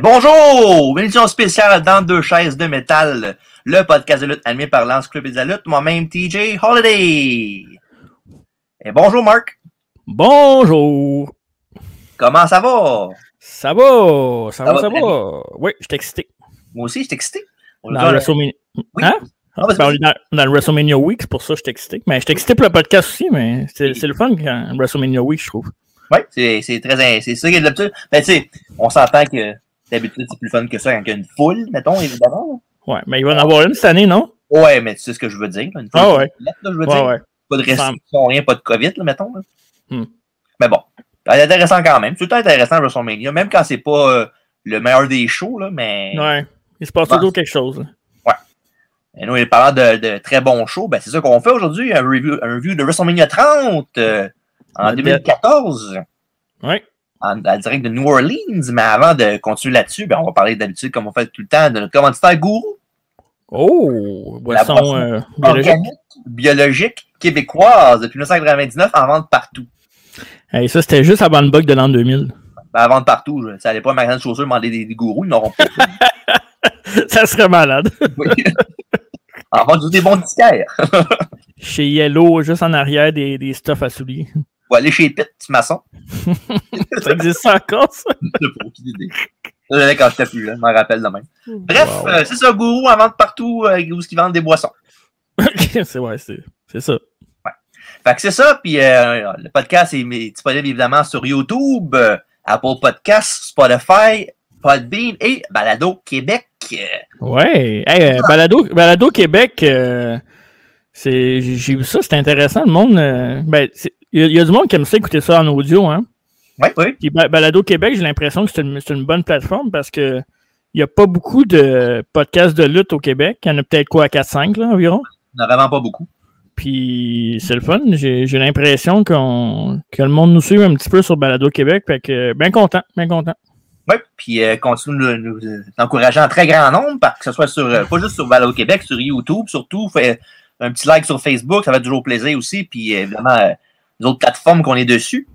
Bonjour! Une édition spéciale dans deux chaises de métal, le podcast de lutte animé par l'Encyclopédie de la lutte, moi-même TJ Holiday. Et bonjour Marc, Bonjour! comment ça va? Ça va, ça, Ça va, va ça va. Oui, je suis excité. Moi aussi, je suis excité. On Dans le WrestleMania. Oui. Hein? Ah, Ben, on est dans, dans le WrestleMania Week, c'est pour ça que je suis excité. Mais je suis excité pour le podcast aussi, mais c'est le fun quand WrestleMania Week, je trouve. Ouais, c'est très, c'est ça qui est d'habitude. Ben, tu sais, on s'entend que d'habitude, c'est plus fun que ça quand il y a une foule, mettons, évidemment. Ouais, mais il va en avoir une cette année, non? Ouais, mais tu sais ce que je veux dire. Une foule Ah ouais. complète, là, je veux Ouais, dire. ouais. Pas de restrictions, rien, pas de COVID, là, mettons. là. Hmm. Mais bon, c'est intéressant quand même. C'est tout le temps intéressant WrestleMania, même quand c'est pas euh, le meilleur des shows, là, mais. Ouais. Il se passe Ouais. toujours quelque chose. là. Et nous, parlant de, de très bons shows, ben, c'est ça qu'on fait aujourd'hui, un review, un review de WrestleMania 30 euh, en Ouais, 2014, Ouais. En, en direct de New Orleans. Mais avant de continuer là-dessus, ben, on va parler d'habitude, comme on fait tout le temps, de notre commanditaire gourou, Oh! Boisson euh, biologique. québécoise, depuis 1999, en vente partout. Hey, ça, c'était juste avant le bug de l'an 2000. Ben, en vente partout, je- ça allait pas à magasin de chaussures demander des, des gourous, ils n'auront pas. ça serait malade. Oui. en vente des bons disquaires. Chez Yellow, juste en arrière des, des stuffs à souliers. Ou aller chez Pitt, maçon. ça existe ça encore, ça? J'ai pas aucune idée. Ça, quand j'étais plus là, je m'en rappelle de même. Bref, Wow. euh, c'est ça, gourou en vente partout euh, où ils vendent des boissons. c'est ouais, c'est c'est ça. Fait que c'est ça, puis euh, le podcast est disponible évidemment sur YouTube, euh, Apple Podcasts, Spotify, Podbean et Balado Québec. Ouais. Hey, euh, Balado, Balado Québec, euh, c'est, j'ai vu ça, c'est intéressant. Le monde, euh, ben, il y, a- il y a du monde qui aime ça écouter ça en audio, hein. Oui, oui. Puis Ba- Balado Québec, j'ai l'impression que c'est une, bonne plateforme parce que il n'y a pas beaucoup de podcasts de lutte au Québec. Il y en a peut-être quoi, 4-5 là, environ? Il n'y en a vraiment pas beaucoup. Puis c'est le fun. J'ai, l'impression qu'on, que le monde nous suit un petit peu sur Balado Québec. Fait que bien content, bien content. Oui, puis euh, continue de nous euh, d'encourager en très grand nombre, parce que ce soit sur, euh, pas juste sur Balado Québec, sur YouTube, surtout. Fait un petit like sur Facebook, ça fait toujours plaisir aussi. Puis évidemment, les autres plateformes qu'on est dessus.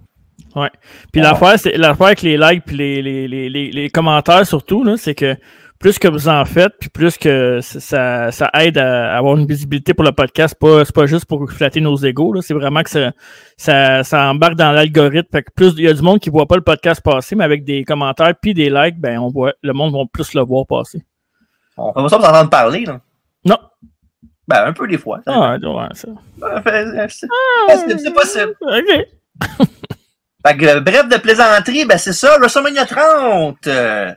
Puis Ah. l'affaire, c'est l'affaire avec les likes puis les, les, les, les, les commentaires surtout, là, c'est que plus que vous en faites, puis plus que ça, ça aide à avoir une visibilité pour le podcast. Pas, c'est pas juste pour flatter nos égaux, là, c'est vraiment que ça, ça, ça embarque dans l'algorithme. Fait que plus il y a du monde qui voit pas le podcast passer, mais avec des commentaires puis des likes, ben on voit le monde va plus le voir passer. On fait pas ça pour s'entendre parler, là. Non. Ben, un peu des fois. Ah, ouais, ça. C'est possible. OK. Fait que, euh, bref de plaisanterie, ben c'est ça, WrestleMania 30, euh,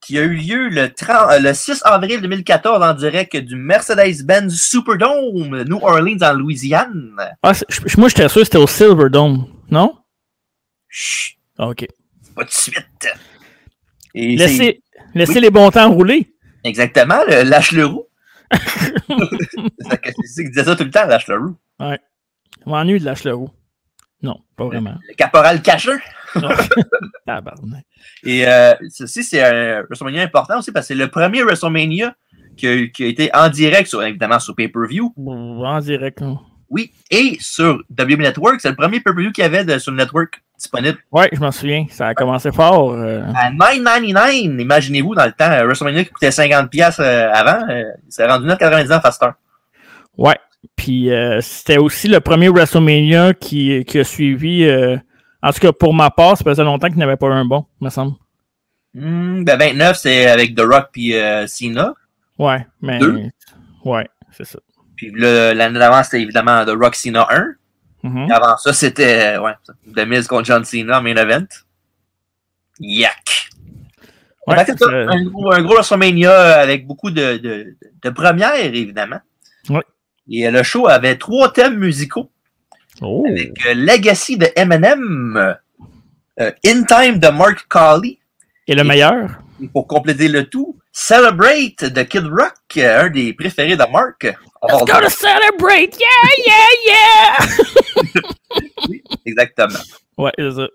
qui a eu lieu le, 30, euh, le 6 avril 2014 en direct du Mercedes-Benz Superdome, New Orleans, en Louisiane. Ah, moi, j'étais sûr que c'était au Silverdome, non? Chut, OK. pas de suite. Et Laissez, laissez les bons temps rouler. exactement, le lâche le roux. C'est qu'il disait ça tout le temps, lâche le roux. Je m'ennuie de lâche le roux. Non, pas vraiment. Le caporal cacheux. Et euh, ceci, c'est un WrestleMania important aussi parce que c'est le premier WrestleMania qui a, qui a été en direct, sur, évidemment, sur pay-per-view. En direct, là. Oui, et sur WB Network, c'est le premier pay-per-view qu'il y avait de- sur le network disponible Ouais, je m'en souviens. Ça a commencé fort. euh, à 9,99. Imaginez-vous, dans le temps, euh, WrestleMania qui coûtait 50$ piastres, euh, avant, c'est rendu 9,99$ à cette heure. Ouais. Puis euh, c'était aussi le premier WrestleMania qui, qui a suivi. euh, en tout cas, pour ma part, ça faisait longtemps qu'il n'y avait pas un bon, me semble. Hmm, ben 29, c'est avec The Rock puis Cena. Ouais, mais. Deux? Ouais, c'est ça. Puis l'année d'avant, c'était évidemment The Rock Cena 1. Mhm. Avant ça, c'était euh, ouais, The Miz contre John Cena en main event. Yak! Ouais, un, gros, un gros WrestleMania avec beaucoup de, de, de premières, évidemment. Ouais. Et euh, le show avait trois thèmes musicaux. Oh. Avec euh, Legacy de Eminem, euh, In Time de Mark Colley, Et le meilleur? Pour compléter le tout, Celebrate de Kid Rock, un des préférés de Mark. Let's go to celebrate! Yeah, yeah, yeah! Oui, exactement. Ouais, c'est ça.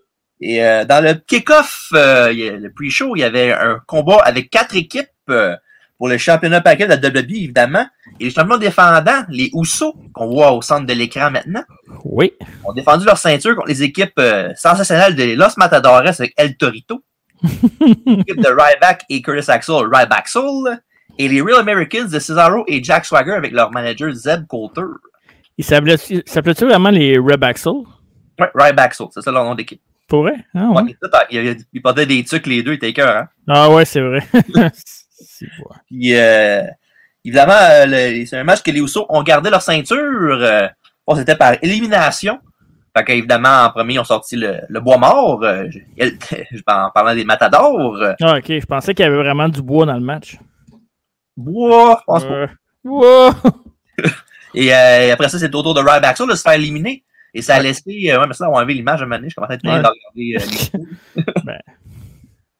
Et euh, dans le kick-off, euh, le pre-show, il y avait un combat avec quatre équipes euh, pour le championnat paquet de la WWE, évidemment. Et les champions défendants, les Usos, qu'on voit au centre de l'écran maintenant, Oui. ont défendu leur ceinture contre les équipes euh, sensationnelles de Los Matadores avec El Torito. L'équipe de Ryback et Curtis Axel, Ryback Soul. Et les Real Americans de Cesaro et Jack Swagger avec leur manager Zeb Coulter. Ils s'appelaient-tu vraiment les Ryback Soul? Ouais, Ryback Soul, c'est ça leur nom d'équipe. Pour vrai? Ah, ouais. Ouais, ils, ils portaient des trucs les deux, cœur, hein? Ah ouais, c'est vrai. C'est vrai. Puis, euh, évidemment, euh, c'est un match que les Usos ont gardé leur ceinture. Euh, bon, c'était par élimination. Fait qu'évidemment, en premier, ils ont sorti le, le bois mort. Euh, je- en parlant des matadors. Ah, ok, je pensais qu'il y avait vraiment du bois dans le match. bois, je pense pas. Euh, wow! Et euh, après ça, c'est au tour de Ryback Soul de se faire éliminer. Et ça a Ouais. laissé. ouais, mais ça, on a enlevé l'image à un moment donné. Je commençais à être Ouais. de regarder les. Ben.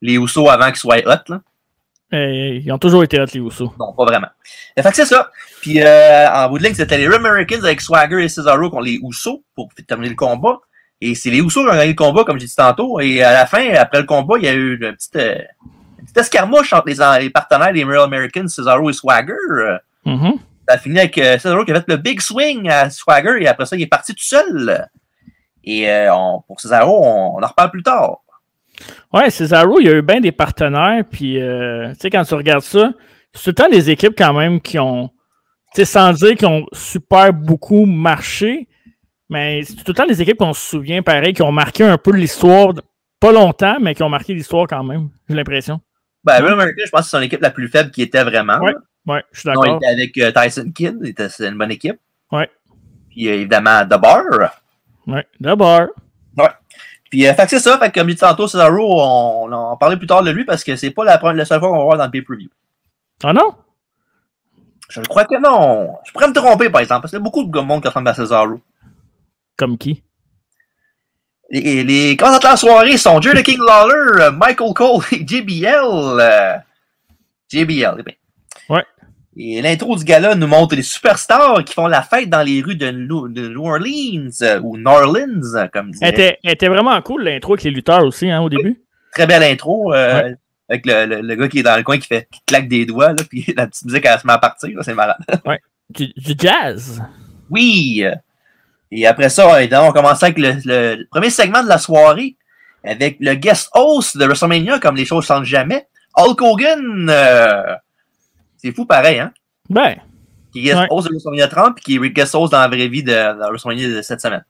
les Usos avant qu'ils soient hot. Là. Ils ont toujours été hot, les Usos. Non, pas vraiment. Euh, Fait que c'est ça. Puis euh, en bout de ligne, c'était les Real Americans avec Swagger et Cesaro contre les Usos pour terminer le combat. Et c'est les Usos qui ont gagné le combat, comme j'ai dit tantôt. Et à la fin, après le combat, il y a eu une petite, euh, une petite escarmouche entre les, les partenaires des Real Americans, Cesaro et Swagger. Mhm. Ça a fini avec euh, Cesaro qui a fait le big swing à Swagger et après ça, il est parti tout seul. Et on- pour Cesaro, on, on en reparle plus tard. Ouais, Cesaro, il y a eu bien des partenaires, puis euh, tu sais, quand tu regardes ça, c'est tout le temps des équipes quand même qui ont, tu sais, sans dire qu'ils ont super beaucoup marché, mais c'est tout le temps des équipes qu'on se souvient, pareil, qui ont marqué un peu l'histoire, pas longtemps, mais qui ont marqué l'histoire quand même, j'ai l'impression. Ben, Real Americans, je pense que c'est son équipe la plus faible qui était vraiment. Ouais. Ouais, je suis d'accord. était avec euh, Tyson Kidd, il était- c'est une bonne équipe. Ouais. Puis euh, évidemment, The Bar. Ouais, d'abord. Puis, euh, fait que c'est ça. Fait que, comme dit tantôt, Cesaro, on, on en parlait plus tard de lui parce que c'est pas la, première- la seule fois qu'on va voir dans le pay-per-view. Ah non? Je crois que non. Je pourrais me tromper, par exemple, parce qu'il y a beaucoup de monde qui ressemble à Cesaro. Comme qui? Les, les commentateurs de la soirée sont Jerry King Lawler, Michael Cole et JBL. euh, JBL, eh bien. Ouais. Et l'intro du gala nous montre les superstars qui font la fête dans les rues de New, Orleans, euh, ou New Orleans, euh, comme Elle était, elle était vraiment cool, l'intro avec les lutteurs aussi, hein, au début. Très belle intro. euh, Avec le, le, le gars qui est dans le coin qui fait qui claque des doigts, là, puis la petite musique elle se met à partir, là, c'est malade. Du, du jazz. Oui! Et après ça, on commence avec le, le premier segment de la soirée avec le guest host de WrestleMania, comme les choses changent jamais. Hulk Hogan! euh, c'est fou pareil, hein? Ben, Qui est guest Ouais. host de WrestleMania 30 puis qui est guest host dans la vraie vie de, de WrestleMania de cette semaine.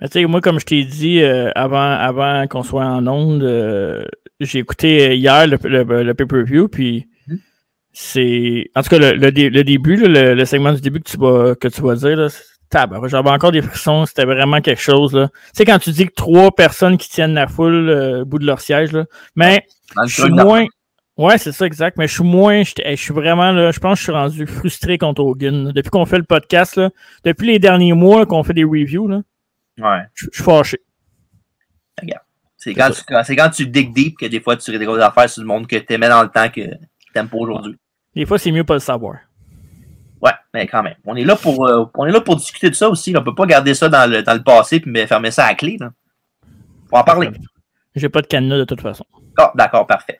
Mais tu sais, moi, comme je t'ai dit euh, avant, avant qu'on soit en onde, euh, j'ai écouté euh, hier le, le, le pay-per-view, puis Mhm. c'est. En tout cas, le, le, dé- le début, là, le, segment du début que tu vas, que tu vas dire, là, j'avais encore des frissons, c'était vraiment quelque chose. Là. Tu sais, quand tu dis que trois personnes qui tiennent la foule euh, au bout de leur siège, là, mais je suis moins. Ouais, c'est ça, exact. Mais je suis moins. j'étais- Je suis vraiment là. Je pense que je suis rendu frustré contre Hogan. Depuis qu'on fait le podcast, là, depuis les derniers mois qu'on fait des reviews, là, Ouais. je je suis fâché. C'est quand, tu, quand- c'est quand tu dig deep que des fois tu des grosses affaires sur le monde que t'aimais dans le temps que t'aimes pas aujourd'hui. Des fois, c'est mieux pas le savoir. Ouais, mais quand même. On est là pour, euh, on est là pour discuter de ça aussi. là. On peut pas garder ça dans le, dans le passé puis fermer ça à clé. Là. Faut en parler. J'ai pas de cadenas de toute façon. Ah, d'accord, parfait.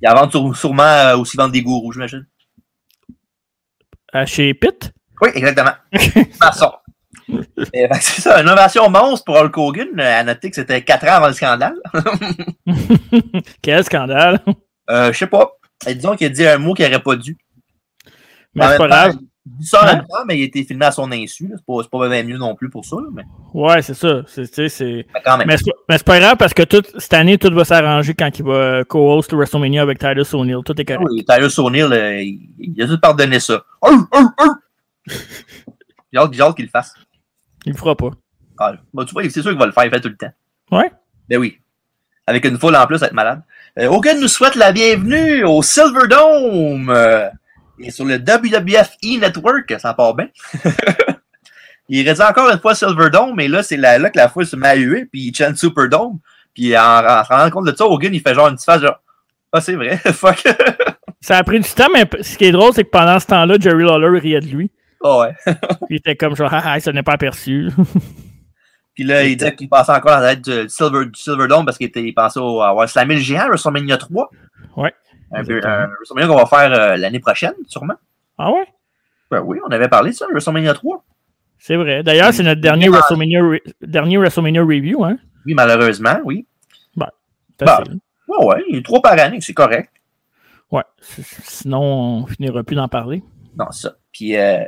Il avant sur- sûrement euh, aussi vendre des gourous, j'imagine. Euh, chez Pitt? Oui, exactement. Façon. Fait que c'est ça, une innovation monstre pour Hulk Hogan. Euh, À noter que c'était 4 ans avant le scandale. Quel scandale! Euh, je sais pas. Disons qu'il a dit un mot qu'il n'aurait pas dû. Mais En c'est pas grave. Il en Hein? même temps, mais il a été filmé à son insu. C'est pas, pas bien mieux non plus pour ça. là, Mais, Ouais, c'est ça. C'est, mais c'est pas, grave parce que tout, cette année, tout va s'arranger quand il va co-host le WrestleMania avec Titus O'Neill. Tout est correct. Oui, Tyler O'Neill, euh, il, il a juste pardonné ça. J'ai hâte, qu'il le fasse. Il le fera pas. Ah, bah, tu vois, c'est sûr qu'il va le faire, il fait tout le temps. Ouais. Ben oui. Avec une foule en plus, être malade. Euh, Hogan nous souhaite la bienvenue au Silverdome. Euh, et sur le WWF E Network, ça part bien. il redit encore une fois Silverdome, mais là, c'est là, là que la foule se met à huer, puis il chante Superdome. Puis en, en se rendant compte de ça, Hogan, il fait genre une petite face genre Ah, c'est vrai, fuck. Ça a pris du temps, mais ce qui est drôle, c'est que pendant ce temps-là, Jerry Lawler riait de lui. Ah ouais. Il était comme genre, ah, ah, ça n'est pas aperçu. Puis là, il disait qu'il passait encore dans la tête du, Silver, du Silverdome parce qu'il pensait au, avoir slammé le géant WrestleMania 3. Ouais. Un, peu, un WrestleMania qu'on va faire euh, l'année prochaine, sûrement. Ah ouais? Ben oui, on avait parlé de ça, le WrestleMania 3. C'est vrai. D'ailleurs, c'est notre dernier. WrestleMania, re- dernier WrestleMania review, hein? Oui, malheureusement, oui. Bah. assez. Ouais, ouais, il y a trois par année, c'est correct. Ouais. Sinon, on finira plus d'en parler. Non, c'est ça. Puis euh,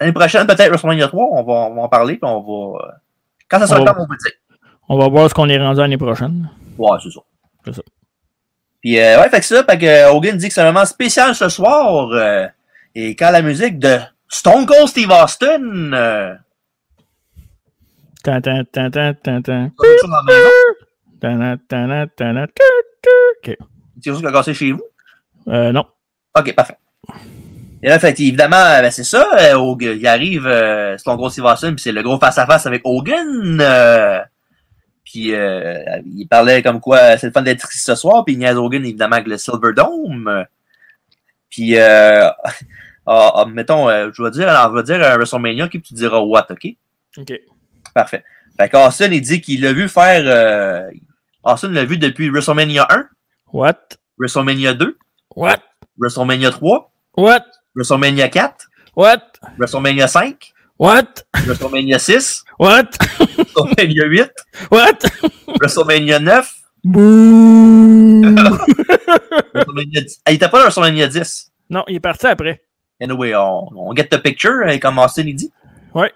l'année prochaine, peut-être WrestleMania 3, on va, on va en parler, puis on va. euh, quand ça sera On le va- temps, on va dire. On va voir ce qu'on est rendu l'année prochaine. Ouais, c'est ça. C'est ça. Puis, euh, ouais, fait que ça, fait que euh, Hogan dit que c'est un moment spécial ce soir. euh, et quand la musique de Stone Cold Steve Austin. Euh. C'est chose qui a cassé chez vous? Euh, non. Ok, parfait. Et là, fait, évidemment, ben, c'est ça. euh, Hogan- il arrive, euh, Stone Cold Steve Austin, puis c'est le gros face-à-face avec Hogan. Euh, puis euh, il parlait comme quoi c'est le fun d'être ici ce soir, puis il niaise Hogan, évidemment, avec le Silver Dome. Puis, euh, ah, ah, mettons, euh, je vais dire, alors, on va dire un WrestleMania, puis tu diras what, ok? OK. Parfait. Fait qu'Austin, il dit qu'il l'a vu faire. Euh, Austin l'a vu depuis WrestleMania 1, What? WrestleMania 2, What? WrestleMania 3, What? WrestleMania 4, What? WrestleMania 5, What? WrestleMania 6, What? WrestleMania 8, What? WrestleMania 9, Bouh! WrestleMania 10. Ah, il était pas dans WrestleMania 10. non, il est parti après. Anyway, on, on get the picture, comme Austin il dit. Ouais.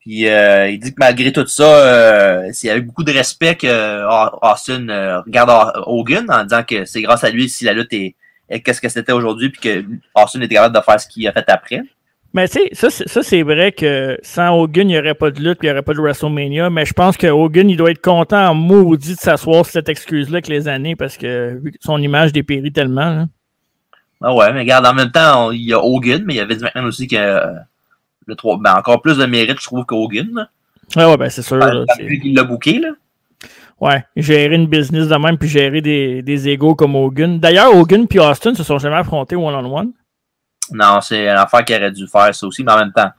Puis euh, il dit que malgré tout ça, euh, c'est avec beaucoup de respect que euh, Austin euh, regarde Hogan en disant que c'est grâce à lui si la lutte est, est qu'est-ce que c'était aujourd'hui, puis que Austin était capable de faire ce qu'il a fait après. Mais tu sais, ça, c'est- vrai que sans Hogan, il n'y aurait pas de lutte, puis il n'y aurait pas de WrestleMania. Mais je pense que Hogan, il doit être content en maudit de s'asseoir sur cette excuse-là avec les années parce que vu que son image dépérit tellement. Ah ouais, mais regarde, en même temps, on- il y a Hogan, mais il y avait McMahon aussi que euh, le 3, ben, encore plus de mérite, je trouve, qu'Hogan. là. Ouais, ben c'est sûr. qu'il l'a booké, là. ouais, gérer une business de même, puis gérer des, des égaux comme Hogan. D'ailleurs, Hogan puis Austin se sont jamais affrontés one-on-one. Non, c'est une affaire qu'il aurait dû faire, ça aussi, mais en même temps.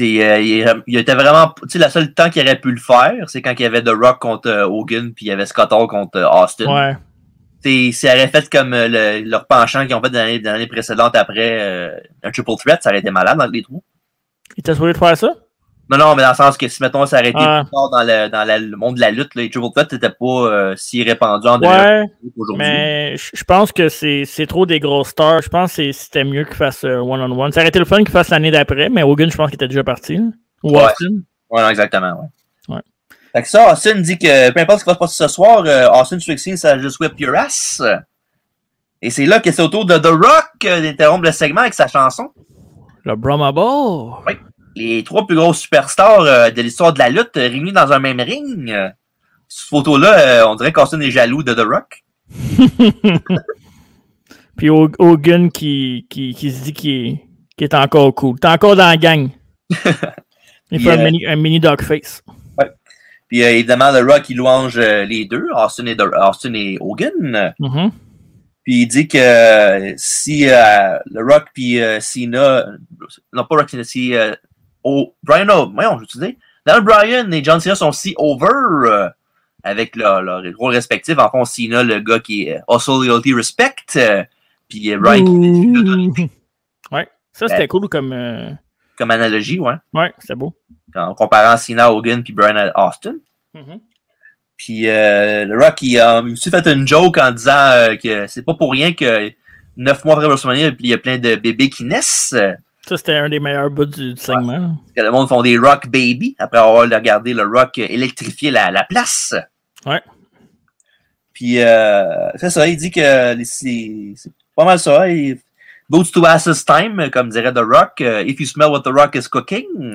euh, il, il était vraiment. Tu sais, le seul temps qu'il aurait pu le faire, c'est quand il y avait The Rock contre euh, Hogan, puis il y avait Scott Hall contre euh, Austin. Ouais. Tu sais, S'il aurait fait comme euh, le- leur penchant qu'ils ont fait dans l'année précédente après un triple threat, ça aurait été malade dans les trous. Il t'a souhaité de faire ça? Non, non, mais dans le sens que si, mettons, ça aurait été Ah. plus tard dans, le, dans la- le monde de la lutte, les triple threats n'étaient pas euh, si répandus en Ouais, aujourd'hui. mais je pense que c'est c'est trop des grosses stars. Je pense que c'était mieux qu'il fasse euh, one-on-one. Ça aurait été le fun qu'il fasse l'année d'après, mais Hogan, je pense qu'il était déjà parti. Ou Ouais. Austin. Ouais, non, exactement, ouais. Ouais. Fait que ça, Austin dit que peu importe ce qui va se passer ce soir, euh, Austin Swixing, ça just whip your ass. Et c'est là que c'est au tour de The Rock euh, d'interrompre le segment avec sa chanson. Le Brahma Ball. Les trois plus grosses superstars euh, de l'histoire de la lutte euh, réunis dans un même ring. Euh, Cette photo-là, on dirait qu'Austin est jaloux de The Rock. Puis Ho- Hogan qui, qui, qui se dit qu'il est, encore cool. T'es encore dans la gang. Il fait un mini, un mini dogface. Puis euh, évidemment, The Rock, il louange les deux, Austin et, The- Austin et Hogan. Mhm. Puis il dit que si euh, le Rock puis Cena, non pas Rock Cena, si euh, oh, Brian, oh, voyons, je dire, Daniel Bryan et John Cena sont si over euh, avec leur, leur rôle respectif. En fond, Cena, le gars qui est euh, Hustle, Loyalty, Respect, euh, puis euh, Brian qui est l'autorité, Ouais, ça c'était cool comme. euh, comme analogie, ouais, Ouais, c'était beau. en comparant Cena, Hogan puis Brian Austin. Mhm. Puis euh, le Rock, il a aussi fait une joke en disant euh, que c'est pas pour rien que neuf mois après WrestleMania, il y a plein de bébés qui naissent. Ça c'était un des meilleurs bouts du, du segment. que le monde font des Rock Baby après avoir regardé le Rock électrifier la, la place. Ouais. Puis euh, c'est ça, il dit que c'est pas mal ça. Il, Boots to asses time, comme dirait The Rock. euh, if you smell what The Rock is cooking.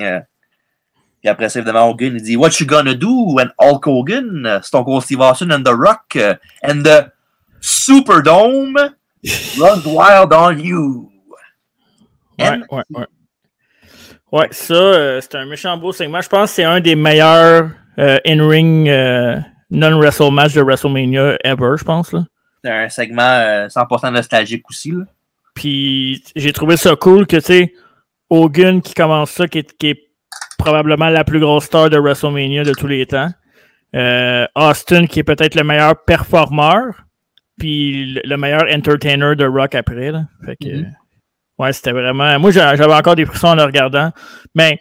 Puis après ça, évidemment, Hogan, il dit What you gonna do when Hulk Hogan, Stone Cold Steve Austin and The Rock euh, and the Superdome runs wild on you. Ouais, ouais, ouais. Ouais, ça, euh, c'est un méchant beau segment. Je pense que c'est un des meilleurs euh, in-ring euh, non-wrestle match de WrestleMania ever, je pense. C'est un segment euh, 100% nostalgique aussi. Là. Puis j'ai trouvé ça cool que, tu sais, Hogan qui commence ça, qui est, qui est probablement la plus grosse star de WrestleMania de tous les temps. Austin qui est peut-être le meilleur performeur. Puis le, le meilleur entertainer de rock après. Là. Fait que, Mhm. Ouais, c'était vraiment. Moi, j'a- j'avais encore des frissons en le regardant. Mais,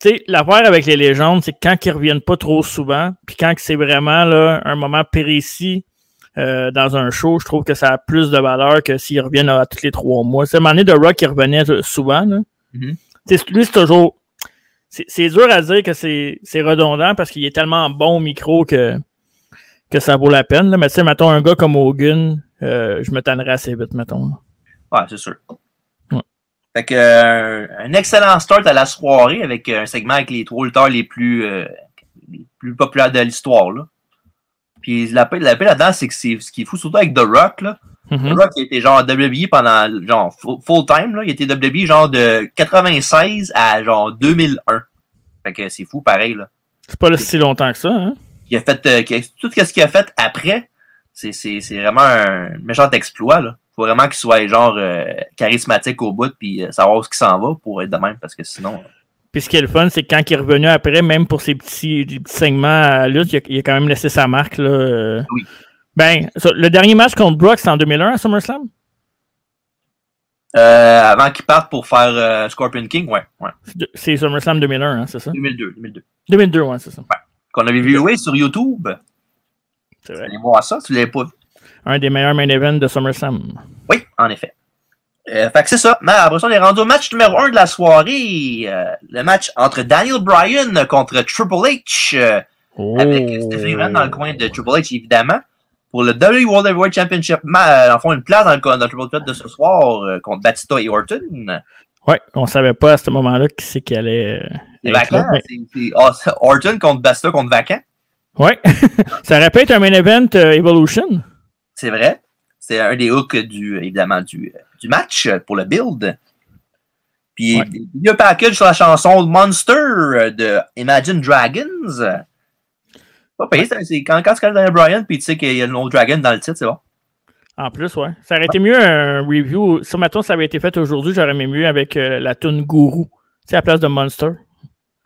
tu sais, l'affaire avec les légendes, c'est que quand ils reviennent pas trop souvent, puis quand c'est vraiment là, un moment précis euh, dans un show, je trouve que ça a plus de valeur que s'ils reviennent à, tous les trois mois. C'est un de Rock qui revenait souvent. Là. Mhm. Lui, c'est toujours. C'est dur à dire que c'est redondant parce qu'il est tellement bon au micro que, que ça vaut la peine. Là. Mais tu sais, mettons, un gars comme Hogan, euh, je me tannerais assez vite, mettons. Ouais, c'est sûr. Fait que, euh, un excellent start à la soirée avec un segment avec les trois lutteurs les plus, euh, les plus populaires de l'histoire. Là. Puis la paix, là-dedans, c'est que c'est ce qui est fou, surtout avec The Rock. Là. Mm-hmm. The Rock il était genre WWE pendant genre full, time. Là. Il était WWE genre de 96 à genre 2001. Fait que c'est fou pareil. là. C'est pas si longtemps que ça. Hein? Il a fait euh, tout ce qu'il a fait après, c'est vraiment un méchant exploit. Là faut vraiment qu'il soit genre euh, charismatique au bout puis euh, savoir où il s'en va pour être de même parce que sinon. Euh, puis ce qui est le fun, c'est que quand il est revenu après, même pour ses petits, petits segments à lutte, il a, quand même laissé sa marque. Là. Oui. Ben, le dernier match contre Brooks, c'est en 2001 à SummerSlam? avant qu'il parte pour faire Scorpion King, ouais. ouais. C'est SummerSlam 2001, hein, c'est ça? 2002. 2002, 2002 ouais, c'est ça. Ouais. Qu'on avait vu sur YouTube. C'est vrai. Allez voir ça, tu l'avais pas vu un des meilleurs main events de SummerSlam. Oui, en effet. Euh, fait que c'est ça. Mais après ça, on est rendu au match numéro 1 de la soirée. Euh, le match entre Daniel Bryan contre Triple H. Euh, avec Stephanie Rand dans le coin de Triple H, évidemment. Pour le WWE World Heavyweight Championship, euh, en fond, une place dans le, dans le Triple Threat de ce soir euh, contre Batista et Orton. Oui, on savait pas à ce moment-là qui c'est qui allait. C'est vacant. C'est oh, Orton contre Batista contre vacant. Oui. ça répète un main event Evolution. C'est vrai. C'est un des hooks du, évidemment, du, du match pour le build. Puis il y a un package sur la chanson Monster de Imagine Dragons. Pas payé, c'est quand, quand tu connais Bryan, puis tu sais qu'il y a le nom Dragon dans le titre, c'est bon. En plus, ouais. Ça aurait été mieux un review. Si maintenant ça avait été fait aujourd'hui, j'aurais aimé mieux avec euh, la tune Guru. Tu sais, à la place de Monster.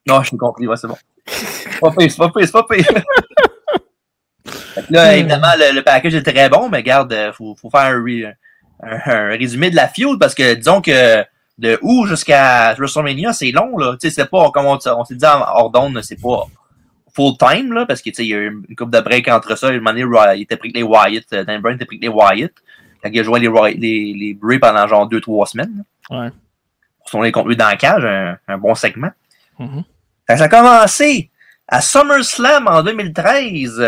Non, je suis compris, ouais, c'est bon. c'est pas payé, c'est pas payé, c'est pas payé. là, évidemment, le, package est très bon, mais regarde, il euh, faut, faut, faire un, résumé de la field parce que disons que de où jusqu'à WrestleMania, c'est long, là. Tu sais, c'est pas, comme on, s'est dit en hors c'est pas full time, là, parce que, tu sais, il y a eu une coupe de break entre ça. Une année, il était pris que les Wyatt, euh, Dan Bryan était pris que les Wyatt. Quand il a joué les, les, les Bray pendant genre 2-3 semaines. Ouais. Pour les contre dans la cage, un, bon segment. Mm-hmm. Ça a commencé à SummerSlam en 2013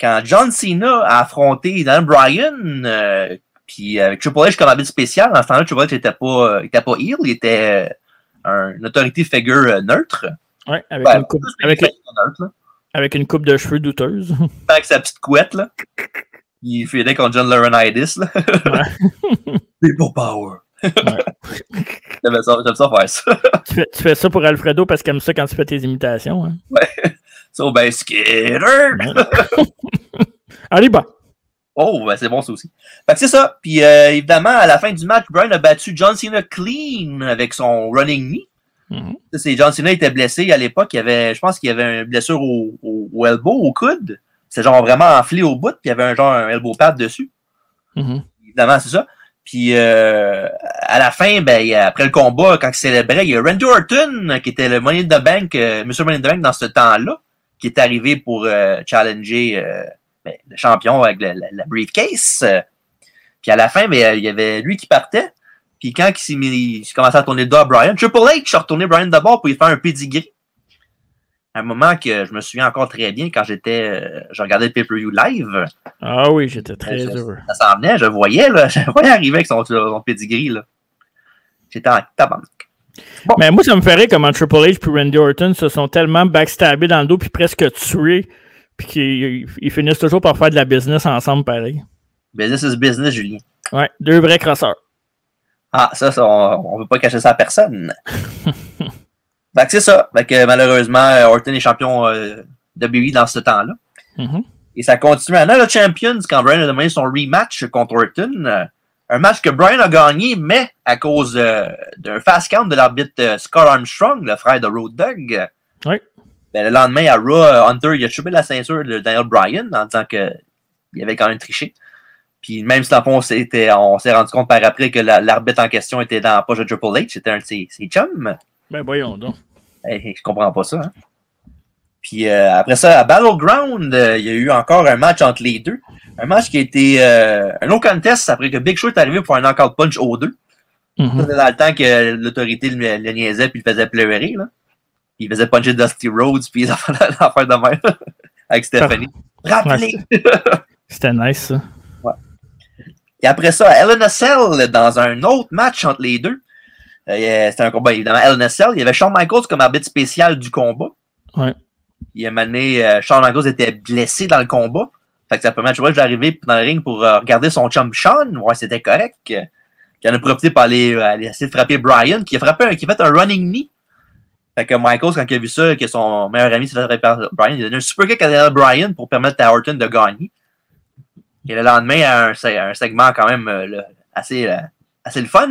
quand John Cena a affronté Dan Bryan, euh, puis avec Triple H comme habitude spécial, dans ce temps-là, Triple H n'était pas, était pas heel, il était euh, une autorité figure euh, neutre. Ouais, avec, une coupe, avec, neutre, avec, une coupe de cheveux douteuse. Avec sa petite couette, là. Il fait contre John Laurinaitis, là. Ouais. People power. J'aime ça, ça, faire ça. tu, fais, tu, fais, ça pour Alfredo parce qu'il aime ça quand tu fais tes imitations. Hein? Ouais. So, ben, Skitter! Allez, bah! Oh, ben c'est bon ça aussi. Fait que c'est ça. Puis euh, évidemment, à la fin du match, Brian a battu John Cena clean avec son running knee. Mm -hmm. John Cena était blessé à l'époque. Il avait, je pense qu'il avait une blessure au, au, elbow, au coude. C'est genre vraiment enflé au bout, puis il y avait un genre un elbow pad dessus. Mm Évidemment, c'est ça. Puis euh, à la fin, ben, après le combat, quand il célébrait, il y a Randy Orton, qui était le Money in the Bank, euh, Monsieur Money in the Bank dans ce temps-là qui est arrivé pour euh, challenger euh, ben, le champion avec la, briefcase. puis à la fin, ben, il y avait lui qui partait. Puis quand il s'est mis, il commençait à tourner le dos à Brian, Triple H a retourné Brian d'abord pour lui faire un pedigree. Un moment que je me souviens encore très bien quand j'étais, euh, je regardais le pay-per-view live. Ah oui, j'étais très heureux. Ça s'en venait, je voyais, là, je voyais arriver avec son, son pedigree, là. J'étais en tabarnak. Mais moi, ça me ferait comment Triple H et Randy Orton se sont tellement backstabés dans le dos puis presque tués, puis qu'ils finissent toujours par faire de la business ensemble pareil. Business is business, Julien. Ouais, deux vrais crosseurs. Ah, ça, on ne veut pas cacher ça à personne. fait que c'est ça. Fait que malheureusement, Orton est champion euh, de WWE dans ce temps-là. Mm-hmm. Et ça continue. Maintenant, le Champions, quand Brian a demandé son rematch contre Orton, euh, un match que Brian a gagné, mais à cause d'un fast count de l'arbitre euh, Scott Armstrong, le frère de Road Dog. Oui. Ben, le lendemain, à Raw, Hunter il a chopé la ceinture de Daniel Bryan en disant qu'il avait quand même triché. Puis même si on s'est rendu compte par après que l'arbitre en question était dans la poche de Triple H, c'était un de ses, chums. Ben voyons donc. Hey, je comprends pas ça. Hein. Puis euh, après ça, à Battleground, euh, il y a eu encore un match entre les deux. Un match qui a été euh, un long contest après que Big Show est arrivé pour un knockout punch au 2. Mhm. C'était dans le temps que l'autorité le, le niaisait puis le faisait pleurer. Là. Il faisait puncher Dusty Rhodes puis il affaires de même avec Stephanie. Rappelez! C'était nice, ça. Et après ça, LNSL, dans un autre match entre les deux, euh, c'était un combat évidemment LNSL. Il y avait Shawn Michaels comme arbitre spécial du combat. Ouais. Il a mené, euh, Shawn Michaels était blessé dans le combat. Fait que ça permet, tu vois, d'arriver dans le ring pour euh, regarder son chum Sean, voir si c'était correct. Qui en a profité pour aller, euh, aller essayer de frapper Brian, qui a frappé un, qui a fait un running knee. Fait que Michaels, quand il a vu ça, que son meilleur ami s'est fait frapper par Brian, il a donné un super kick à Brian pour permettre à Orton de gagner. Et le lendemain, un, un segment quand même euh, assez, assez le fun.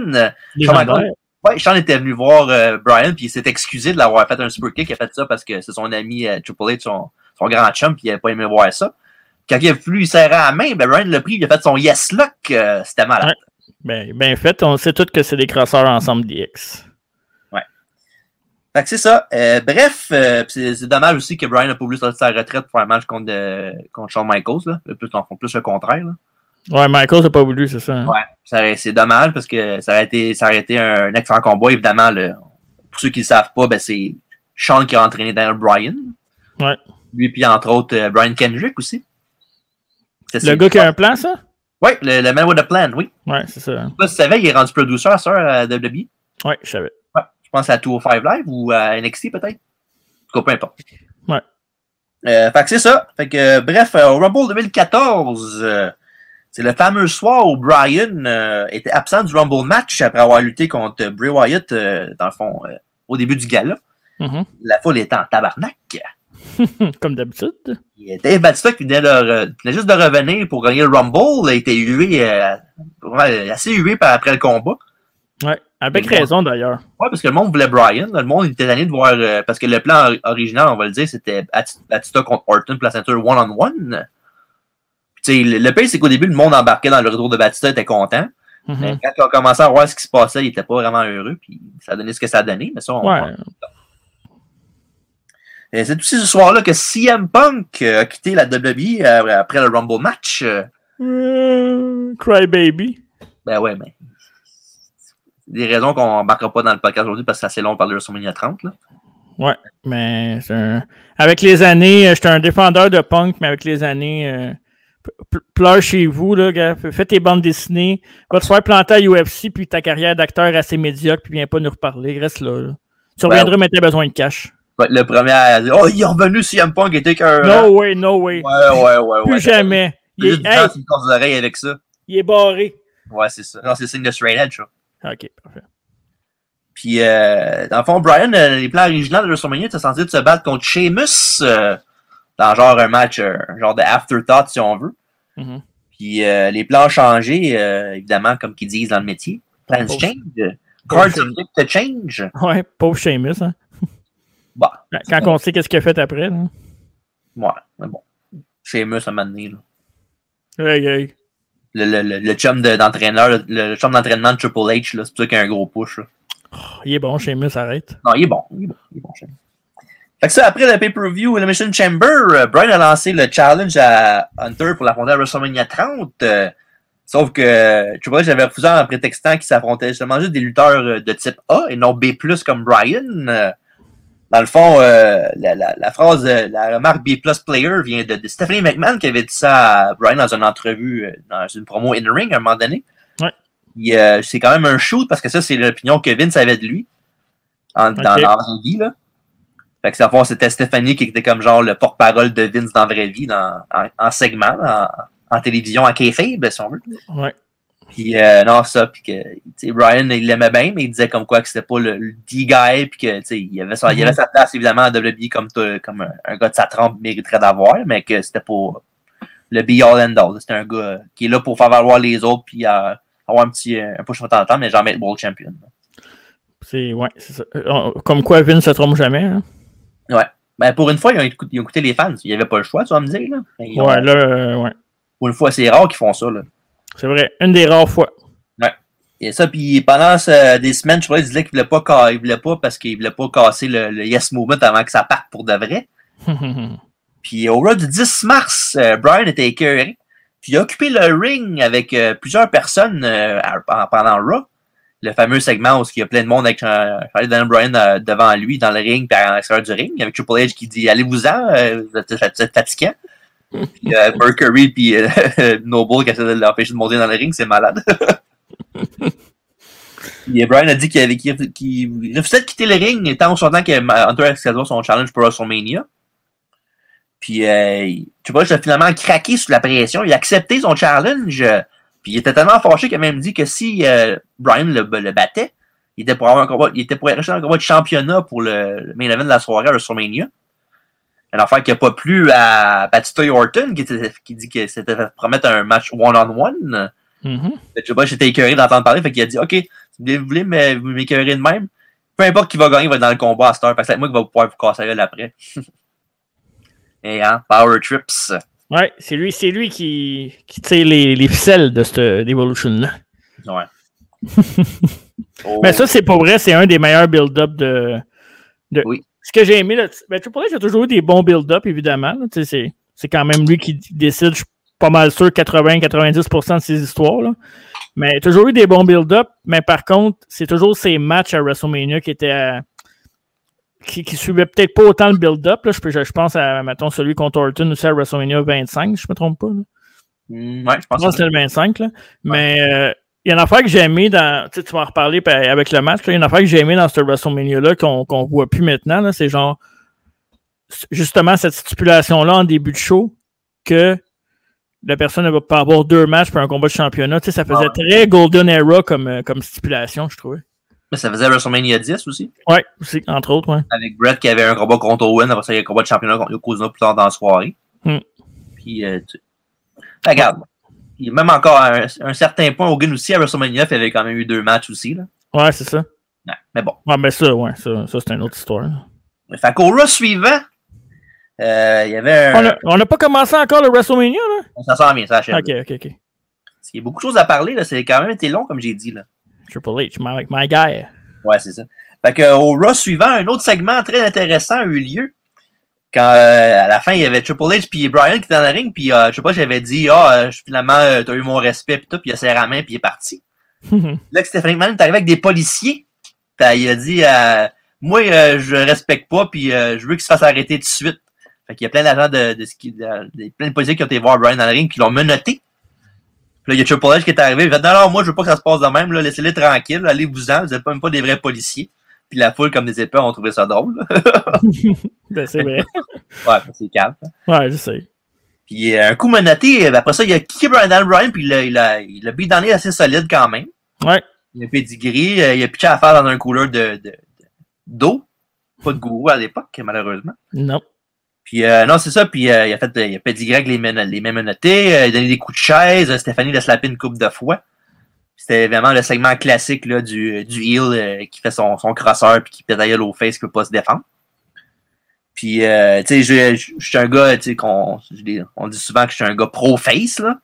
Ouais, Sean était venu voir euh, Brian, puis il s'est excusé de l'avoir fait un super kick. Il a fait ça parce que c'est son ami euh, Triple H, son, son grand chum, puis il n'a pas aimé voir ça. Quand il a voulu lui serrer la main, ben Brian l'a pris, il a fait son yes lock. euh, C'était malade. Ben, ben fait, on sait tous que c'est des crosseurs ensemble DX. Fait que c'est ça. Euh, bref, euh, c'est dommage aussi que Brian n'a pas voulu sortir sa retraite pour un match contre, contre Shawn Michaels. Là. Plus, en font plus le contraire. Là. Ouais, Michael n'a pas voulu, c'est ça. hein? Ouais. C'est dommage parce que ça aurait été, ça aurait été un, excellent combat. Évidemment, pour ceux qui ne le savent pas, ben, c'est Sean qui a entraîné Daniel Bryan. Ouais. Lui, puis entre autres, Brian Kendrick aussi. Le gars qui a un plan, ça? Ouais, le, le man with a plan, oui. Ouais, c'est ça. Tu savais, il est rendu producer à ça à WWE. Ouais, je savais. Ouais. Je pense à 205 Live ou à NXT peut-être. En tout cas, peu importe. Ouais. Euh, fait que c'est ça. Fait que, euh, bref, euh, au Rumble 2014, euh, c'est le fameux soir où Brian était absent du Rumble match après avoir lutté contre Bray Wyatt, dans le fond, au début du gala. Mhm. La foule était en tabarnak. Comme d'habitude. Dave Batista qui venait, de venait juste de revenir pour gagner le Rumble, a été hué, euh, assez hué après le combat. Ouais, avec raison d'ailleurs. Ouais, parce que le monde voulait Brian. Le monde était tanné de voir. euh, parce que le plan or- original, on va le dire, c'était Bat- Batista contre Orton pour la ceinture one-on-one. Le, pire, c'est qu'au début, le monde embarquait dans le retour de Batista, était content. Mhm. Mais quand ils ont commencé à voir ce qui se passait, il était pas vraiment heureux. Puis ça a donné ce que ça a donné. Mais ça, on, Ouais. Et c'est aussi ce soir-là que CM Punk euh, a quitté la WWE euh, après le Rumble match. Euh, Cry Baby. Ben ouais, mais. Des raisons qu'on embarquera pas dans le podcast aujourd'hui parce que c'est assez long de parler de WrestleMania 30. Là. Ouais, mais un- avec les années, euh, j'étais un défendeur de punk, mais avec les années, euh, pleure chez vous, là, gars. Fais tes bandes dessinées. Va te faire planter à UFC, puis ta carrière d'acteur assez médiocre, puis viens pas nous reparler. Reste là. là. Tu reviendras, mais t'as besoin de cash. Le premier à dire Oh, il est revenu CM Punk, était qu'un. No way, no way. Ouais, ouais, ouais. Plus ouais. jamais. Il est, hey, temps sur le corps des oreilles avec ça. il est barré. Ouais, c'est ça. Non, c'est signe de straight edge, ça. Ok, parfait. Puis, euh, dans le fond, Brian, euh, les plans originaux de WrestleMania, était censé se battre contre Sheamus euh, dans genre un match, genre de afterthought, si on veut. Mhm. Puis, les plans ont changé, évidemment, comme qu'ils disent dans le métier. Plans change. Cards subject to change. Ouais, pauvre Seamus. Hein. Quand on sait qu'est-ce qu'il a fait après. Là. ouais, mais bon. Sheamus, à un moment donné, là. Hey, hey. Le, le, le, le chum de- d'entraîneur, le, le chum d'entraînement de Triple H, c'est pour ça qu'il y a un gros push. Là. Oh, il est bon, Seamus, arrête. Non, il est bon. Il est bon. Il est bon Sheamus. Fait que ça, après le pay-per-view Elimination Chamber, euh, Brian a lancé le challenge à Hunter pour l'affronter à WrestleMania 30. euh, sauf que euh, Triple H avait refusé en prétextant qu'il s'affrontait justement juste des lutteurs de type A et non B+, comme Brian. Dans le fond, euh, la, la, la phrase, la remarque B+, player vient de, de Stephanie McMahon qui avait dit ça à Brian dans une entrevue, euh, dans une promo in-ring à un moment donné. Ouais. Euh, c'est quand même un shoot parce que ça, c'est l'opinion que Vince avait de lui en, dans, la vraie vie. Là. Fait que, fond, c'était Stéphanie qui était comme genre le porte-parole de Vince dans la vraie vie, dans, en, en segment, en, en télévision, en kayfabe, si on veut. Ouais. Puis euh, non, ça, puis que, Brian, il l'aimait bien, mais il disait comme quoi que c'était pas le, le D-guy, puis que, tu sais, il avait, sa, il avait sa place, évidemment, à WWE comme, comme un, un gars de sa trempe mériterait d'avoir, mais que c'était pas le be-all and all. C'était un gars qui est là pour faire valoir les autres, puis euh, avoir un petit euh, un push de temps en temps, mais jamais être world champion. C'est ouais, c'est ça. Euh, Comme quoi Vince se trompe jamais. Hein? Ouais. Ben, pour une fois, ils ont, écouté, ils ont écouté les fans. Il n'y avait pas le choix, tu vas me dire, là. Ont- Ouais, là, euh, ouais. Pour une fois, c'est rare qu'ils font ça, là. C'est vrai. Une des rares fois. Et ça, puis pendant ce- des semaines, je crois qu'il disait qu'il voulait pas, il voulait pas parce qu'il voulait pas casser le, le Yes Movement avant que ça parte pour de vrai. Puis au Raw du 10 mars, euh, Brian était écœuré. Puis il a occupé le ring avec euh, plusieurs personnes euh, à- pendant Raw. Le fameux segment où il y a plein de monde avec euh, Daniel Bryan euh, devant lui dans le ring, puis à l'extérieur du ring, avec Triple H qui dit Allez-vous-en, euh, vous êtes. Puis euh, Mercury puis euh, Noble qui essaie de l'empêcher de monter dans le ring, c'est malade. Puis Brian a dit qu'il avait- qu'il refusait de quitter le ring tant son temps que Hunter Excalibur son challenge pour WrestleMania. Puis euh, Triple H a finalement craqué sous la pression. Il a accepté son challenge. euh, Puis il était tellement fâché qu'il a même dit que si euh, Brian le, le battait, il était pour avoir un combat, il était pour un combat de championnat pour le, le main event de la soirée à WrestleMania. Une affaire qui n'a pas plu à Batista Orton, qui, dit que c'était promettre un match one-on-one. Mhm. Le Triple H était écœuré d'entendre parler, fait qu'il a dit OK, vous voulez mais vous m'écœurez de même, peu importe qui va gagner, il va être dans le combat à cette heure, parce que c'est moi qui va pouvoir vous casser la après. Et hein, Power Trips. Ouais, c'est lui, c'est lui qui, qui tire les, les ficelles de cette Evolution-là. Ouais. Oh. Mais ça, c'est pas vrai, c'est un des meilleurs build-up de, de- Oui. Ce que j'ai aimé, là, ben, Triple H a toujours eu des bons build-up, évidemment. C'est c'est quand même lui qui décide, je suis pas mal sûr, 80-90% de ses histoires. là. Mais il a toujours eu des bons build-up, mais par contre, c'est toujours ses matchs à WrestleMania qui étaient à- qui, qui suivaient peut-être pas autant le build-up. là. Je, peux- je, je pense à, mettons, celui contre Orton aussi à WrestleMania 25, je me trompe pas. là. Mm, ouais, je Je pense pense que c'était le 25. Là. Mais euh, il y a une affaire que j'ai aimé dans. Tu sais, tu vas en reparler pa- avec le match. là. Il y a une affaire que j'ai aimé dans ce WrestleMania-là qu'on qu'on voit plus maintenant. C'est genre justement cette stipulation-là en début de show que la personne ne va pas avoir deux matchs pour un combat de championnat. Tu sais, ça faisait très Golden Era comme, euh, comme stipulation, je trouvais. Mais ça faisait WrestleMania 10 aussi, Ouais, aussi, entre autres, ouais. avec Brett qui avait un combat contre Owen, après ça, il y a un combat de championnat contre Yokozuna plus tard dans la soirée. Hmm. Puis, euh, tu... regarde, même encore à un, un certain point, Hogan aussi, à WrestleMania, il avait quand même eu deux matchs aussi. Là. Ouais, c'est ça. Ouais, mais bon. Ouais, mais ça, ouais, ça, ça c'est une autre histoire. là. Fait qu'au Raw suivant, euh, il y avait un... On n'a pas commencé encore le WrestleMania, là? Ça sent bien, ça achève. Ok, ok, ok. Il y a beaucoup de choses à parler, là. C'est quand même été long, comme j'ai dit, là. Triple H, my, my guy. Ouais, c'est ça. Fait que, au Raw suivant, un autre segment très intéressant a eu lieu. Quand, euh, à la fin, il y avait Triple H puis Brian qui était dans le ring, puis euh, je sais pas, j'avais dit, ah, euh, finalement, euh, t'as eu mon respect, puis tout, puis il a serré la main, puis il est parti. Là, que Stephanie McMahon est arrivé avec des policiers. Il a dit, euh, moi, je respecte pas, puis je veux qu'il se fasse arrêter tout de suite. Fait qu'il y a plein d'agents de, de, ski- de- de- plein de policiers qui ont été voir Brian dans le ring, qui l'ont menotté. Puis là, il y a Triple H qui est arrivé, il fait, non, non, moi, je veux pas que ça se passe de même, laissez-les tranquilles, allez-vous-en, vous êtes pas même pas des vrais policiers. Puis la foule, comme des épées, ont trouvé ça drôle. Ben, c'est vrai. ouais, c'est calme. Ouais, je sais. Puis euh, un coup menotté, euh, après ça, il a kické Brian Bryan, puis il a, il a, il a beat dans les assez solide quand même. Ouais. Il a pedigree, euh, il a pitché à faire dans un couleur de, de, de- d'eau. Pas de gourou à l'époque, malheureusement. Non. Puis euh, non, c'est ça, puis euh, il a fait il a pedigree avec les, men- les mêmes menottés, il a donné des coups de chaise, Stéphanie l'a slappé une coupe de fois. C'était vraiment le segment classique là, du, du heel euh, qui fait son, son crosseur puis qui gueule au face qui peut pas se défendre. Puis, euh, tu sais, je, je, suis un gars, tu sais, qu'on, on dit souvent que je suis un gars pro-face, là.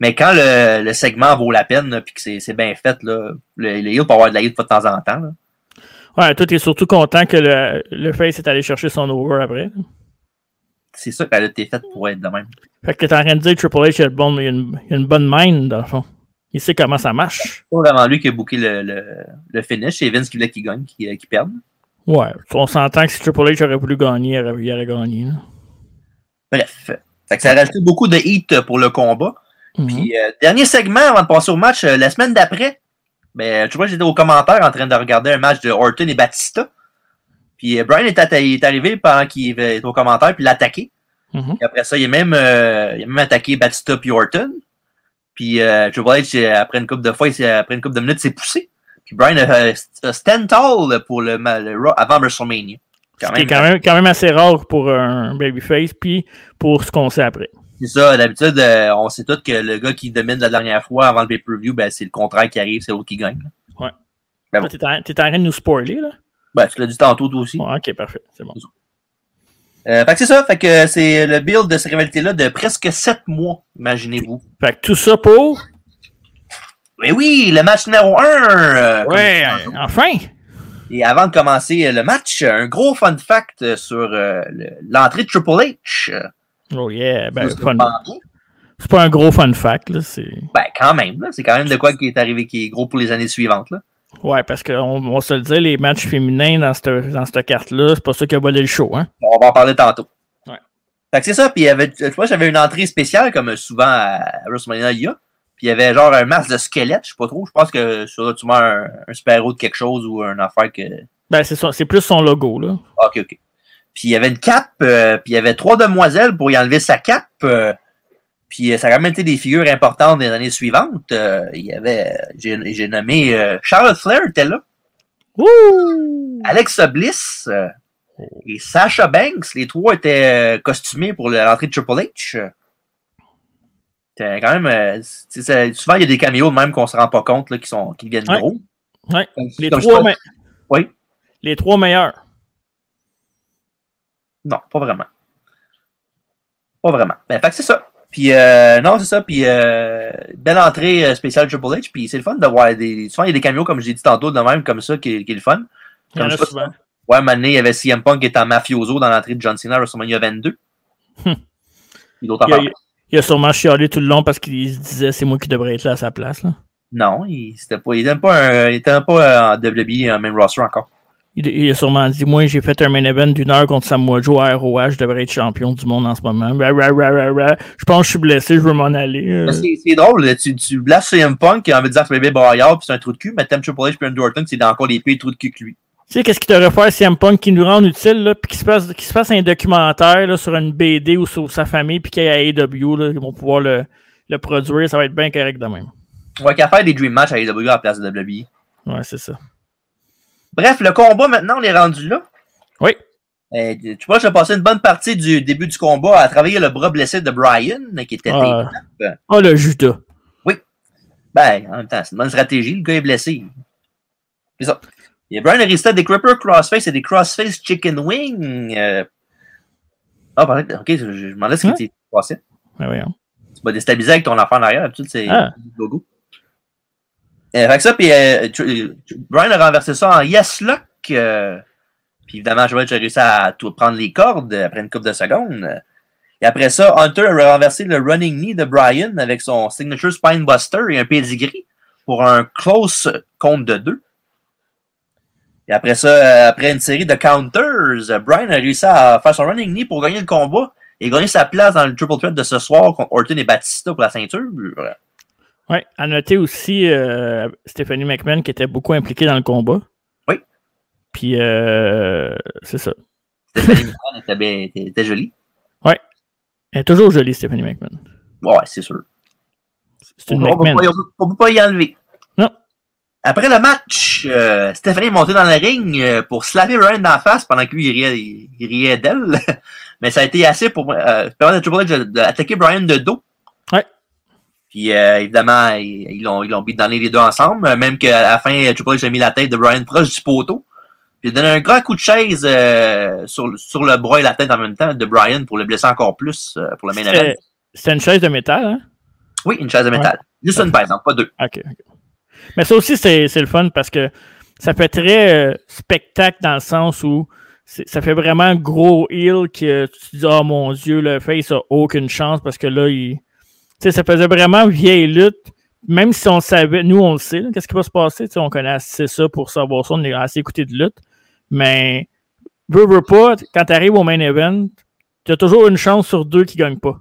Mais quand le, le segment vaut la peine, puis que c'est, c'est bien fait, là, le, le heel peut avoir de la heel de temps en temps, là. Ouais, toi, t'es surtout content que le, le Face est allé chercher son over après. C'est ça qu'elle a été faite pour être de même. Fait que t'es en train de dire Triple H il a, bon- a une, a une bonne mind, dans le fond. Il sait comment ça marche. C'est vraiment lui qui a booké le, le, le finish. C'est Vince qui voulait qu'il gagne, qu'il, qu'il perde. Ouais. On s'entend que si Triple H aurait voulu gagner, il aurait, il aurait gagné. là. Bref. Fait que ça a rajouté beaucoup de heat pour le combat. Mhm. Puis, euh, dernier segment avant de passer au match, euh, la semaine d'après, ben, tu vois, j'étais au commentaire en train de regarder un match de Orton et Batista. Puis euh, Brian est, arrivé pendant qu'il était au commentaire, puis l'a attaqué. Mhm. Après ça, il a même, euh, il a même attaqué Batista puis Orton. Puis euh, Triple H, après une couple de fois, après une couple de minutes, s'est poussé. Puis Brian a a stand tall pour le, Raw avant WrestleMania. Quand Ce qui est quand même, quand même assez rare pour un babyface, puis pour ce qu'on sait après. C'est ça, d'habitude, euh, on sait tous que le gars qui domine la dernière fois avant le pay-per-view, ben, c'est le contraire qui arrive, c'est l'autre qui gagne. Ouais. Ben bon. Là, T'es en, t'es en train de nous spoiler, là? Ben, tu l'as dit tantôt, toi aussi. Ouais, ok, parfait. C'est bon. Euh, fait que c'est ça, fait que c'est le build de cette rivalité-là de presque 7 mois, imaginez-vous. Fait que tout ça pour? Mais oui, le match numéro 1! Ouais, euh, enfin! Et avant de commencer le match, un gros fun fact sur euh, le- l'entrée de Triple H. Oh yeah, ben, fun, c'est pas un gros fun fact. Là, c'est... Ben, quand même. Là, c'est quand même de quoi qui est arrivé qui est gros pour les années suivantes. Là. Ouais, parce qu'on on se le dit, les matchs féminins dans cette, dans cette carte-là, c'est pas ça qui a volé le show. Hein? On va en parler tantôt. Ouais. Fait que c'est ça. Puis, il y avait, tu vois, j'avais une entrée spéciale, comme souvent à WrestleMania, il y a. Puis, il y avait genre un masque de squelette, je sais pas trop. Je pense que sur tu mets un, un super-héros de quelque chose ou une affaire que. Ben, c'est, ça, c'est plus son logo, là. Ok, ok. Puis, il y avait une cape, euh, puis il y avait trois demoiselles pour y enlever sa cape. euh, puis, euh, ça a quand même été des figures importantes des années suivantes. Euh, il y avait, j'ai, nommé euh, Charlotte Flair était là. Ouh! Alexa Bliss euh, et Sasha Banks, les trois étaient costumés pour le- l'entrée de Triple H. C'était quand même. souvent, il y a des caméos de même qu'on se rend pas compte là, qui, sont, qui deviennent Ouais. gros. Ouais. Les trois, me- Oui. les trois meilleurs. Non, pas vraiment. Pas vraiment. Ben, fait que c'est ça. Puis, euh, non, c'est ça. Puis, euh, belle entrée euh, spéciale Triple H. Puis, c'est le fun de voir des. Souvent, il y a des caméos, comme j'ai dit tantôt, de même, comme ça, qui, qui est le fun. Il y en a ça, souvent. Ouais, maintenant, il y avait CM Punk qui était en mafioso dans l'entrée de John Cena à WrestleMania 22. Hmm. Puis d'autres affaires. il a sûrement chialé tout le long parce qu'il se disait c'est moi qui devrais être là à sa place. Là. Non, il était pas, il était pas, un, il était pas euh, en WWE, en main roster encore. Il, il a sûrement dit Moi, j'ai fait un main event d'une heure contre Samoa Joe à ROH, je devrais être champion du monde en ce moment. Ra. Je pense que je suis blessé, je veux m'en aller. Euh, C'est drôle, tu, tu blasses CM Punk qui a envie de dire que c'est bébé Boyard puis c'est un trou de cul, mais t'aimes Triple H puis Orton, c'est encore les pires trous de cul que lui. Tu sais, qu'est-ce qu'il devrait faire CM Punk qui nous rend utile, là, puis qu'il se, fasse- qu'il se fasse un documentaire là, sur une BD ou sur sa famille, puis qu'il y ait à AEW, là, ils vont pouvoir le, le produire, ça va être bien correct de même. On va qu'à faire des Dream Match à AEW à la place de WWE. Ouais, c'est ça. Bref, le combat maintenant, on est rendu là. Oui. Euh, tu vois, j'ai passé une bonne partie du début du combat à travailler le bras blessé de Brian, qui était Ah. Oh, le Judas. Ben, en même temps, c'est une bonne stratégie. Le gars est blessé. C'est ça. Il y a Brian Arista, des Cripper Crossface et des Crossface Chicken Wing. Euh... Ah, pardon, ok, je, m'en laisse ce Hein? qui t'est passé. Ouais, voyons. Tu vas déstabiliser avec ton enfant en arrière. D'habitude, c'est Ah. le logo. Euh, fait que ça, puis euh, tu- Brian a renversé ça en Yes Lock. euh, puis évidemment, Joel a réussi à tout prendre les cordes après une couple de secondes. Et après ça, Hunter a renversé le running knee de Brian avec son signature spine buster et un pedigree pour un close compte de deux. Et après ça, euh, après une série de counters, euh, Brian a réussi à faire son running knee pour gagner le combat et gagner sa place dans le triple threat de ce soir contre Orton et Batista pour la ceinture. Ouais, à noter aussi euh, Stephanie McMahon qui était beaucoup impliquée dans le combat. Oui. Puis, euh, c'est ça. Stephanie McMahon était, bien- était- était jolie. Elle est toujours jolie, Stephanie McMahon. Ouais, c'est sûr. C'est une On ne McMahon. peut pas y enlever. Non. Après le match, euh, Stephanie est montée dans le ring euh, pour slapper Brian dans la face pendant que lui, il riait, il, il riait d'elle. Mais ça a été assez pour euh, permettre à Triple H d'attaquer Brian de dos. Ouais. Puis euh, évidemment, ils l'ont ils l'ont dans les deux ensemble. euh, Même qu'à la fin, Triple H a mis la tête de Brian proche du poteau. Puis il a donné un grand coup de chaise euh, sur, sur le bras et la tête en même temps de Brian pour le blesser encore plus euh, pour le main event. C'était une chaise de métal, hein? Oui, une chaise de métal. Juste une par exemple, pas deux. OK. ok. Mais ça aussi, c'est le fun parce que ça fait très spectacle dans le sens où ça fait vraiment gros heel que tu te dis, oh mon Dieu, le face a aucune chance parce que là, il. Sais, ça faisait vraiment vieille lutte. Même si on savait, nous on le sait, qu'est-ce qui va se passer, on connaît assez ça pour savoir ça, on a assez écouté de lutte. Mais, veux, veux pas, quand tu arrives au main event, tu as toujours une chance sur deux qui ne gagnent pas.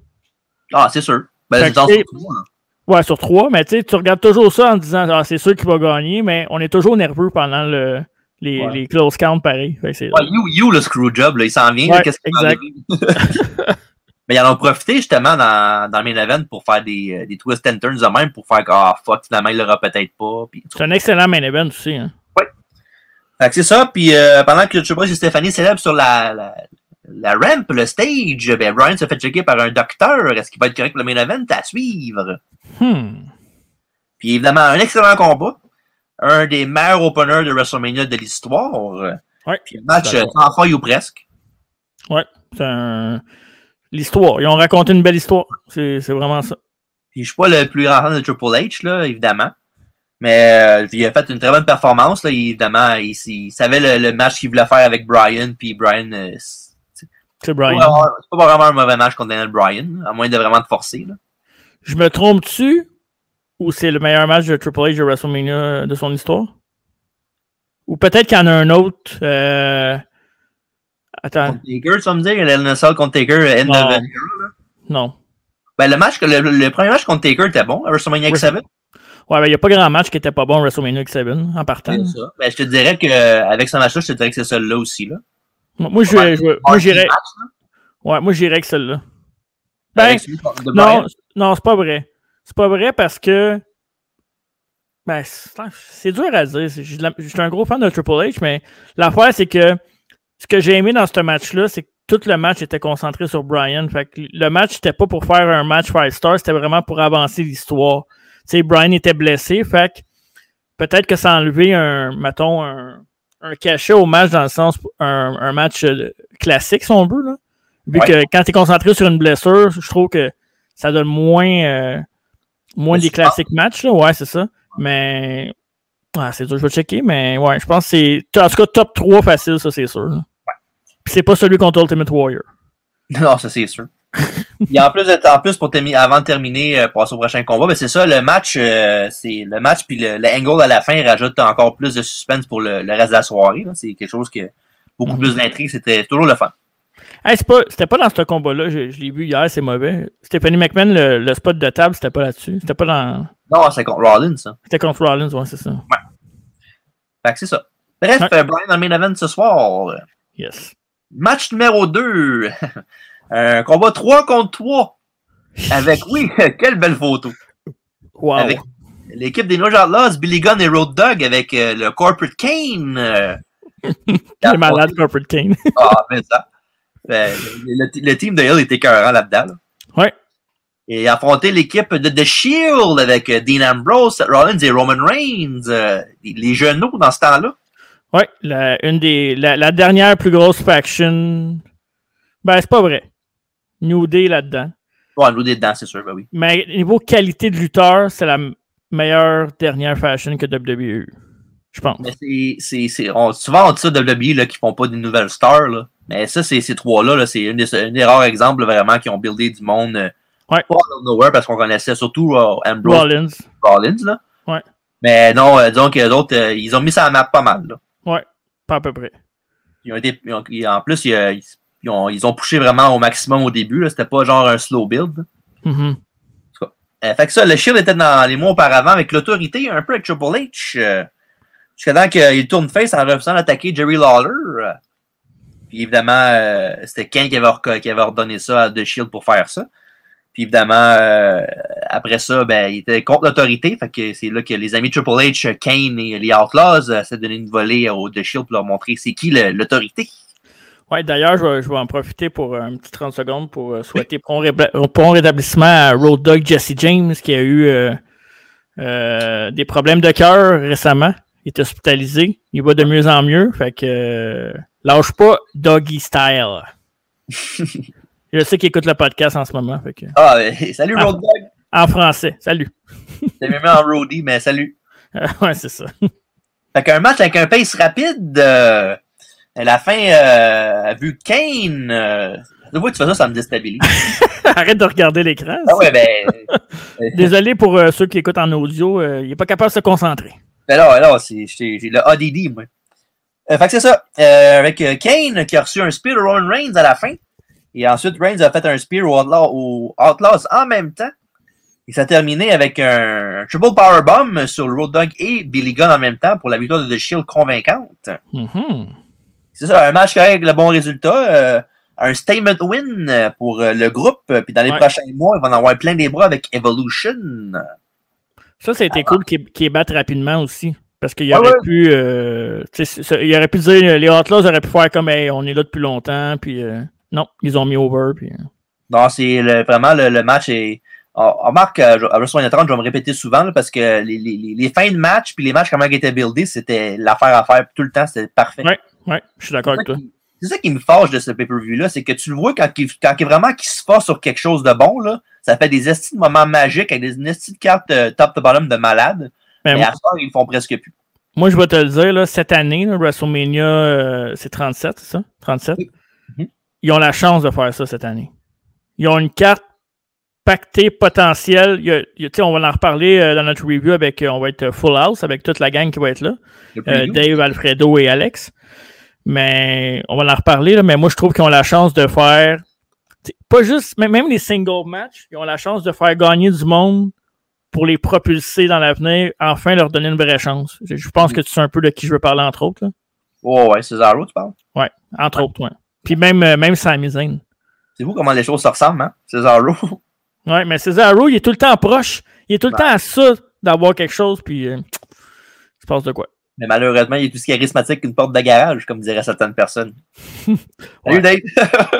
Ah, c'est sûr. Ben, ce coup, hein. Ouais, sur trois, mais tu regardes toujours ça en disant ah, c'est sûr qu'il va gagner, mais on est toujours nerveux pendant le, les, Ouais. les close counts pareil. Ouais, you, you, le screw job, là, il s'en vient. Ouais, Qu'est-ce qu'il? Mais ils en ont profité justement dans, dans le main event pour faire des, euh, des twists and turns de même pour faire que, ah, fuck, finalement, il l'aura peut-être pas. C'est un excellent main event aussi. Hein. Fait que c'est ça, puis euh, pendant que H et Stéphanie célèbrent sur la, la, la ramp, le stage, ben Brian se fait checker par un docteur. Est-ce qu'il va être correct pour le main event à suivre? Hmm. Puis évidemment, un excellent combat. Un des meilleurs openers de WrestleMania de l'histoire. Ouais, Puis un match euh, sans faille ou presque. Ouais, c'est un... l'histoire. Ils ont raconté une belle histoire. C'est c'est vraiment ça. Puis je suis pas le plus grand fan de Triple H, là, évidemment. Mais euh, il a fait une très bonne performance, là, évidemment. Il, il savait le, le match qu'il voulait faire avec Brian, puis Brian, euh, c'est Brian. c'est pas vraiment un mauvais match contre Daniel Bryan, à moins de vraiment te forcer. Là. Je me trompe-tu ou c'est le meilleur match de Triple H de WrestleMania de son histoire? Ou peut-être qu'il y en a un autre. Euh... Attends. Contre Taker, tu vas me dire, le contre Taker, end non. of Non. Ben, le, match, le, le, premier match contre Taker était bon, à WrestleMania X7. Ouais, ben, il n'y a pas grand match qui était pas bon à WrestleMania X7 en partant. C'est ça. Ben, je te dirais qu'avec ce match-là, je te dirais que c'est celui-là aussi. Là. Moi, j'irais. Ouais, moi, j'irais avec celle-là. Ben, de non, non, c'est pas vrai. C'est pas vrai parce que. Ben, c'est dur à dire. Je suis un gros fan de Triple H, mais l'affaire, c'est que ce que j'ai aimé dans ce match-là, c'est que tout le match était concentré sur Brian. Fait que le match, c'était pas pour faire un match five star, c'était vraiment pour avancer l'histoire. Tu sais, Brian était blessé, fait que peut-être que ça a enlevé un, mettons, un, un cachet au match dans le sens, un, un match euh, classique, si on veut, là. Vu Ouais. que quand tu es concentré sur une blessure, je trouve que ça donne moins, euh, moins des classiques matchs, là. Ouais, c'est ça. Mais, ouais, c'est dur, je vais checker, mais ouais, je pense que c'est, en tout cas, top 3 facile, ça, c'est sûr. là. Puis c'est pas celui contre Ultimate Warrior. Non, ça c'est sûr. Et en plus, en plus pour avant de terminer, euh, passer au prochain combat, ben c'est ça, le match, euh, c'est le match puis le, le angle à la fin rajoute encore plus de suspense pour le, le reste de la soirée. là. C'est quelque chose que beaucoup Mhm. plus d'intrigue, c'était toujours le fun. Hey, c'est pas, c'était pas dans ce combat-là, je, je l'ai vu hier, c'est mauvais. Stephanie McMahon, le, le spot de table, c'était pas là-dessus? C'était pas dans. Non, c'est contre Rollins, ça. C'était contre Rollins, ouais, c'est ça. Fait que c'est ça. Bref, Ouais. euh, Brian dans le main event ce soir. Yes. Match numéro 2. Un combat 3 contre 3. Avec, oui, quelle belle photo. Wow. Avec l'équipe des New Outlaws, Billy Gunn et Road Dogg avec euh, le Corporate Kane. euh, est malade, Corporate Kane. Ah, mais ça. Euh, le, le- le team de Hill était écœurant là-dedans. là. ouais. Et affronter l'équipe de The Shield avec euh, Dean Ambrose, Rollins et Roman Reigns. euh, les, les genoux dans ce temps-là. Ouais, la, une des, la, la dernière plus grosse faction. Ben, c'est pas vrai. New Day là-dedans. Ouais, nous dedans, c'est sûr, ben oui. Mais niveau qualité de lutteur, c'est la meilleure dernière fashion que WWE. Je pense. Mais c'est, souvent, on dit ça de WWE là, qui font pas des nouvelles stars. Là. Mais ça, c'est, ces trois-là, là, c'est une des, un des rares exemples vraiment qui ont buildé du monde euh, Ouais. pas out of nowhere parce qu'on connaissait surtout euh, Ambrose Rollins. Rollins. Là. Ouais. Mais non, euh, disons que les autres, euh, ils ont mis ça à la map pas mal. Là. Pas à peu près. Ils ont été, ils ont- ils- en plus, ils, ils ont, ils ont poussé vraiment au maximum au début. C'était pas genre un slow build. Mhm. Euh, fait que ça, le Shield était dans les mois auparavant avec l'autorité, un peu avec Triple H. euh, Jusqu'à temps qu'il tourne face en refusant d'attaquer Jerry Lawler. euh. Puis évidemment, euh, c'était Ken qui avait, qui avait ordonné ça à The Shield pour faire ça. Puis évidemment, euh, après ça, ben, il était contre l'autorité. Fait que c'est là que les amis Triple H, Kane et les Outlaws euh, s'est donné une volée au The Shield pour leur montrer c'est qui l'autorité. Ouais, d'ailleurs, je vais, je vais en profiter pour euh, un petit 30 secondes pour euh, souhaiter bon, rétablissement à Road Dogg Jesse James qui a eu euh, euh, des problèmes de cœur récemment. Il est hospitalisé. Il va de mieux en mieux. Fait que euh, lâche pas Doggy Style. je sais qu'il écoute le podcast en ce moment. Fait que, Ah, euh, salut Ah. Road Dogg. en français. Salut. T'es même en roadie, mais salut. ouais, c'est ça. Fait qu'un match avec un pace rapide, euh, à la fin, euh, a vu Kane. Euh, de fois que tu fais ça, ça me déstabilise. Arrête de regarder l'écran. ah ouais, ben. euh, Désolé pour euh, ceux qui écoutent en audio. euh, il n'est pas capable de se concentrer. ben là, là, c'est, j'ai, le ADD, moi. Euh, fait que c'est ça. Euh, avec euh, Kane qui a reçu un spear de Roman Reigns à la fin. Et ensuite, Reigns a fait un spear au Outlaw- Outlaws en même temps. Et ça a terminé avec un triple powerbomb sur le Road Dogg et Billy Gunn en même temps pour la victoire de The Shield convaincante. Mhm. C'est ça, un match avec le bon résultat. euh, un statement win pour euh, le groupe. euh, Puis dans les Ouais. prochains mois, ils vont en avoir plein des bras avec Evolution. Ça, ça a été cool qu'ils battent rapidement aussi. Parce qu'il Ouais, aurait ouais. pu. euh, il aurait pu dire. Les Outlaws auraient pu faire comme Hey, on est là depuis longtemps. Puis euh, non, ils ont mis over. Puis, euh, Non, c'est le- vraiment le, le match est. On on remarque à à WrestleMania 30, je vais me répéter souvent là, parce que les, les- les- les fins de match puis les matchs comment ils étaient buildés, c'était l'affaire à faire tout le temps, c'était parfait. Ouais. ouais, je suis d'accord avec ça toi. c'est ça qui me fâche de ce pay-per-view-là, c'est que tu le vois quand il, quand il vraiment qu'il se force sur quelque chose de bon, là, ça fait des estis de moments magiques avec des estis de cartes euh, top to bottom de malade. Ben, Mais moi, à soir, ils le font presque plus. moi, je vais te le dire, là, cette année, là, WrestleMania, euh, c'est 37, c'est ça? 37? Oui. Mhm. Ils ont la chance de faire ça cette année. Ils ont une carte pacté potentiel. Il y a- il y a- tu sais, on va en reparler euh, dans notre review avec, euh, on va être full house avec toute la gang qui va être là. Euh. Dave, Alfredo et Alex. Mais on va en reparler, là, mais moi je trouve qu'ils ont la chance de faire. Pas juste, même les single matchs, ils ont la chance de faire gagner du monde pour les propulser dans l'avenir, enfin leur donner une vraie chance. Je, je pense que tu sais un peu de qui je veux parler, entre autres. là. Oh, ouais, Cesaro, tu parles? Entre autres, ouais. Puis même, euh, même Sami Zayn. C'est vous comment les choses se ressemblent, hein? Cesaro. Ouais, mais Cesaro, il est tout le temps proche. Il est tout le Ouais. temps à ça d'avoir quelque chose, puis euh, il se passe de quoi. Mais malheureusement, il est aussi charismatique qu'une porte de garage, comme diraient certaines personnes. Salut Dave.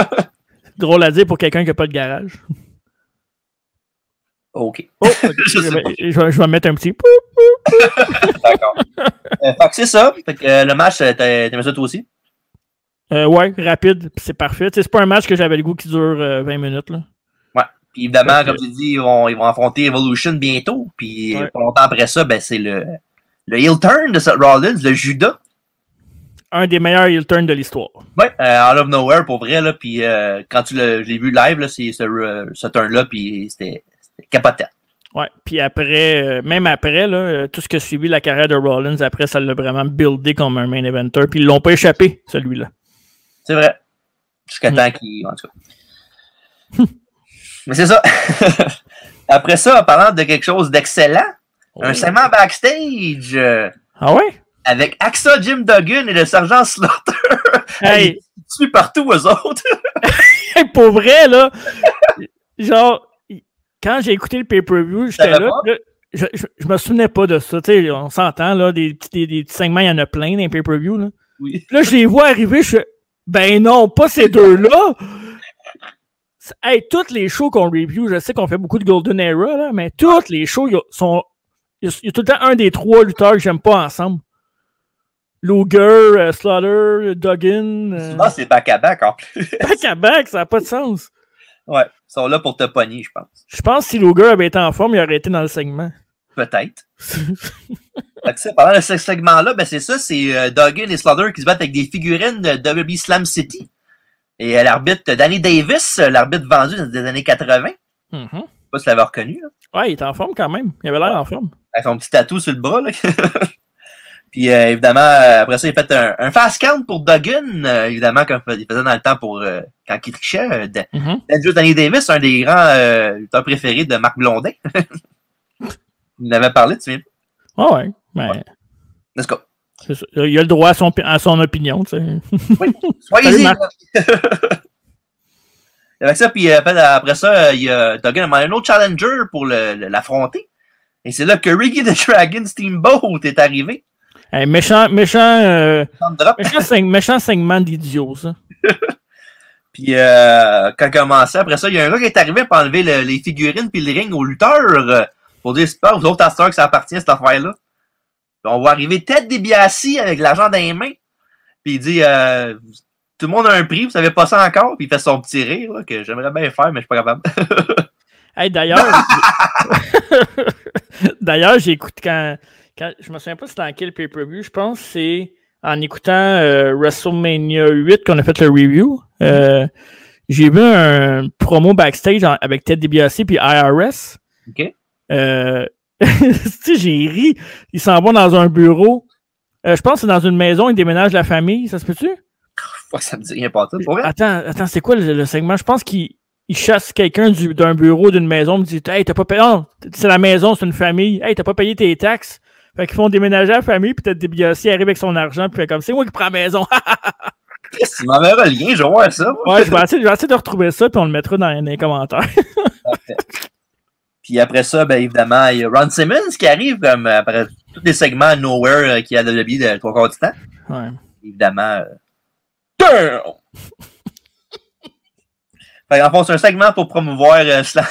Drôle à dire pour quelqu'un qui n'a pas de garage. OK. Oh, Je vais, pas. je vais- je vais mettre un petit. D'accord. Euh, fait que c'est ça. Fait que, euh, le match, euh, t'as- t'aimais ça toi aussi? Euh, ouais, rapide, c'est parfait. C'est pas un match que j'avais le goût qui dure euh, 20 minutes. Là. Puis évidemment, comme tu dis, ils vont, ils vont affronter Evolution bientôt. Puis Ouais. pas longtemps après ça, ben, c'est le, le heel turn de Seth Rollins, le Judas. Un des meilleurs heel turn de l'histoire. Ouais, euh, out of nowhere pour vrai. Là, puis euh, quand tu l'as- je l'ai vu live, là, c'est ce, euh, ce turn-là, puis c'était c'était capotant. Ouais. Puis après, euh, même après, là, euh, tout ce que suivi la carrière de Rollins, après, ça l'a vraiment buildé comme un main eventer. Puis ils l'ont pas échappé, celui-là. C'est vrai. Jusqu'à Mm. temps qu'il. En tout cas. Mais c'est ça. Après ça, en parlant de quelque chose d'excellent, un segment backstage euh, Ah ouais? avec Axa Jim Duggan et le sergent Slaughter. Hey, Ils tuent partout, eux autres. pour vrai, là, genre, quand j'ai écouté le pay-per-view, j'étais là, je, je, je me souvenais pas de ça. Tu sais, on s'entend, là, des, petits- des, des petits segments, il y en a plein dans les pay-per-view, là. Oui. Là, je les vois arriver, je ben non, pas ces deux-là! Hey, toutes les shows qu'on review, je sais qu'on fait beaucoup de Golden Era, là, mais toutes les shows, il y y a- tout le temps un des trois lutteurs que j'aime pas ensemble. Luger, euh, Slaughter, Duggan, euh, Souvent, c'est back-à-back en plus. back à back, ça n'a pas de sens. Ouais. Ils sont là pour te pogner, je pense. Je pense que si Luger avait été en forme, il aurait été dans le segment. Peut-être. Ça, pendant ce segment-là, ben c'est ça, c'est euh, Duggan et Slaughter qui se battent avec des figurines de WWE Slam City. Et euh, l'arbitre Danny Davis, euh, l'arbitre vendu dans les années 80, je sais Mhm. pas si tu l'avais reconnu, là. Ouais, il est en forme quand même. Il avait l'air en forme. avec son petit tatou sur le bras. Là. Puis euh, évidemment, après ça, il a fait un, un fast count pour Duggan, euh, évidemment, comme il faisait dans le temps pour euh, quand il trichait. Dangerous Danny Davis, un des grands lutteurs préférés de Marc Blondin. il en avait parlé, tu viens. Ah ouais. Mais Let's go. il a le droit à son, à son opinion. tu sais. Soyez-y! Salut, Marc. Avec ça, puis euh, après, après ça, euh, il y a Duggan a demandé un autre challenger pour l'affronter. Et c'est là que Ricky the Dragon Steamboat est arrivé. Hey, méchant, méchant, euh, méchant, seg- méchant segment d'idiot, ça. Puis euh, quand il a commencé, après ça, il y a un gars qui est arrivé pour enlever le- les figurines puis le ring aux lutteurs euh, pour dire c'est pas aux autres asteurs que ça appartient cette affaire-là. On voit arriver Ted DiBiase avec l'argent dans les mains. Puis il dit euh, tout le monde a un prix, vous savez pas ça encore. Puis il fait son petit rire là, que j'aimerais bien faire, mais je suis pas capable. Hey, d'ailleurs, d'ailleurs, j'écoute quand, quand, je me souviens pas c'était dans quel pay-per-view, je pense que c'est en écoutant euh, WrestleMania 8 qu'on a fait le review. Euh, j'ai vu un promo backstage en- avec Ted DiBiase puis IRS. OK? Euh, j'ai ri. Ils s'en vont dans un bureau. Euh, je pense que c'est dans une maison, ils déménagent la famille, ça se peut-tu? Ça me dit rien pas ça. Pour vrai? Attends, attends, c'est quoi le, le segment? Je pense qu'il il chasse quelqu'un du- d'un bureau, d'une maison, me dit Hey, t'as pas payé. Non, c'est la maison, c'est une famille. Hey, t'as pas payé tes taxes. Fait qu'ils font déménager la famille, puis peut-être arrive avec son argent, puis fait comme c'est moi qui prends la maison. Qu'est-ce qu'il m'enverra le lien, je vais voir ça. moi. ouais, je vais, essayer, je vais essayer de retrouver ça, puis on le mettra dans, dans les commentaires. Puis après ça, ben évidemment, il y a Ron Simmons qui arrive comme après tous les segments Nowhere euh, qu'il y a de lobby de trois quarts du temps. Ouais. évidemment. euh, Damn! fait qu'en fond, c'est un segment pour promouvoir euh, Slam.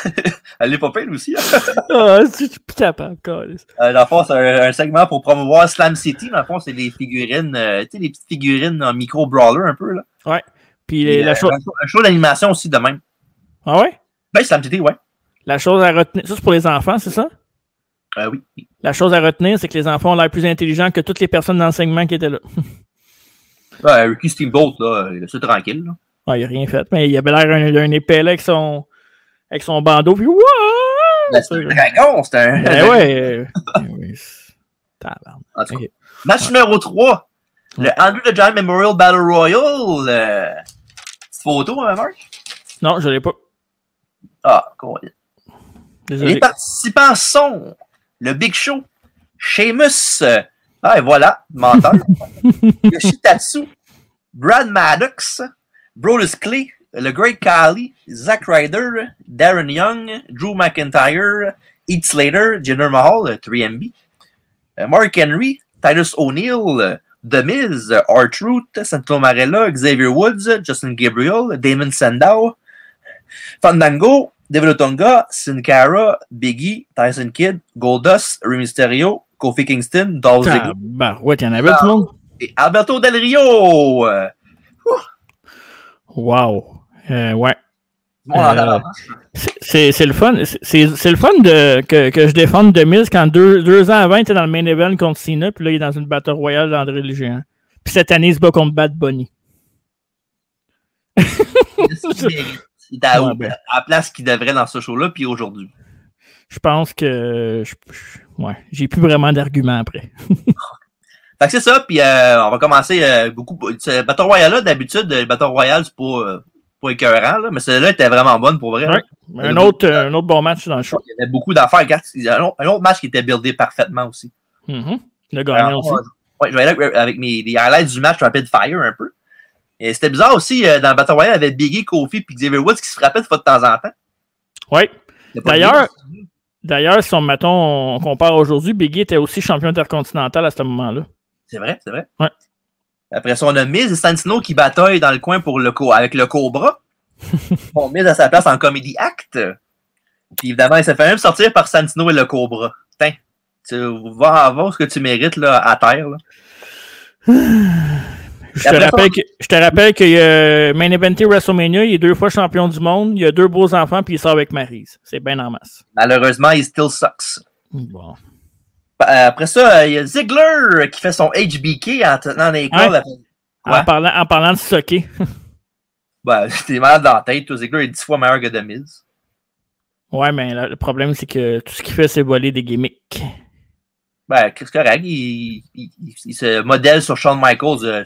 Elle est pas aussi. Hein? Ah, je suis plus capable. Euh, dans le fond, c'est un, un segment pour promouvoir Slam City. Dans le fond, c'est des figurines, euh, tu sais, des petites figurines en micro-brawler un peu. Là. Puis Puis, la euh, un show- un show d'animation aussi de même. Ah ouais? Ben, Slam City, ouais. La chose à retenir. Ça, c'est pour les enfants, c'est ça? Euh, oui. La chose à retenir, c'est que les enfants ont l'air plus intelligents que toutes les personnes segment qui étaient là. Ouais, Ricky Steamboat, là, il est tranquille. Là. Ah, il a rien fait. Mais il avait l'air d'un un épais là, avec son. avec son bandeau, puis c'est un dragon, c'est un. Ben ouais. Ben oui. Tabarnak. En tout cas. Ok. Match numéro 3. Le Andrew the Giant Memorial Battle Royal. Euh... Petite photo, hein, Marc? Non, je l'ai pas. Ah, cool. Les participants sont le Big Show, Sheamus, euh, ah, et voilà, menteur, Yoshitatsu, Brad Maddox, Brodus Clay, le Great Khali, Zack Ryder, Darren Young, Drew McIntyre, Heath Slater, Jinder Mahal, euh, 3MB, euh, Mark Henry, Titus O'Neill, The Miz, R-Truth, Santo Marella, Xavier Woods, Justin Gabriel, Damon Sandow, Fandango, David Otunga, Sin Cara, Biggie, Tyson Kidd, Goldust, Rey Mysterio, Kofi Kingston, Dolph Ziggler Bah, ouais, il y en avait tout le monde? et Alberto Del Rio. Euh, Wow. Euh, ouais. Euh. C'est- le fun. C'est le fun de, que, que je défende de Miz quand deux, deux ans avant, il était dans le main event contre Cena, puis là, il est dans une battle royale d'André le Géant. Puis cette année, il se bat contre Bad Bunny. Il est à, Ouais, ben. à la place qu'il devrait dans ce show-là, puis aujourd'hui. Je pense que. je- je- ouais, j'ai plus vraiment d'arguments après. Fait que c'est ça, puis euh, on va commencer euh, beaucoup. Ce Battle Royale-là, d'habitude, le Battle Royale, c'est pas, euh, pas écœurant, là, mais celle-là était vraiment bonne pour vrai. Ouais. Un autre, un autre bon match dans le show. Il y avait beaucoup d'affaires. Un autre- match qui était buildé parfaitement aussi. Mhm. Le gagnant Alors, aussi. Ouais, je vais aller avec- avec mes les highlights du match Rapid Fire un peu. Et c'était bizarre aussi, euh, dans le Battle Royale, avait Biggie, Kofi et Xavier Woods qui se frappaient de fois de temps en temps. Pas D'ailleurs, D'ailleurs, si on, mettons, on compare aujourd'hui, Biggie était aussi champion intercontinental à ce moment-là. C'est vrai, c'est vrai. Ouais. Après ça, on a Miz et Santino qui bataillent dans le coin pour le co- avec le Cobra. bon, Miz à sa place en Comedy Act. Puis évidemment, il s'est fait même sortir par Santino et le Cobra. Putain, tu vas avoir ce que tu mérites là, à terre. Là. Je te, rappelle que, je te rappelle a Main Eventé WrestleMania, il est deux fois champion du monde, il a deux beaux enfants, puis il sort avec Maryse. C'est bien en masse. Malheureusement, il still sucks. Bon. Euh, Après ça, euh, il y a Ziggler qui fait son HBK en tenant les cordes. En, parlant, en parlant de socker. Ben, t'es malade dans la tête. Toi, Ziggler est dix fois meilleur que The Miz. Ouais, mais là, le problème, c'est que tout ce qu'il fait, c'est voler des gimmicks. Ben, c'est correct. Il, il, il- il se modèle sur Shawn Michaels.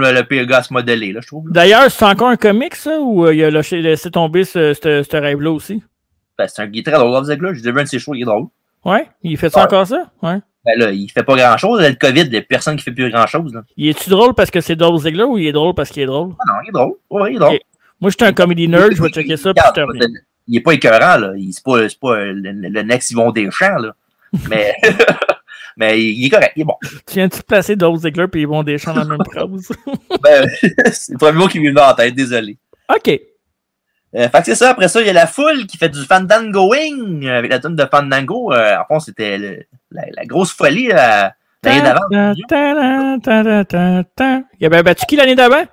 Pas le, le pire gars à se modeler, là, je trouve. là. D'ailleurs, c'est encore un comic, ça, ou euh, il a laissé tomber ce, ce, ce rêve-là aussi? Ben, c'est un il est très drôle, Love. J'ai déjà vu un de ses shows, il est drôle. Ouais? Il fait ça Ouais. encore, ça? Ouais. Ben là, il fait pas grand chose. Le COVID, il y a personne qui fait plus grand chose. Là. Il est-tu drôle parce que c'est Dolph Ziggler ou il est drôle parce qu'il est drôle? Ah non, il est drôle. Ouais, il est drôle. Moi, je suis un comedy nerd, je vais checker ça, puis je te. Il est pas écœurant, là. Il- C'est pas, pas le, le next Yvon Deschamps, là. Mais, mais il est correct, il est bon. Tu viens-tu de placer Dolph Ziggler puis ils vont des champs dans la même phrase? Ben, c'est le premier mot qui m'est venu en tête, désolé. OK. Euh, fait que c'est ça, après ça, il y a la foule qui fait du fandangoing euh, avec la tune de Fandango. Euh, en fond, c'était le- la, la grosse folie euh, l'année d'avant. Il avait battu qui l'année d'avant?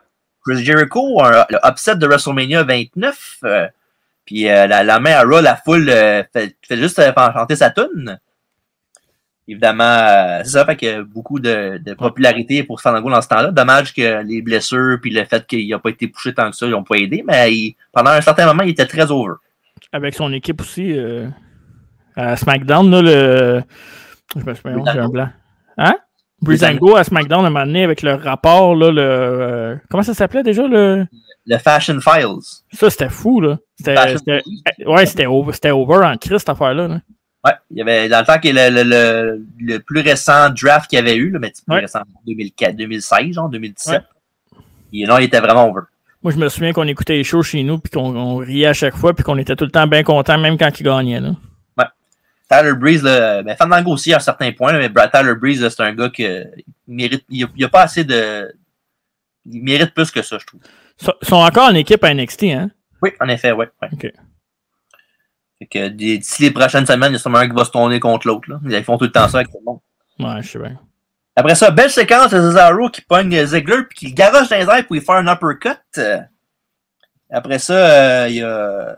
Chris Jericho, un- le upset de WrestleMania 29. euh, puis la, la main à Raw, la foule fait, fait juste euh, faire chanter sa tune. Évidemment, euh, c'est ça, fait que beaucoup de, de popularité pour Fandango dans ce temps-là. Dommage que les blessures puis le fait qu'il n'a pas été poussé tant que ça, ils n'ont pas aidé, mais il- pendant un certain moment, il était très over. Avec son équipe aussi. euh, à SmackDown, là, le. Je me souviens, j'ai un blanc. Hein? Breezango à SmackDown, un moment donné, avec le rapport, là, le. euh, comment ça s'appelait déjà, le? Le Fashion Files. Ça, c'était fou, là. C'était. Ouais, c'était over, c'était over en Christ, cette affaire-là. là. Ouais, il y avait dans le temps que le, le, le, le plus récent draft qu'il y avait eu, là, mais c'est plus Ouais. récent, 2004, 2016, genre 2017. Et non, il était vraiment over. Moi, je me souviens qu'on écoutait les shows chez nous, puis qu'on on riait à chaque fois, puis qu'on était tout le temps bien content, même quand ils gagnaient. Là. Tyler Breeze, là, ben Fandango aussi à un certain point, là, mais Brad Tyler Breeze, c'est un gars qui mérite, il n'y a, pas assez de. Il mérite plus que ça, je trouve. Ils sont encore en équipe à NXT, hein? Oui, en effet, oui. Ouais. OK. Fait que d'ici les prochaines semaines, il y a sûrement un qui va se tourner contre l'autre. Ils font tout le temps ça avec tout le monde. Ouais, je sais bien. Après ça, belle séquence de Cesaro qui pogne Ziggler puis qui le garoche dans les airs pour lui faire un uppercut. Après ça, euh, il y a.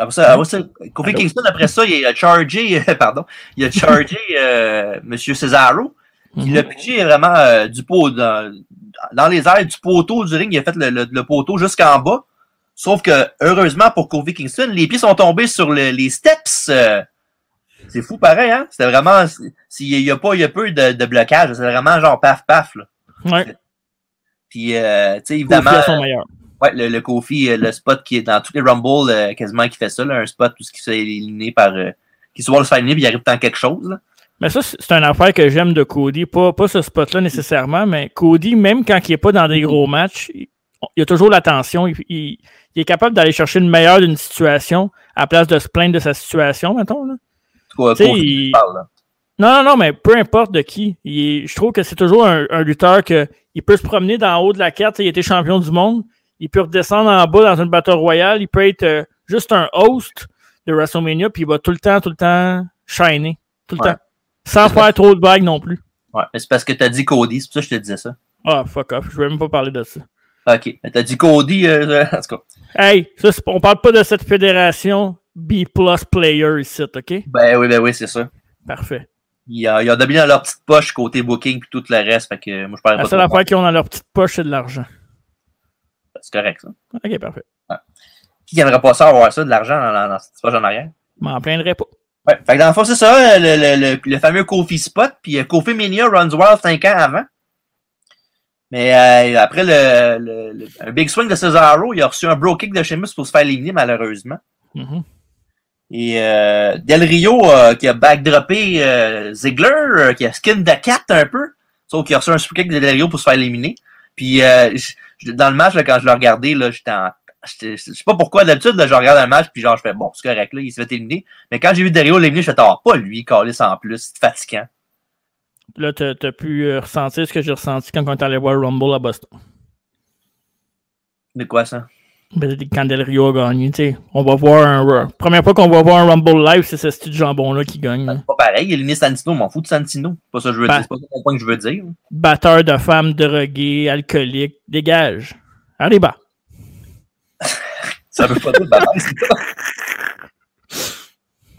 Après ça, après ça, Kofi? Kingston, après ça, il a chargé, pardon, il a chargé euh, Monsieur Cesaro, qui Mhm. l'a pitché vraiment euh, du pot dans, dans les airs, du poteau du ring, il a fait le, le- le poteau jusqu'en bas. Sauf que, heureusement pour Kofi Kingston, les pieds sont tombés sur le- les steps. euh, c'est fou pareil, hein? C'était vraiment. S'il y a pas, il y a peu de, de blocage. C'est vraiment genre paf paf. Là. Ouais. Puis, euh, tu sais, Kofi évidemment. à son meilleur. Ouais, le, le Kofi, euh, le spot qui est dans tous les Rumble, euh, quasiment qui fait ça, là, un spot où qui se fait éliminer par. Euh, qui se voit le faire éliminer, puis il arrive dans quelque chose. Là. Mais ça, c'est une affaire que j'aime de Cody. Pas, pas ce spot-là nécessairement, mais Cody, même quand il n'est pas dans des gros matchs, il, il a toujours l'attention. Il, il- il est capable d'aller chercher le meilleur d'une situation à place de se plaindre de sa situation, mettons. Là. Sais, Kofi il- parle, là. Non, non, non, mais peu importe de qui. Il je trouve que c'est toujours un, un lutteur que il peut se promener d'en haut de la carte. Il était champion du monde. Il peut redescendre en bas dans une battle royale. Il peut être euh, juste un host de WrestleMania, puis il va tout le temps, tout le temps shiner. Tout le Ouais. temps. Sans faire trop de vagues non plus. Ouais, mais c'est parce que t'as dit Cody, c'est pour ça que je te disais ça. Ah, fuck off. Je vais même pas parler de ça. Ok. T'as dit Cody, euh, en tout cas. Hey, ça, on parle pas de cette fédération B plus player ici, OK? Ben oui, ben oui, c'est ça. Parfait. Ils ont, ils ont dominé dans leur petite poche côté booking puis tout le reste. Fait que moi, je parle La seule affaire qu'ils ont dans leur petite poche, c'est de l'argent. C'est correct, ça. OK, parfait. Qui aimerait pas ça avoir ça, de l'argent dans, dans, dans cette poche en arrière? M'en plaindrai pas. Ouais. Fait que dans le fond, c'est ça, le, le, le, le fameux Kofi Spot. Puis euh, Kofi Mania runs wild 5 ans avant. Mais euh, après le, le, le- un big swing de Cesaro, il a reçu un bro kick de Sheamus pour se faire éliminer, malheureusement. Mhm. Et euh, Del Rio euh, qui a backdroppé euh, Ziggler, euh, qui a skin de cat un peu. Sauf qu'il a reçu un super kick de Del Rio pour se faire éliminer. Puis euh, j- j- dans le match, là, quand je l'ai regardé, là, j'étais en. Je sais pas pourquoi d'habitude, je regarde un match, puis genre je fais bon, c'est correct, là, il s'est fait éliminer. Mais quand j'ai vu Del Rio l'éliminer, je fais ah, pas lui, Calis en plus, c'est fatigant. Là, t'as as pu euh, ressentir ce que j'ai ressenti quand on est allé voir Rumble à Boston. Mais quoi ça? Ben, Quand Del Rio a gagné, tu sais. On va voir un. Première fois qu'on va voir un Rumble live, c'est ce style jambon-là qui gagne. C'est pas pareil, il a éliminé Santino, je m'en fous de Santino. C'est pas ça que je veux Ben. dire, c'est pas mon point que je veux dire. Batteur de femmes droguées, alcooliques, dégage. Allez, bas. Ça veut pas dire bataille, c'est ça.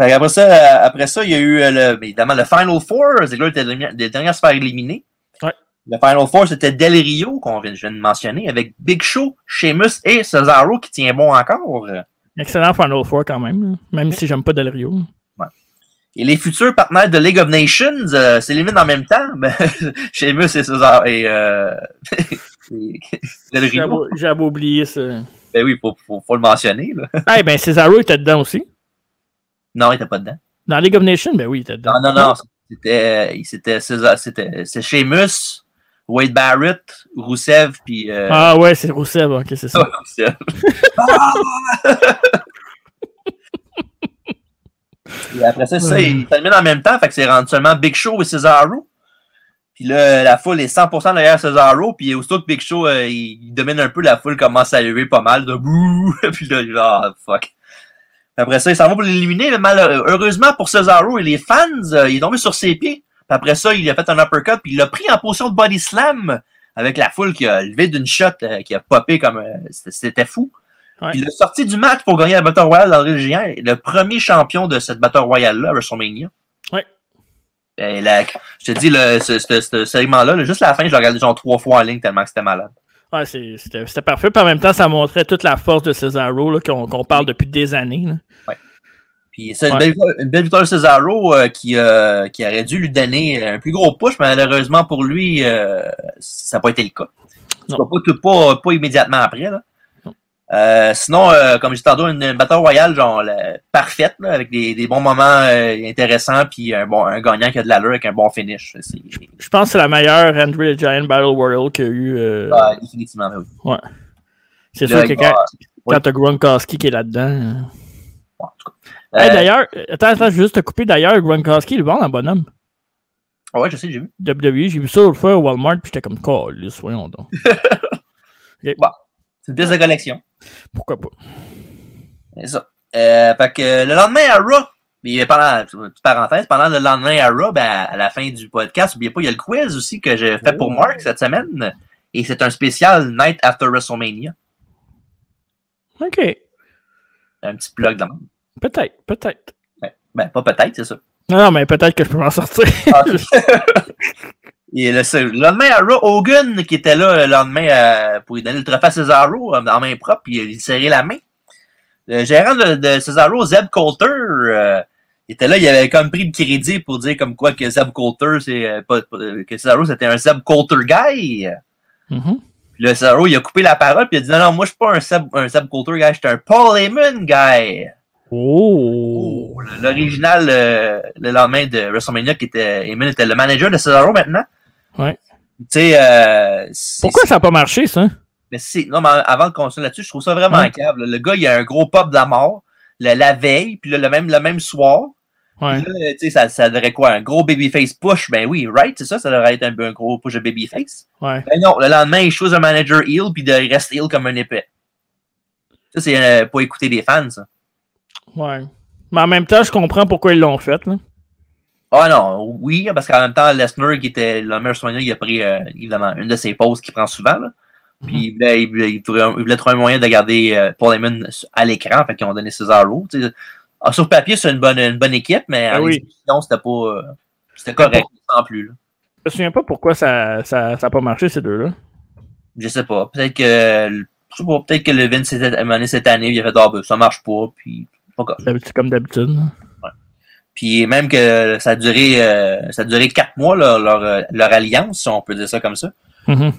Qu'après ça, euh, après ça, il y a eu euh, le, évidemment le Final Four. Ziggler était le dernier- le dernier à se faire éliminer. Ouais. Le Final Four, c'était Del Rio, qu'on vient, je viens de mentionner, avec Big Show, Sheamus et Cesaro qui tient bon encore. Excellent Final Four quand même. là. Même si j'aime pas Del Rio. Et les futurs partenaires de League of Nations euh, s'éliminent en même temps. Ben, Sheamus et Cesaro et, euh, et Del Rio. J'avais oublié ça. Ben oui, faut, faut, faut le mentionner. Là. Eh ben, Cesaro était dedans aussi. Non, il était pas dedans. Dans League of Nations, ben oui, il était dedans. Non, non, non. C'était, il- c'était, César- c'était, c'est Sheamus, Wade Barrett, Rousseff, puis. Euh, Ah ouais, c'est Rousseff, ok, c'est ça. Rousseff. Ah! Et après ça, ça, ils terminent en même temps, fait que c'est rendu seulement Big Show et Cesaro. Puis là, la foule est 100% derrière Cesaro, puis aussitôt que Big Show, euh, il, il domine un peu, la foule commence à lever pas mal de bouh, puis là, genre, fuck. Après ça, il s'en va pour l'éliminer, heureusement pour Cesaro et les fans, euh, il est tombé sur ses pieds. Puis après ça, il a fait un uppercut, puis il l'a pris en position de body slam avec la foule qui a levé d'une shot, euh, qui a popé comme... euh, c'était- fou. Ouais. Puis il a sorti du match pour gagner la Battle Royale dans le géant, le premier champion de cette Battle Royale-là, WrestleMania. Ouais. Et là, je te dis, le, ce, ce, ce segment-là, là, juste à la fin, je l'ai regardé genre trois fois en ligne tellement que c'était malade. Ouais, c'est- c'était c'était parfait. Puis en même temps, ça montrait toute la force de Cesaro là, qu'on qu'on parle depuis des années. là. Puis c'est une, Ouais. une belle victoire de Cesaro euh, qui, euh, qui aurait dû lui donner un plus gros push, mais malheureusement pour lui, euh, ça n'a pas été le cas. Non. Pas, pas, pas, pas immédiatement après. Là. Euh, sinon, euh, comme je disais tantôt, une, une bataille royale genre là, parfaite, là, avec des, des bons moments euh, intéressants, puis un, bon, un gagnant qui a de l'allure avec un bon finish. Je pense que c'est la meilleure Andrew the Giant Battle Royale qu'il y a eu. ah, définitivement, oui. ouais. C'est sûr que quand, va- quand t'as Gronkowski qui est là-dedans. bon. Hey, Euh, d'ailleurs, attends, attends, je vais juste te couper. D'ailleurs, Gronkowski, il est bon en bonhomme. ouais, je sais, j'ai vu. WWE, j'ai vu ça l'autre fois au Walmart, puis j'étais comme, calisse, voyons donc. C'est une pièce de collection. Pourquoi pas? C'est ça. Euh, fait que le lendemain à Raw, pendant, petite parenthèse, pendant le lendemain à Raw, ben, à la fin du podcast, n'oubliez pas, il y a le quiz aussi que j'ai fait pour Mark cette semaine. Et c'est un spécial Night After WrestleMania. OK. Un petit plug dans Peut-être, peut-être. Ben, pas peut-être, c'est ça. Non, non, mais peut-être que je peux m'en sortir. Ah, Et le, le lendemain, à Raw, Hogan, qui était là le lendemain euh, pour lui donner le trophée à Cesaro euh, en main propre, puis il serrait la main. Le gérant de, de Cesaro, Zeb Coulter, euh, il était là, il avait comme pris le crédit pour dire comme quoi que Zeb Coulter, c'est euh, pas, que Cesaro, c'était un Zeb Coulter guy. Mhm. Puis le Cesaro, il a coupé la parole, puis il a dit non, non, moi, je suis pas un Zeb, un Zeb Coulter guy, je suis un Paul Heyman guy. Oh! Oh, L'original, euh, le lendemain de WrestleMania, qui était, Heyman était le manager de Cesaro maintenant. Ouais. Tu sais, euh, Pourquoi ça n'a pas marché, ça? Mais c'est. Non, mais avant de continuer là-dessus, je trouve ça vraiment Ouais. câble. Le gars, il a un gros pop de la mort le- la veille, puis là, le même, le même soir. Ouais. Là, ça, ça devrait quoi? Un gros babyface push? Ben oui, right, c'est ça, ça devrait être un, un gros push de babyface. Ouais. Ben non, le lendemain, il choisit un manager heel, puis il reste heel comme un épée. Ça, c'est euh, pour écouter les fans, ça. Ouais. Mais en même temps, je comprends pourquoi ils l'ont fait, là. Ah non, oui, parce qu'en même temps, Lesnar, qui était le meilleur soigneur, il a pris, euh, évidemment, une de ses pauses qu'il prend souvent, là. Puis il, voulait, il, voulait, il voulait- il voulait trouver un moyen de garder euh, Paul Heyman à l'écran, fait qu'ils ont donné Cesaro. sais. Ah, sur papier, c'est une bonne, une bonne équipe, mais Ah en oui. c'était pas. euh, c'était correct, sans plus. Là. Je me souviens pas pourquoi ça ça, ça pas marché, ces deux-là. Je sais pas. Peut-être que. Peut-être que le Vince s'était amené cette année, il a fait Ah ben ça marche pas, puis. C'est comme d'habitude. Puis même que ça a duré euh, ça a duré quatre mois leur, leur, leur alliance, si on peut dire ça comme ça. Mhm.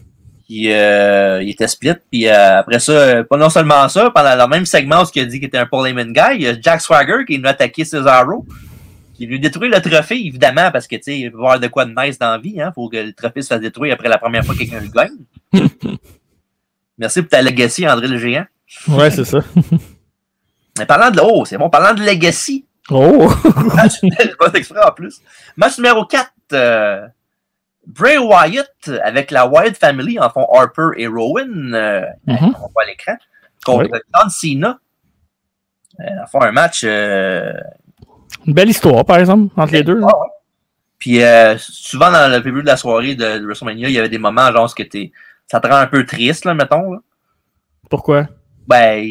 Puis euh, il était split. Puis euh, après ça, pas non seulement ça, pendant le même segment où il a dit qu'il était un Paul Heyman guy, il y a Jack Swagger qui venu attaquer Cesaro, qui venu détruire le trophée, évidemment, parce que tu sais, il veut voir de quoi de nice dans la vie, hein. Faut que le trophée se fasse détruire après la première fois que quelqu'un le gagne. Merci pour ta legacy, André le géant. Ouais, c'est ça. Mais parlant de oh, c'est bon, parlant de legacy. Oh! Match, vois exprès en plus. Match numéro 4. euh, Bray Wyatt avec la Wyatt Family en font Harper et Rowan. euh, Mhm. On voit à l'écran. Contre John Cena. Euh, en font un match. Une belle histoire, par exemple, entre les deux. ouais. Puis euh, souvent dans le début de la soirée de, de WrestleMania, il y avait des moments genre que t'es, ça te rend un peu triste, là, mettons. Là. Pourquoi? Ben,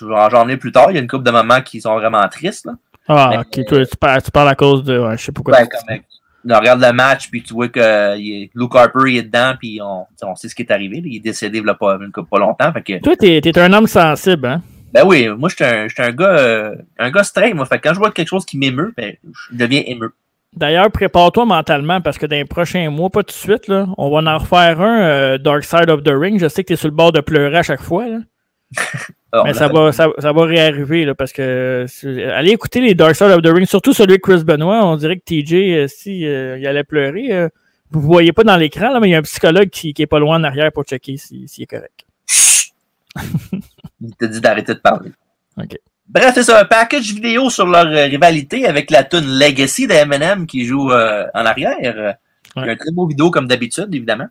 j'en ai plus tard, il y a une couple de moments qui sont vraiment tristes. Là. Ah, ok. Toi, tu, parles, tu parles à cause de. Ouais, je sais pourquoi. Ben, comme, euh, on regarde le match, puis tu vois que euh, Luke Harper il est dedans, puis on, on sait ce qui est arrivé. Il est décédé il y a pas, pas longtemps. Fait que, Toi, t'es t'es un homme sensible, hein? ben oui, moi, j'étais un, j'étais un gars euh, un gars straight, moi. Fait que quand je vois quelque chose qui m'émeut, ben, je deviens émeu. D'ailleurs, prépare-toi mentalement parce que dans les prochains mois, pas tout de suite, là, on va en refaire un euh, Dark Side of the Ring. Je sais que tu es sur le bord de pleurer à chaque fois. Là. Alors, Mais là, ça va, ça, ça va réarriver là, parce que allez écouter les Dark Side of the Ring, surtout celui de Chris Benoit. On dirait que TJ, euh, si euh, il allait pleurer, euh, vous ne voyez pas dans l'écran, là, mais il y a un psychologue qui, qui est pas loin en arrière pour checker s'il si, est correct. Il t'a dit d'arrêter de parler. Ok. Bref, c'est ça, un package vidéo sur leur rivalité avec la tune Legacy de Eminem qui joue euh, en arrière. Il y a Ouais. un très beau vidéo comme d'habitude, évidemment.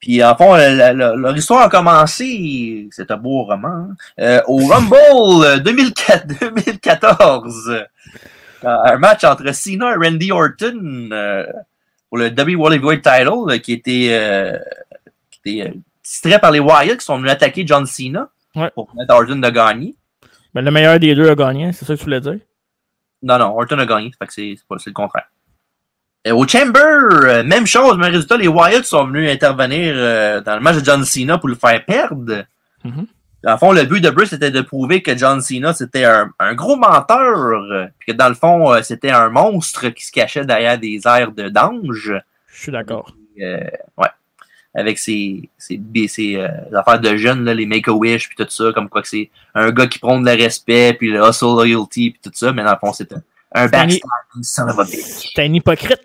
Puis en fond, la- la- la- leur histoire a commencé, c'est un beau roman, hein, euh, au Rumble euh, 2004 2014. Euh, Un match entre Cena et Randy Orton euh, pour le W World Heavyweight Title qui était, qui était titrait par les Wyatt qui sont venus attaquer John Cena Ouais. pour permettre à Orton de gagner. Mais le meilleur des deux a gagné, c'est ça que tu voulais dire? Non, non, Orton a gagné. Pas- c'est le contraire. Euh, au Chamber, euh, même chose, mais résultat, les Wyatt sont venus intervenir euh, dans le match de John Cena pour le faire perdre. Mhm. Dans le fond, le but de Bruce c'était de prouver que John Cena c'était un, un gros menteur, puis que dans le fond, c'était un monstre qui se cachait derrière des airs de d'ange. Je suis d'accord. Euh, ouais. Avec ses, ses, ses, euh, affaires de jeunes, là, les Make-A-Wish, puis tout ça, comme quoi que c'est un gars qui prône le respect, puis le hustle loyalty, puis tout ça, mais dans le fond, c'est un, un C'est un- backstab, son of a bitch. T'es un hypocrite.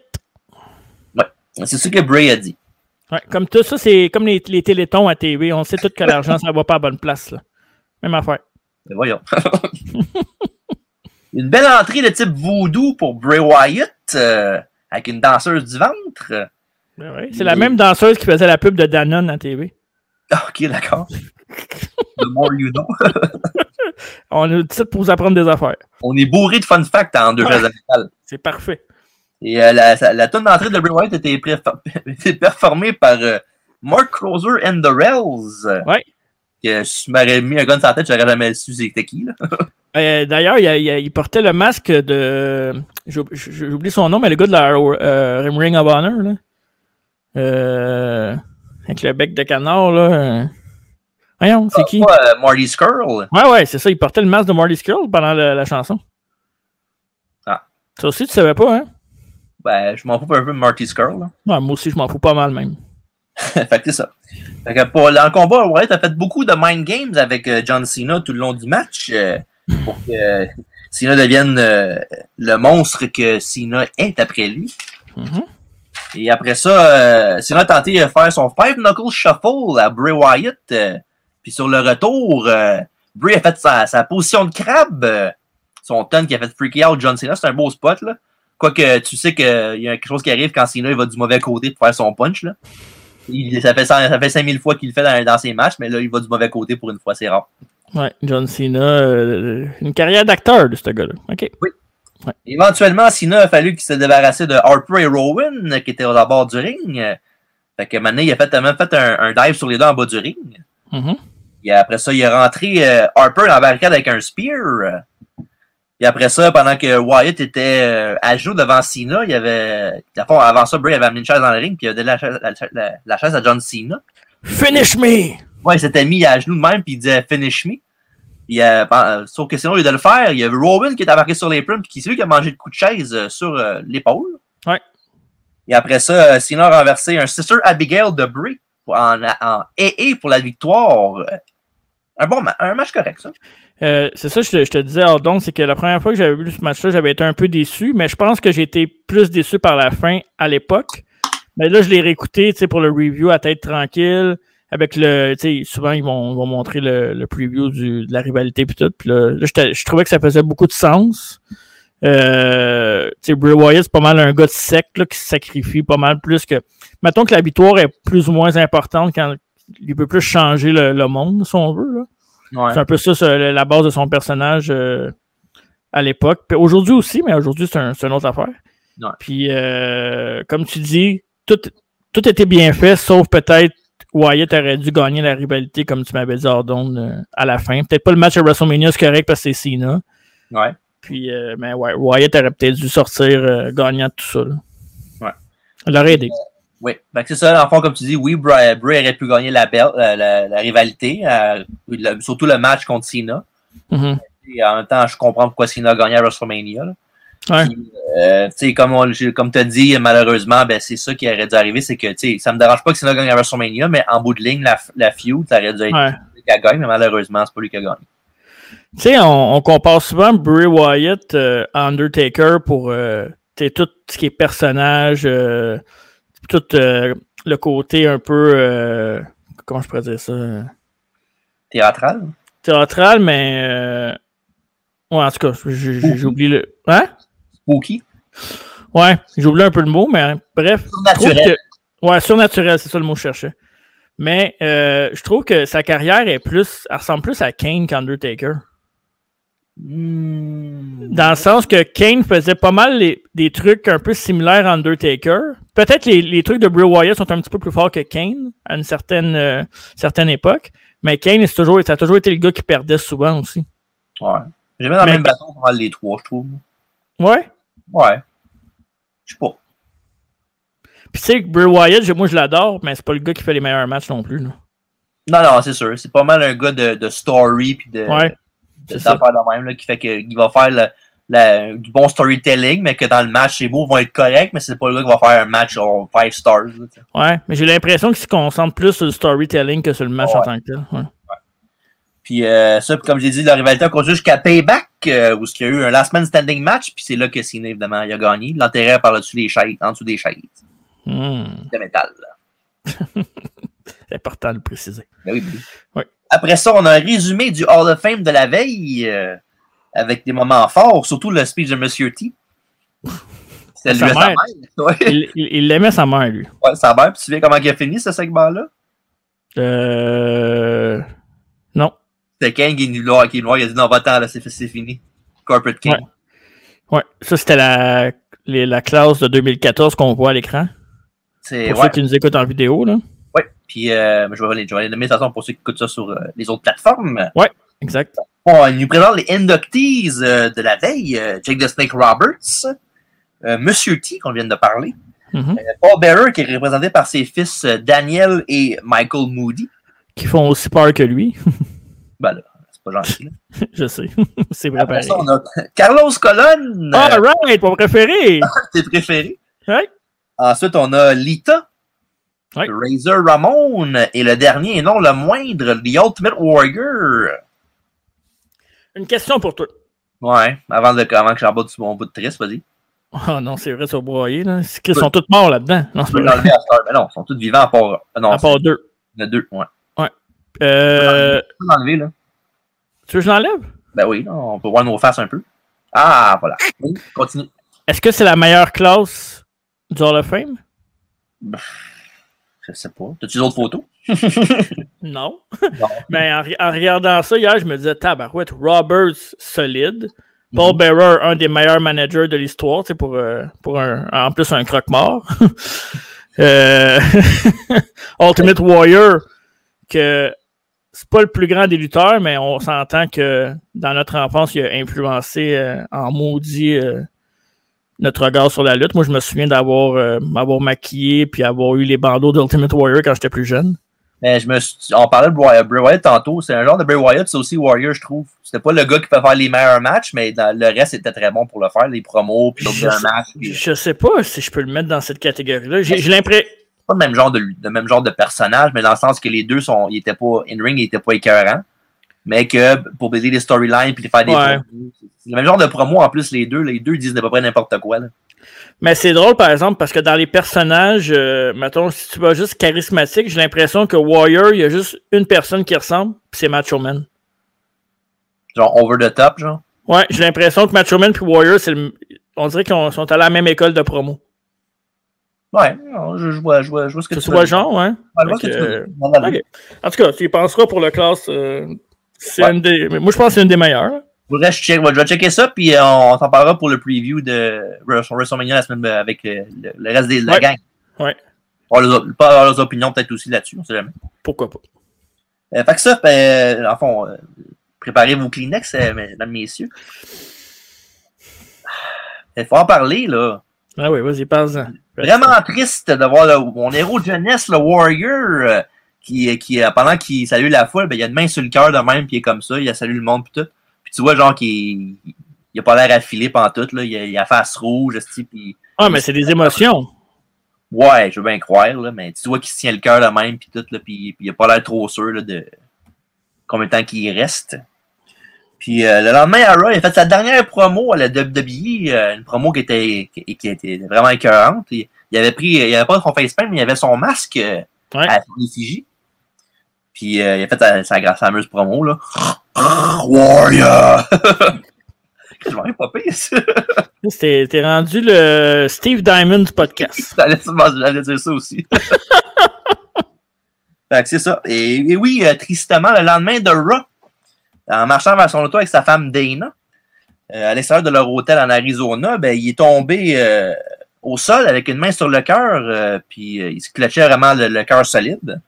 C'est ce que Bray a dit. Ouais, comme tout ça, c'est comme les, les télétons à TV. On sait tout que l'argent, ça va pas à bonne place. Là. Même affaire. Mais voyons. une belle entrée de type voodoo pour Bray Wyatt, euh, avec une danseuse du ventre. Ben ouais, C'est la même danseuse qui faisait la pub de Danone à TV. Ah, Ok, d'accord. The more you know. On a le titre pour vous apprendre des affaires. On est bourré de fun facts en deux Ouais. C'est parfait. Et euh, la, la tonne d'entrée de Bray Wyatt était était performée par euh, Mark Crozer and the Rells. Ouais. Que si tu m'aurais mis un gun sur la tête, j'aurais jamais su c'était qui. Là. Euh, D'ailleurs, il, il- il portait le masque de. oublié son nom, mais le gars de la euh, Ring of Honor. Là. Avec le bec de canard, là. Voyons, c'est qui? Pas, Marty Skrull. Ouais, ouais, c'est ça. Il portait le masque de Marty Skrull pendant la, la chanson. Ah. Ça aussi, tu savais pas, hein? Ben, je m'en fous un peu de Marty Skrull. là. Ouais, moi aussi, je m'en fous pas mal, même. fait que c'est ça. Fait que pour, le combat, Wyatt a fait beaucoup de mind games avec euh, John Cena tout le long du match euh, pour que euh, Cena devienne le monstre que Cena est après lui. Mhm. Et après ça, Cena a tenté de faire son Five Knuckle Shuffle à Bray Wyatt. puis sur le retour, Bray a fait sa, sa position de crabe. son ton qui a fait freaky out John Cena. C'est un beau spot. là. Quoique tu sais qu'il y a quelque chose qui arrive quand Cena il va du mauvais côté pour faire son punch. Là. Il, ça, fait, ça fait 5000 fois qu'il le fait dans, dans ses matchs, mais là, il va du mauvais côté pour une fois, c'est rare. Ouais, John Cena, euh, une carrière d'acteur de ce gars-là. OK. Éventuellement, Cena a fallu qu'il se débarrasse de Harper et Rowan, qui étaient au bord du ring. Fait que maintenant, il a fait, même fait un, un dive sur les deux en bas du ring. Mhm. Et après ça, il est rentré euh, Harper dans la barricade avec un spear. Et après ça, pendant que Wyatt était euh, à genoux devant Cena, il y avait. avant ça, Bray avait amené une chaise dans le ring, puis il a donné la chaise, la, la- la chaise à John Cena. Finish me! Ouais, il s'était mis à genoux de même, puis il disait Finish me. Euh, pen- euh, sauf que sinon, au lieu de le faire, il y avait Rowan qui est embarqué sur les plumes, puis qui c'est lui qui a mangé le coup de chaise euh, sur euh, l'épaule. Ouais. Et après ça, Cena a renversé un Sister Abigail de Bray en, en pour la victoire. Un bon ma- un match correct, ça. Euh, c'est ça, je je te disais, Ordon, c'est que la première fois que j'avais vu ce match-là, j'avais été un peu déçu, mais je pense que j'ai été plus déçu par la fin à l'époque. Mais là, je l'ai réécouté, tu sais, pour le review à tête tranquille, avec le, tu sais, souvent, ils vont, vont montrer le, le preview du, de la rivalité puis tout. Puis là, là, je trouvais que ça faisait beaucoup de sens. Euh, Bray Wyatt, c'est pas mal un gars de sec, là, qui se sacrifie pas mal plus que... Mettons que la victoire est plus ou moins importante quand il peut plus changer le, le monde, si on veut, là. Ouais. C'est un peu ça, la base de son personnage euh, à l'époque. Puis aujourd'hui aussi, mais aujourd'hui, c'est un, une autre affaire. Ouais. Puis, euh, comme tu dis, tout, tout était bien fait, sauf peut-être Wyatt aurait dû gagner la rivalité, comme tu m'avais dit, euh, à la fin. Peut-être pas le match à WrestleMania, c'est correct parce que c'est Cena. Ouais. Puis, mais ouais, Wyatt aurait peut-être dû sortir gagnant de tout ça. Là. Ouais. Il l'aurait aidé. Oui, c'est ça, en fond, comme tu dis, oui, Bray, Bray aurait pu gagner la, belle, la, la- la rivalité, euh, le- surtout le match contre Cena. Mhm. Et en même temps, je comprends pourquoi Cena a gagné à WrestleMania. là. Ouais. Puis, euh, comme, on- comme tu as dit, malheureusement, ben, c'est ça qui aurait dû arriver, c'est que tu sais, ça me dérange pas que Cena gagne à WrestleMania, mais en bout de ligne, la, la feud, ça aurait dû être Ouais. lui qui a gagné, mais malheureusement, c'est pas lui qui a gagné. Tu sais, on, on compare souvent Bray Wyatt euh, à Undertaker pour euh, tout ce qui est personnage, euh, tout euh, le côté un peu, euh, comment je pourrais dire ça, Théâtral? théâtral, mais euh, ouais, en tout cas, j'ai oublié le, hein? Spooky? Ouais, j'ai oublié un peu le mot, mais bref. Surnaturel. que- ouais, surnaturel, c'est ça le mot que je cherchais. Mais euh, je trouve que sa carrière est plus, elle ressemble plus à Kane qu'Undertaker. Hmm. Dans le sens que Kane faisait pas mal les- des trucs un peu similaires à Undertaker. Peut-être les, les trucs de Bray Wyatt sont un petit peu plus forts que Kane à une certaine, euh, certaine époque. Mais Kane, c'est toujours, ça a toujours été le gars qui perdait souvent aussi. Ouais. J'ai mis dans le même bâton pour les trois, je trouve. Ouais? Ouais. Je sais pas. Puis tu sais, Bray Wyatt, moi je l'adore, mais c'est pas le gars qui fait les meilleurs matchs non plus. là. Non, non, c'est sûr. C'est pas mal un gars de, de story puis de, Ouais. C'est ça. d'affaires de même là, qui fait qu'il va faire le- la- du bon storytelling, mais que dans le match, ses mots vont être corrects, mais c'est pas le gars qui va faire un match en 5 stars. là. Ouais, mais j'ai l'impression qu'il se concentre plus sur le storytelling que sur le match en tant que tel. Ouais. Puis euh, ça, comme j'ai dit, la rivalité a continué jusqu'à Payback, euh, où il y a eu un last man standing match, puis c'est là que Cena, évidemment, il a gagné. Il l'enterrait par-dessus les chaises, en dessous des chaises Hmm. de métal. C'est important de le préciser. Ben oui, ben oui. Après ça, on a un résumé du Hall of Fame de la veille, euh, avec des moments forts, surtout le speech de Monsieur T. C'est Sa lui sa mère. Ouais. Il il- il l'aimait sa mère, lui. Ouais, sa mère. Puis tu sais comment il a fini ce segment-là? Euh... Non. C'était King qui est qui noir, il a dit non, va-t'en, là, c'est fini. Corporate King. Ouais. Ouais, ça c'était la, la classe de 2014 qu'on voit à l'écran. C'est, Pour ouais. ceux qui nous écoutent en vidéo, là. Ouais. Puis euh, je vais aller, je vais aller nommer de toute façon pour ceux qui écoutent ça sur euh, les autres plateformes. Exact. Bon, il nous présente les inductees euh, de la veille. Jake the Snake Roberts, Monsieur T, qu'on vient de parler, Mhm. Euh, Paul Bearer, qui est représenté par ses fils Daniel et Michael Moody. Qui font aussi peur que lui. Ben là, c'est pas gentil. là. Je sais. c'est vrai Après ça, on a Carlos Colon, All right, mon préféré. tes préférés. Ouais. Ensuite, on a Lita, Ouais. Razor Ramon, et le dernier, et non le moindre, The Ultimate Warrior. Une question pour toi. Ouais, avant, de, avant que j'embarque sur mon bout de triste, vas-y. Oh non, c'est vrai, sur broyer, là. C'est qu'ils sont tous morts là-dedans. Non, c'est pas. Mais non, ils sont tous vivants à part. ah non, À part deux. il y en a deux. Ouais. Euh, Je peux l'enlever, là. tu veux que je l'enlève? Ben oui, on peut voir nos faces un peu. Ah, voilà. Continue. Est-ce que c'est la meilleure classe du Hall of Fame? Je sais pas. T'as-tu d'autres photos? Non. Non. Mais en, en regardant ça hier, je me disais, tabarouette, Roberts, solide. Paul Mhm. Bearer, un des meilleurs managers de l'histoire, tu sais, pour, euh, pour un, en plus un croque-mort. Euh, Ultimate Warrior, que c'est pas le plus grand des lutteurs, mais on s'entend que dans notre enfance, il a influencé euh, en maudit notre regard sur la lutte. Moi, je me souviens d'avoir euh, m'avoir maquillé puis avoir eu les bandeaux d'Ultimate Warrior quand j'étais plus jeune. Mais je me suis- on parlait de Bray Bray Wyatt tantôt. C'est un genre de Bray Wyatt, c'est aussi Warrior, je trouve. C'était pas le gars qui peut faire les meilleurs matchs, mais dans- le reste était très bon pour le faire, les promos, puis Je sais- match. puis- Je sais pas si je peux le mettre dans cette catégorie-là. J'ai l'impression. C'est pas le même genre de, le même genre de personnage, mais dans le sens que les deux sont, ils étaient pas in-ring, ils étaient pas écœurants. Mais que pour baiser les storylines puis faire des Ouais. promos, c'est le même genre de promo en plus les deux, les deux disent à peu près n'importe quoi. Là. Mais c'est drôle, par exemple, parce que dans les personnages, euh, mettons, si tu vas juste charismatique, j'ai l'impression que Warrior, il y a juste une personne qui ressemble, puis c'est Macho Man. Genre over the top, genre? Ouais, j'ai l'impression que Macho Man puis Warrior, c'est le- on dirait qu'ils sont à la même école de promo. Ouais, je, je vois, je vois, je vois ce que Tu tu vois genre, ouais? dire. Ouais, je vois ce que tu veux ok. En tout cas, tu y penseras pour le classe. euh, c'est Ouais. une des. mais Moi, je pense que c'est une des meilleures. Je, check- je vais checker ça, puis euh, on, s'en parlera pour le preview de Wrestle- WrestleMania la semaine euh, avec euh, le, le reste de la Ouais. gang. Ouais. Leurs, pas avoir leurs opinions peut-être aussi là-dessus, on sait jamais. Pourquoi pas? Euh, fait que ça, ben, en fond, euh, préparez vos Kleenex, euh, mesdames, messieurs. Il faut en parler, là. Ah oui, vas-y, passe-en. Vraiment triste de voir le- mon héros de jeunesse, le Warrior, euh, qui, qui pendant qu'il salue la foule, ben, il a une main sur le cœur de même, puis il est comme ça, il a salué le monde, puis tout. Puis tu vois, genre, qu'il il a pas l'air affilé pantoute, là. Il a, il a la face rouge, esti, puis Ah, mais c'est des émotions. ouais, je veux bien croire, là, mais tu vois qu'il se tient le cœur de même, puis tout, là, puis, puis il a pas l'air trop sûr, là, de combien de temps qu'il reste. Puis euh, le lendemain, à Raw, il a fait sa dernière promo à la WWE, euh, une promo qui était, qui, qui était vraiment écœurante. Il, il avait pris, il avait pas son facepaint, mais il avait son masque euh, Ouais. à. Puis euh, il a fait sa, fameuse promo, là. Warrior! Je m'en ai pas pire, ça. T'es rendu le Steve Diamond du podcast. J'allais dire ça aussi. fait que c'est ça. Et, et oui, euh, tristement, le lendemain de Raw, en marchant vers son auto avec sa femme Dana, euh, à l'extérieur de leur hôtel en Arizona, ben, il est tombé euh, au sol avec une main sur le cœur, euh, puis euh, il se clutchait vraiment le, le cœur solide.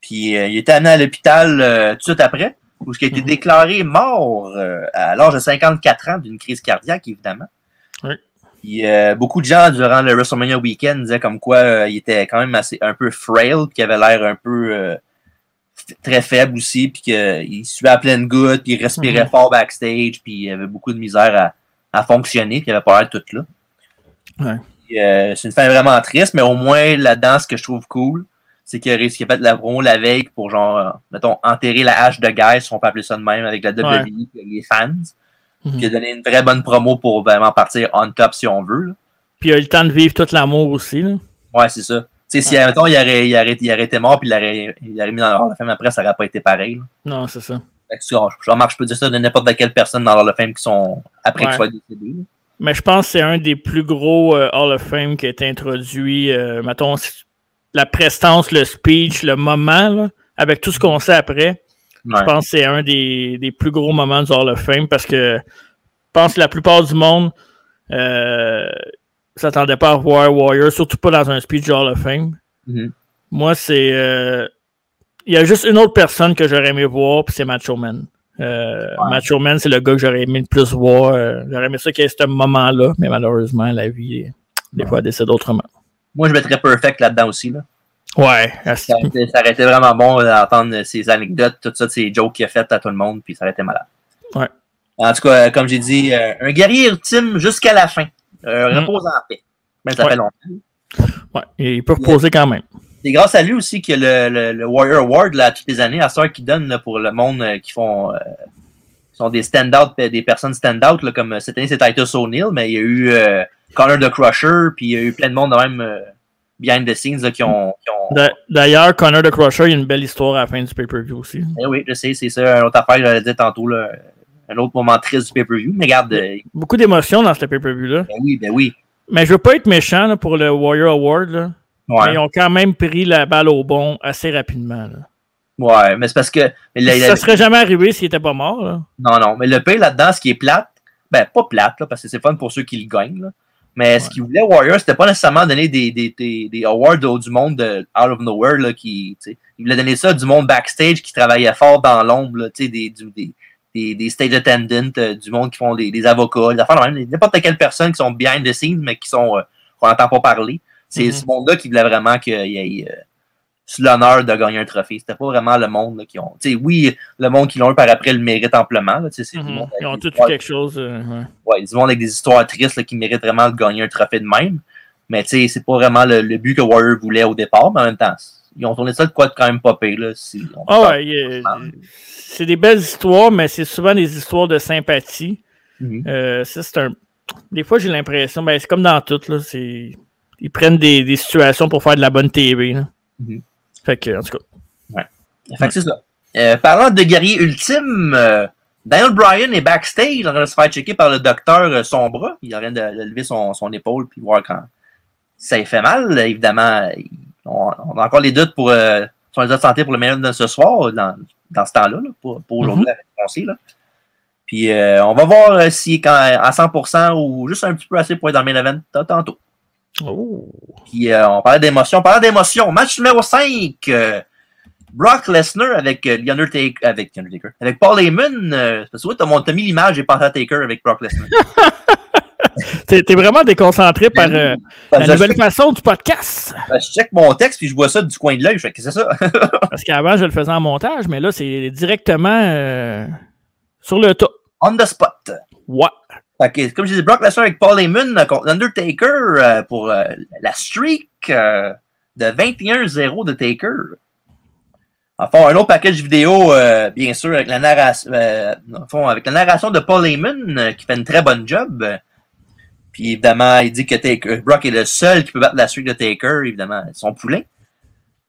Puis euh, il était amené à l'hôpital euh, tout de suite après, où il a été Mhm. déclaré mort euh, à l'âge de 54 ans d'une crise cardiaque, évidemment. Oui. Puis, beaucoup de gens durant le WrestleMania weekend disaient comme quoi il était quand même assez un peu frail, puis qu'il avait l'air un peu très faible aussi, puis qu'il suivait à pleine goutte, puis il respirait Mhm. fort backstage, puis il avait beaucoup de misère à, à fonctionner, puis il avait pas l'air tout là. Ouais. C'est une fin vraiment triste, mais au moins là-dedans, ce que je trouve cool, c'est qu'il a réussi à faire de la promo la veille pour genre, euh, mettons, enterrer la hache de guerre, si on peut appeler ça de même, avec la WWE et les fans. Puis il a donné une très bonne promo pour vraiment partir on top si on veut. là. Puis il a eu le temps de vivre tout l'amour aussi. Là. Ouais, c'est ça. Tu sais, si, Ouais. mettons, il aurait, il, aurait, il aurait été mort, puis il aurait, il aurait mis dans l'Hall of Fame après, ça aurait pas été pareil. là. Non, c'est ça. Ça, je, peux dire ça de n'importe quelle personne dans l'Hall of Fame qui sont après Ouais. qu'ils soient décédés. Mais je pense que c'est un des plus gros euh, Hall of Fame qui a été introduit. euh, mettons, c- la prestance, le speech, le moment, là, avec tout ce qu'on sait après. Ouais. Je pense que c'est un des, des plus gros moments du Hall of Fame parce que je pense que la plupart du monde euh, s'attendait pas à voir Warrior, surtout pas dans un speech du Hall of Fame. Mhm. Moi, c'est. euh, Il y a juste une autre personne que j'aurais aimé voir, puis c'est Macho Man. Euh, Ouais. Macho Man, c'est le gars que j'aurais aimé le plus voir. Euh, j'aurais aimé ça qu'il y ait ce moment-là, mais malheureusement, la vie, des Ouais. fois, décède autrement. Moi, je mettrais Perfect là-dedans aussi. Là. Ouais. Ça aurait, été, ça aurait été vraiment bon d'entendre ses anecdotes, tout ça, ses jokes qu'il a faites à tout le monde, puis ça aurait été malade. Ouais. En tout cas, comme j'ai dit, euh, un guerrier ultime jusqu'à la fin. Euh, Mm. Repose en paix. Mais ça Ouais. fait longtemps. Ouais. Il peut reposer quand même. C'est grâce à lui aussi que le, le, le Warrior Award, là, toutes les années, à ce qu'il donne là, pour le monde euh, qui font euh, sont des stand-out, euh, des personnes stand-out, comme euh, cette année c'est Titus O'Neill, mais il y a eu euh, Connor the Crusher, puis il y a eu plein de monde de même euh, behind the scenes là, qui ont. D'ailleurs, Connor the Crusher, il y a une belle histoire à la fin du pay-per-view aussi. Eh oui, je sais, c'est ça, une autre affaire que j'allais dire tantôt, là, un autre moment triste du pay-per-view. Mais regarde, euh, Beaucoup d'émotions dans ce pay-per-view-là. ben oui, ben oui. Mais je veux pas être méchant là, pour le Warrior Award. Là. Mais Ouais, ils ont quand même pris la balle au bon assez rapidement. là. ouais mais c'est parce que. mais là, Ça a- serait jamais arrivé s'il était pas mort. Là. Non, non, mais le pire là-dedans, ce qui est plate, ben pas plate, là, parce que c'est fun pour ceux qui le gagnent, là. Mais ce qu'ils voulaient Warriors, c'était pas nécessairement donner des, des, des, des awards au- du monde de out of nowhere, là, qui, tu sais, ils voulaient donner ça du monde backstage qui travaillait fort dans l'ombre, là, tu sais, des, des, des, des stage attendants, euh, du monde qui font des, des avocats, des affaires, même, n'importe quelle personne qui sont behind the scenes, mais qui sont, euh, qu'on n'entend pas parler. C'est Mhm. ce monde-là qui voulait vraiment qu'il y ait, euh, sur l'honneur de gagner un trophée. C'était pas vraiment le monde là, qui ont. Tu sais, oui, le monde qui l'ont eu par après le mérite amplement. Là, du Mhm. monde Ils ont tous eu quelque chose. euh, ouais. ouais, du monde avec des histoires tristes là, qui méritent vraiment de gagner un trophée de même. Mais c'est pas vraiment le, le but que Warrior voulait au départ, mais en même temps, ils ont tourné ça de quoi de quand même pas pire, si Ah ouais, c'est des belles histoires, mais c'est souvent des histoires de sympathie. Mhm. Euh, ça, c'est un. Des fois, j'ai l'impression, ben, c'est comme dans tout, là. Ils prennent des, des situations pour faire de la bonne TV. Là. Fait que, en tout cas. Fait que c'est ça. Euh, parlant de guerrier ultime, euh, Daniel Bryan est backstage en train de se faire checker par le docteur euh, son bras. Il est en train de, de lever son, son épaule puis voir quand ça lui fait mal. Évidemment, il- on, on a encore les doutes pour son état de santé pour le meilleur de ce soir, dans, dans ce temps-là, là, pour, pour aujourd'hui, là. Puis euh, on va voir si quand à 100% ou juste un petit peu assez pour être dans le main event tantôt. Oh. Puis euh, on parlait d'émotion. On parlait d'émotion. Match numéro 5. euh, Brock Lesnar avec euh, The Undertaker. Avec The Undertaker. Avec Paul Heyman. euh, parce que oui, t'as t'as mis l'image et pensé à Taker avec Brock Lesnar. T'es, t'es vraiment déconcentré par euh, Parce la nouvelle façon du podcast. check- je check mon texte puis je vois ça du coin de l'œil. Je fais que c'est ça. Parce qu'avant, je le faisais en montage, mais là, c'est directement euh, sur le top. On the spot. Ouais. Que, comme je disais, Brock Lesnar avec Paul Heyman euh, contre Undertaker euh, pour euh, la streak euh, de 21-0 de Taker. Enfin, un autre package vidéo, euh, bien sûr, avec la narration, euh, avec la narration de Paul Heyman, qui fait une très bonne job. Puis évidemment, il dit que Taker, Brock est le seul qui peut battre la streak de Taker, évidemment, son poulain.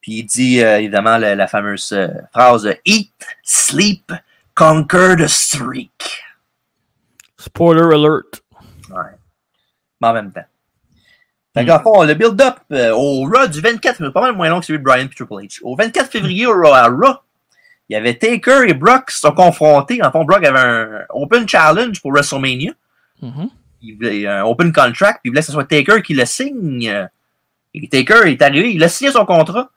Puis il dit évidemment la, la fameuse phrase Eat, sleep, conquer the streak. Spoiler alert. Ouais. Mais en même temps. Fait qu'en fond, le build-up euh, au Raw du 24 février, pas mal moins long que celui de Brian et Triple H. Au 24 février au Raw, à Raw, il y avait Taker et Brock qui se sont confrontés. En fond, Brock avait un Open Challenge pour WrestleMania. Mhm. Il voulait un Open Contract, puis il voulait que ce soit Taker qui le signe. Et Taker est arrivé, il a signé son contrat.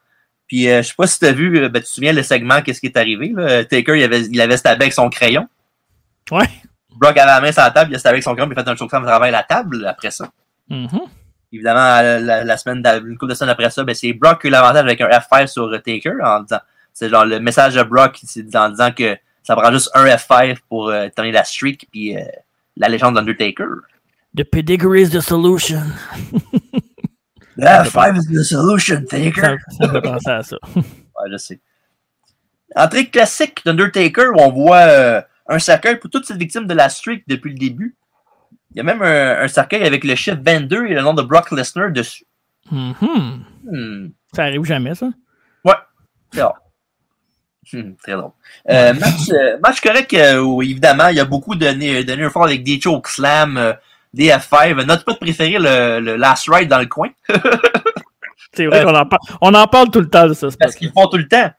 Puis euh, je sais pas si tu as vu, euh, ben, tu te souviens le segment, qu'est-ce qui est arrivé. Là? Taker, il avait, il avait stabé avec son crayon. Ouais. Brock avait la main sur la table, il stabé avec son puis il a fait un chokeslam à travers la table après ça. Mhm. Évidemment, la, la- semaine, une couple de semaines après ça, ben, c'est Brock qui a eu l'avantage avec un F5 sur euh, Taker en disant, c'est genre le message de Brock, en disant que ça prend juste un F5 pour euh, la streak puis euh, la légende d'Undertaker. The pedigree is the solution. The F5 is the solution, Taker. Ça, ça me fait penser à ça. Ouais, je sais. Entrée classique d'Undertaker où on voit euh, un cercueil pour toutes ces victimes de la streak depuis le début. Il y a même un, un cercueil avec le chiffre 22 et le nom de Brock Lesnar dessus. Mhm. Hmm. Ça arrive jamais, ça. C'est rare. Hmm, très drôle. Euh, match, euh, match correct euh, où évidemment il y a beaucoup de, de near fall avec des choke slam, des F5. Notre pote préféré, le, le last ride dans le coin. C'est vrai qu'on en parle. On en parle tout le temps de ça. Parce qu'ils font tout le temps.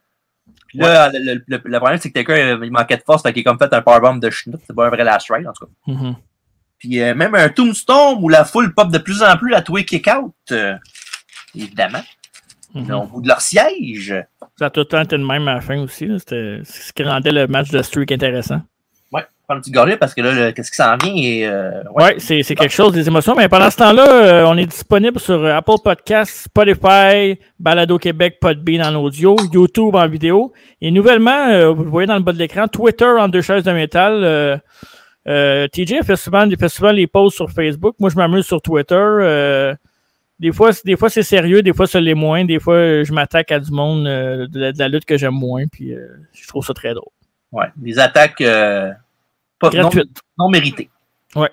Puis là, le, le- le- le problème, c'est que euh, il manquait de force, fait qu'il a comme fait un powerbomb de schnout. C'est pas un vrai last ride, en tout cas. Mhm. Puis euh, même un tombstone où la foule pop de plus en plus à tous les kick-out. euh, évidemment. Mhm. Au bout de leur siège. Ça a tout le temps été le même à la fin aussi. C'était ce qui rendait le match de streak intéressant. Un petit gorgée parce que là, qu'est-ce qui s'en vient? Et, euh, ouais, ouais c'est, c'est quelque chose, des émotions. Mais pendant ce temps-là, euh, on est disponible sur Apple Podcasts, Spotify, Balado Québec, Podbean en audio, YouTube en vidéo. Et nouvellement, euh, vous le voyez dans le bas de l'écran, Twitter en deux chaises de métal. Euh, TJ fait souvent, fait souvent les posts sur Facebook. Moi, je m'amuse sur Twitter. des fois, des fois c'est sérieux, des fois, ça l'est moins. Des fois, je m'attaque à du monde de, de, la lutte que j'aime moins. Puis, je trouve ça très drôle. Ouais, des attaques gratuite. Non, mérité. Ouais.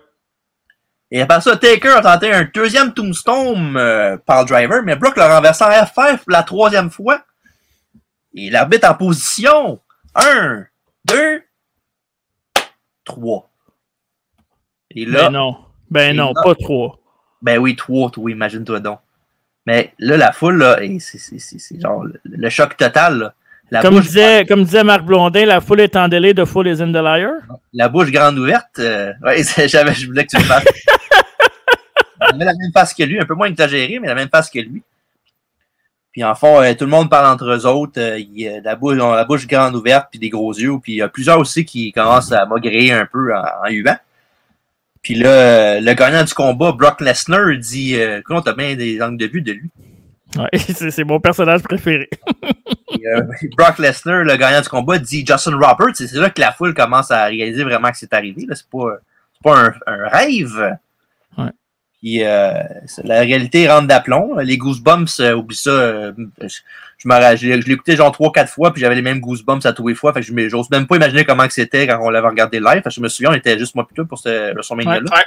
Et après ça, Taker a tenté un deuxième tombstone euh, par le driver, mais Brock l'a renversé en FF la troisième fois. Et l'arbitre en position. Un, deux, trois. Et là. Ben non. Ben non, pas trois. Ben oui, trois, toi, imagine-toi donc. Mais là, la foule, là, c'est genre le choc total. Là comme, disait, comme disait Marc Blondin, la foule est en délai, de foule is in the liar. La bouche grande ouverte. Euh, ouais, je voulais que tu le fasses. Avait la même face que lui, un peu moins exagéré, mais la même face que lui. Puis en fond, euh, tout le monde parle entre eux autres. Euh, il, la, bouche, la bouche grande ouverte, puis des gros yeux. Puis il y a plusieurs aussi qui commencent à maigrir un peu en, en Puis là, le gagnant du combat, Brock Lesnar, dit euh, Comment t'as bien des angles de vue de lui Ouais, c'est mon personnage préféré. Euh, Brock Lesnar, le gagnant du combat, dit Justin Roberts. C'est là que la foule commence à réaliser vraiment que c'est arrivé. C'est pas, pas un, un, rêve. Ouais. Puis, euh, la réalité rentre d'aplomb. Les Goosebumps, euh, oublie ça. Euh, je, je, je l'ai écouté genre 3-4 fois, puis j'avais les mêmes Goosebumps à tous les fois. Fait que j'ose même pas imaginer comment c'était quand on l'avait regardé live. Fait que je me souviens, on était juste moi plutôt pour ce WrestleMania-là. Ouais,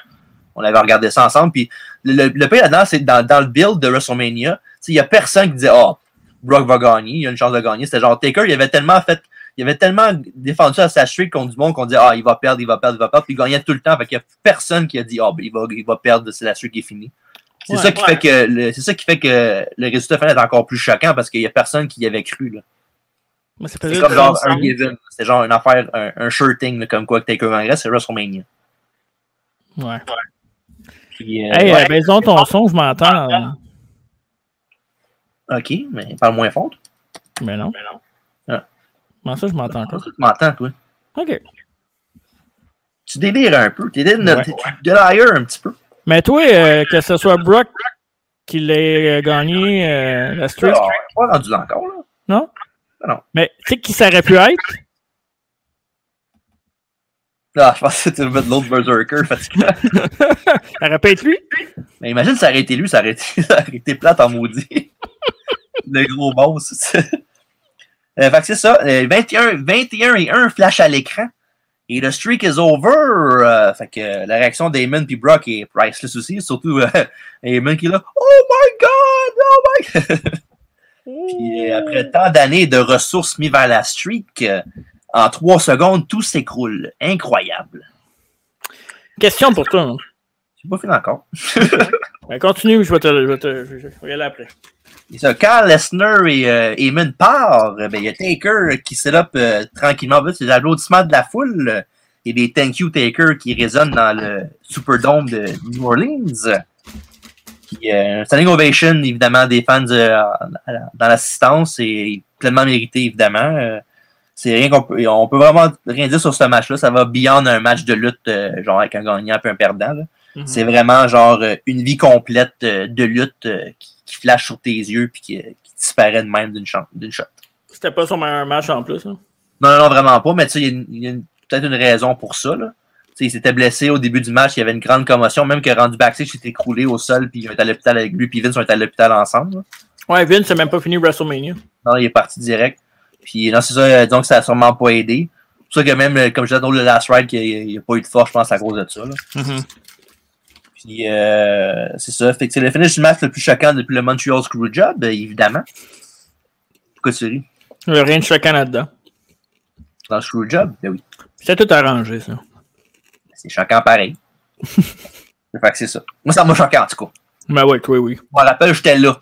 On avait regardé ça ensemble. Puis le, le, pire là-dedans, c'est dans, dans le build de WrestleMania, il y a personne qui disait Oh, Brock va gagner, il y a une chance de gagner. C'était genre Taker, il avait tellement fait, il avait tellement défendu à sa streak contre du monde qu'on disait Ah, il va perdre, il va perdre, il va perdre, puis il gagnait tout le temps. Fait qu'il y a personne qui a dit Ah, oh, il, va, il va perdre, c'est la streak qui est finie. C'est ouais, ça qui ouais. fait que c'est ça qui fait que le résultat final est encore plus choquant parce qu'il y a personne qui y avait cru. Là. C'est comme genre un given. C'est genre une affaire, un, un shirting là, comme quoi que Taker gagnerait, c'est WrestleMania. Ouais. Puis, euh, hey, ouais. baisons ton son, je m'entends. OK, mais parle moins fort. Mais non. Mais non. Ah. Comment ça, je m'entends encore? Tu m'entends, toi. OK. Tu délires un peu. Tu es délailleur un petit peu? Mais toi, euh, que ce soit Brock qui l'ait gagné euh, la streak. Ah, pas rendu là encore, là. Non? Non. Mais tu sais qui ça aurait pu être? Ah, je pensais que tu mettre l'autre Berserker fatigant. ça aurait pu être lui? Mais imagine, ça aurait été lui, ça aurait été, ça aurait été plate en maudit. le gros boss. euh, fait que c'est ça. 21, 21 et 1 flash à l'écran. Et le streak is over. Euh, fait que euh, la réaction d'Eamon puis Brock est priceless aussi. Surtout euh, Eamon qui est là. Oh my god! Oh my god! puis après tant d'années de ressources mises vers la streak, en trois secondes, tout s'écroule. Incroyable. Question pour toi. Je pas fini encore. ben, continue, je vais, te, je, vais te, je vais y aller après. Et ça, quand Lesnar et euh, Eamon partent, ben, il y a Taker qui up euh, tranquillement. C'est l'applaudissement de la foule euh, et des Thank You Taker qui résonnent dans le Superdome de New Orleans. Puis, euh, standing ovation, évidemment, des fans euh, dans l'assistance et pleinement mérité, évidemment. Euh, c'est rien qu'on peut, on peut vraiment rien dire sur ce match-là. Ça va beyond un match de lutte, euh, genre avec un gagnant et un perdant. Mm -hmm. C'est vraiment genre une vie complète de lutte qui, qui, flash sur tes yeux puis qui, qui disparaît de même d'une shot. C'était pas son meilleur match en plus. Hein? Non, non, vraiment pas. Mais tu sais, il y a, a peut-être une raison pour ça. Là. sais, il s'était blessé au début du match, il y avait une grande commotion, même que rendu backstage, il s'était écroulé au sol, puis il était à l'hôpital avec lui, puis Vince sont à l'hôpital ensemble. Là. Ouais, Vince n'a même pas fini WrestleMania. Non, il est parti direct. Puis non, c'est ça, donc ça a sûrement pas aidé. C'est pour ça que même, comme je disais dans le Last Ride, il n'y a, a, pas eu de force, je pense, à cause de ça. Là. Mm -hmm. Puis euh, c'est ça. Fait que c'est le finish du match le plus choquant depuis le Montreal Screwjob, évidemment. Pourquoi tu ris? Il n'y a rien de choquant là-dedans. Dans le Screwjob? Ben oui. C'est tout arrangé, ça. C'est choquant pareil. fait que c'est ça. Moi, ça m'a choqué en tout cas. Ben oui, oui, oui. Je me rappelle, j'étais là.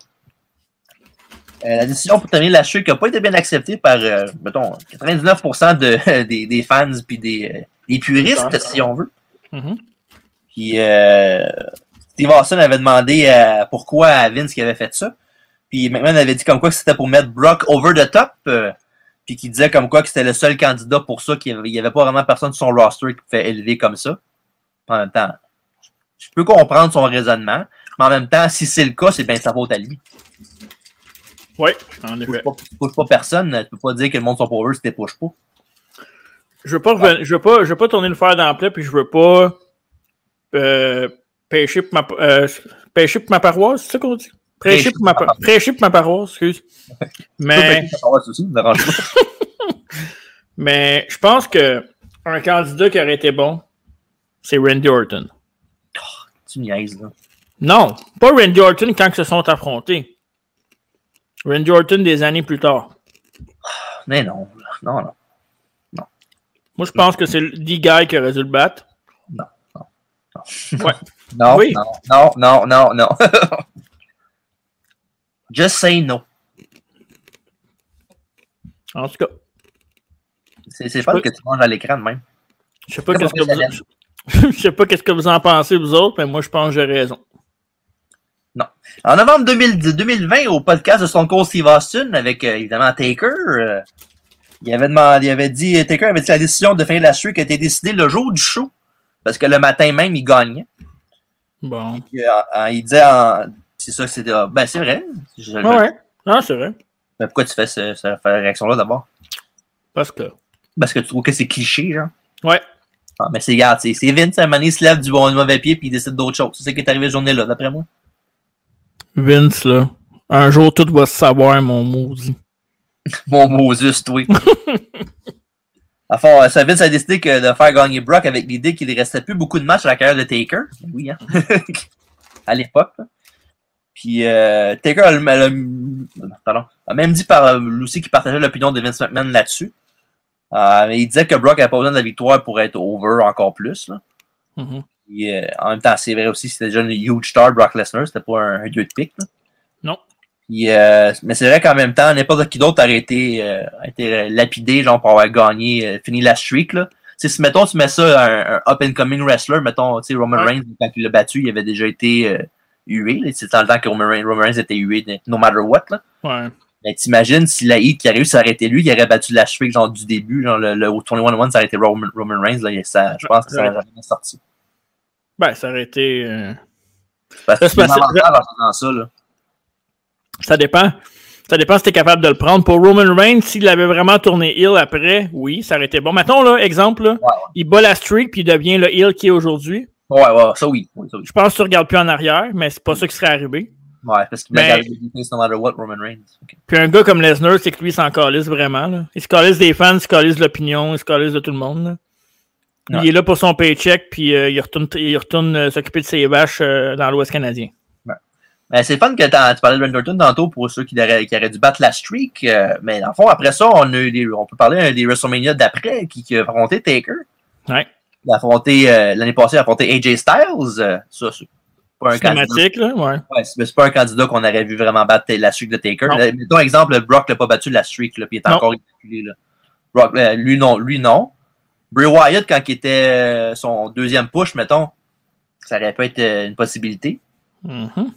Euh, la décision pour terminer la chute n'a pas été bien acceptée par, euh, mettons, 99% de, des, des, fans puis des, des puristes, si on veut. Mm -hmm. Puis euh, Steve Austin avait demandé euh, pourquoi à Vince qui avait fait ça. Puis McMahon avait dit comme quoi que c'était pour mettre Brock over the top. Euh, puis qui disait comme quoi que c'était le seul candidat pour ça, qu'il n'y avait, pas vraiment personne sur son roster qui pouvait élever comme ça. En même temps, je peux comprendre son raisonnement, mais en même temps, si c'est le cas, c'est bien sa faute à lui. Oui, en effet. Tu ne pas personne, tu peux pas dire que le monde sont pour eux si tu pas. Je veux pas, je veux pas, je veux pas tourner le fer dans le puis je veux pas euh, pêcher, pour ma, euh, pêcher pour ma paroisse, c'est ça qu'on dit? Prêcher pour, ma, prêcher pour ma paroisse, excuse. Mais. Mais je pense que un candidat qui aurait été bon, c'est Randy Orton. Oh, tu niaises, là. Non, pas Randy Orton quand ils se sont affrontés. Randy Orton des années plus tard. Mais non, non, non. non. Moi, je pense que c'est le D-Guy qui aurait dû le battre. Non, non, non. Ouais. non, oui. non, non, non, non, Just say no. En tout cas. C'est pas que tu manges à l'écran de même. Je sais pas qu'est-ce que vous... je sais pas qu'est-ce que vous en pensez, vous autres, mais moi, je pense que j'ai raison. Non. En novembre 2020, au podcast de Stone Cold Steve Austin, avec euh, évidemment Taker, euh, il, avait demandé, il avait dit, Taker avait dit la décision de finir la streak a été décidée le jour du show, parce que le matin même, il gagnait. Bon. Euh, il disait, c'est ça que c'était. Ben, c'est vrai. ouais. Non, c'est vrai. Mais pourquoi tu fais cette réaction-là d'abord? Parce que. Parce que tu trouves que c'est cliché, genre? Ouais. Ah, mais c'est, regarde, c'est Vince, à un moment il se lève du bon mauvais pied puis il décide d'autre chose. C'est ça qui est arrivé cette journée-là, d'après moi. Vince, là. Un jour, tout va se savoir, mon maudit. mon Moses, oui. Enfin, ça Vince a décidé que de faire gagner Brock avec l'idée qu'il ne restait plus beaucoup de matchs à la carrière de Taker. Oui, hein. à l'époque. Puis euh, Taker a, même dit par Lucy qu'il partageait l'opinion de Vince McMahon là-dessus. Euh, il disait que Brock n'avait pas besoin de la victoire pour être over encore plus. Là. Euh, en même temps, c'est vrai aussi, c'était déjà une huge star, Brock Lesnar, c'était pas un, dieu de pique. Non. Euh, mais c'est vrai qu'en même temps, n'importe qui d'autre aurait été, euh, été lapidé, genre pour avoir gagné, fini la streak. Là. si mettons, tu mets ça un, un up-and-coming wrestler, mettons, Roman Reigns, quand il l'a battu, il avait déjà été hué. C'est dans le temps que Roman Reigns, était hué, no matter what. Là. Ouais. Mais t'imagines si la hit qui a réussi à arrêter lui, il aurait battu la streak genre du début, genre le, le 21-1, ça aurait été Roman, Roman Reigns, là, ça, je pense que ça n'aurait jamais sorti. Ben, ça aurait été. Euh... Parce que ça, là. Ça dépend. Ça dépend si t'es capable de le prendre. Pour Roman Reigns, s'il avait vraiment tourné heel après, oui, ça aurait été bon. Mettons, là, exemple, là, il bat la streak puis il devient le heel qui est aujourd'hui. Ouais, ouais, ça oui. Je pense que tu regardes plus en arrière, mais c'est pas ça qui serait arrivé. Ouais, parce qu'il mais... no matter what, Roman Reigns. Puis un gars comme Lesnar, c'est que lui, il s'en calisse vraiment. Là. Il se calisse des fans, il se calisse de l'opinion, il se calisse de tout le monde. Là. Il est là pour son paycheck, puis euh, il retourne, il retourne euh, s'occuper de ses vaches euh, dans l'Ouest canadien. C'est fun que tu parlais de Randy tantôt pour ceux qui auraient, qui auraient dû battre la streak. mais dans le fond, après ça, on, a des, on peut parler des WrestleMania d'après qui, qui a affronté Taker. Ouais. Il a affronté, l'année passée, il a affronté AJ Styles. ça, c'est pas un candidat. Là, ouais. ouais c'est pas un candidat qu'on aurait vu vraiment battre la streak de Taker. Mettons exemple, Brock n'a pas battu la streak, là, puis il est encore. Là. Brock, lui, non. Lui, non. Bray Wyatt, quand il était euh, son deuxième push, mettons, ça aurait pu être euh, une possibilité. Mm-hmm.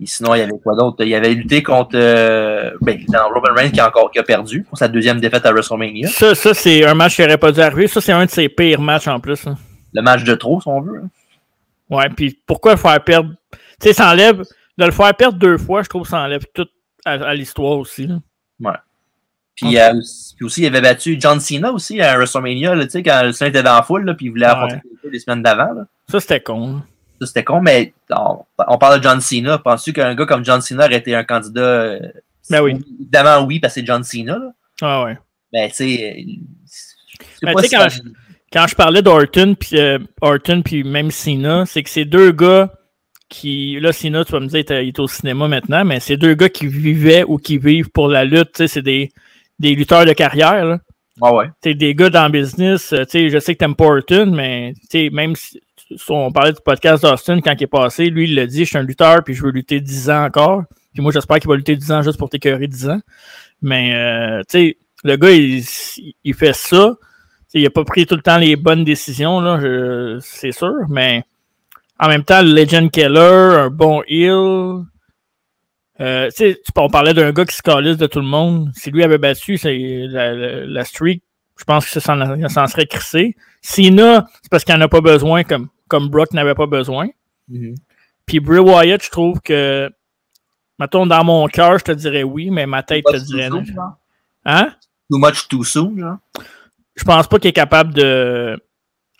Et sinon, il y avait quoi d'autre? Il avait lutté contre euh, ben, dans Roman Reigns qui a encore qui a perdu pour sa deuxième défaite à WrestleMania. Ça, ça c'est un match qui n'aurait pas dû arriver. Ça, c'est un de ses pires matchs en plus. Hein. Le match de trop, si on veut. Hein. Ouais, puis pourquoi faire perdre? Tu sais, ça enlève. De le faire perdre deux fois, je trouve que ça enlève tout à, l'histoire aussi. Là. Ouais. Puis, euh, puis, aussi, il avait battu John Cena aussi à WrestleMania, là, quand le Cena était dans la foule, là, puis il voulait affronter les semaines d'avant. Ça, c'était con. Ça, c'était con, mais on, parle de John Cena. Penses-tu qu'un gars comme John Cena aurait été un candidat? Euh, ben oui. Évidemment, oui, parce que c'est John Cena. Là? Ah ouais. Mais tu sais, ben, quand, je, quand je parlais d'Orton, puis euh, puis même Cena, c'est que c'est deux gars qui. Là, Cena, tu vas me dire, il est au cinéma maintenant, mais c'est deux gars qui vivaient ou qui vivent pour la lutte. Tu sais, c'est des des lutteurs de carrière. Là. Ah ouais. T'sais, des gars dans le business, euh, je sais que t'aimes pas Orton, mais même si, on parlait du podcast d'Austin quand il est passé, lui il l'a dit, je suis un lutteur puis je veux lutter 10 ans encore. Puis moi j'espère qu'il va lutter 10 ans juste pour t'écœurer 10 ans. Mais euh, tu sais, le gars il, il fait ça. T'sais, il a pas pris tout le temps les bonnes décisions, là, c'est sûr, mais en même temps, Legend Keller, un bon heel, Euh, tu sais, on parlait d'un gars qui se calisse de tout le monde. Si lui avait battu la, la, la streak, je pense que ça s'en serait crissé. Sina, c'est parce qu'il n'en a pas besoin, comme, comme Brock n'avait pas besoin. Mhm. Puis Bray Wyatt, je trouve que, mettons, dans mon cœur, je te dirais oui, mais ma tête te dirait non. Hein? Too much too soon, genre? Je pense pas qu'il est capable de.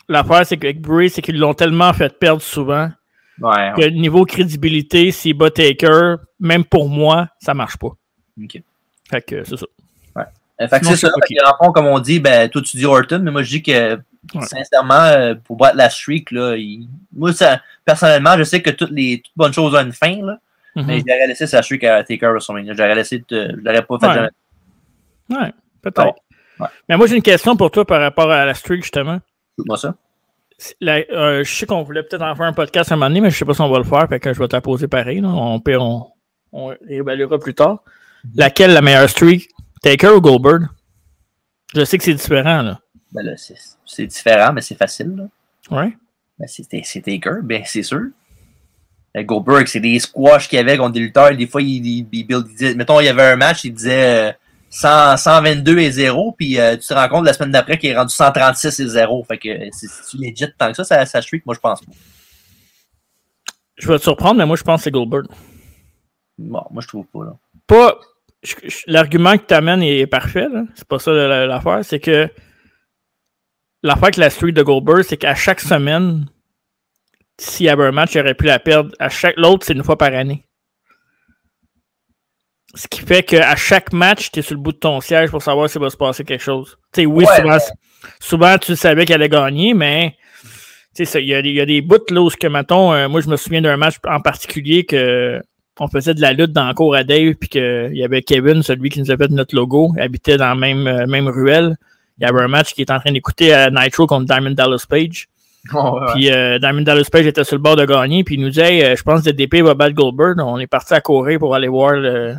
L'affaire, c'est qu'avec Bray, c'est qu'ils l'ont tellement fait perdre souvent. Ouais, Que niveau crédibilité, s'il bat Taker, même pour moi, ça marche pas. Ok. Fait que c'est ça. Euh, Fait que c'est ça. Fait que, comme on dit, ben, toi, tu dis Orton, mais moi, je dis que, Ouais. sincèrement, euh, pour battre la streak, là, il- moi, ça, personnellement, je sais que toutes les toutes bonnes choses ont une fin, là, Mhm. mais j'aurais laissé sa streak à Taker WrestleMania. J'aurais laissé, je l'aurais pas fait Ouais. jamais. Ouais, peut-être. Ouais. Ouais. Mais moi, j'ai une question pour toi par rapport à la streak, justement. Shoot-moi ça. La- euh, je sais qu'on voulait peut-être en faire un podcast un moment donné, mais je sais pas si on va le faire, fait que je vais te la poser pareil. Là. On, on, on réévaluera plus tard. Laquelle la meilleure streak? Taker ou Goldberg? Je sais que c'est différent, là. Ben là, c'est différent, mais c'est facile, là. Ouais. Ben, c'est Taker, ben, c'est sûr. Euh, Goldberg, c'est des squash qu'il y avait contre des lutteurs. Des fois, il, il, il build- il disait, mettons, il y avait un match, il disait euh, 100, 122 et 0, puis euh, tu te rends compte la semaine d'après qu'il est rendu 136 et 0. Fait que euh, c'est legit tant que ça, ça, ça streak, moi je pense pas. Je vais te surprendre, mais moi, je pense que c'est Goldberg. Bon, moi je trouve pas, là. Pas. L'argument que tu amènes est parfait. C'est pas ça la- l'affaire. C'est que l'affaire avec la streak de Goldberg, c'est qu'à chaque semaine, s'il y avait un match, il aurait pu la perdre. À chaque l'autre, c'est une fois par année. Ce qui fait qu'à chaque match, tu es sur le bout de ton siège pour savoir s'il va se passer quelque chose. Tu sais, oui, Ouais, souvent, tu savais qu'elle allait gagner, mais il y, a des- il y a des bouts là où, ce que, mettons, euh, moi, je me souviens d'un match en particulier que on faisait de la lutte dans le cours à Dave, puis qu'il y avait Kevin, celui qui nous a fait notre logo, habitait dans la même, euh, même ruelle. Il y avait un match qui était en train d'écouter à Nitro contre Diamond Dallas Page. Puis euh, Diamond Dallas Page était sur le bord de gagner, puis il nous Hey, euh, je pense que DDP va battre Goldberg. On est parti à courir pour aller voir le.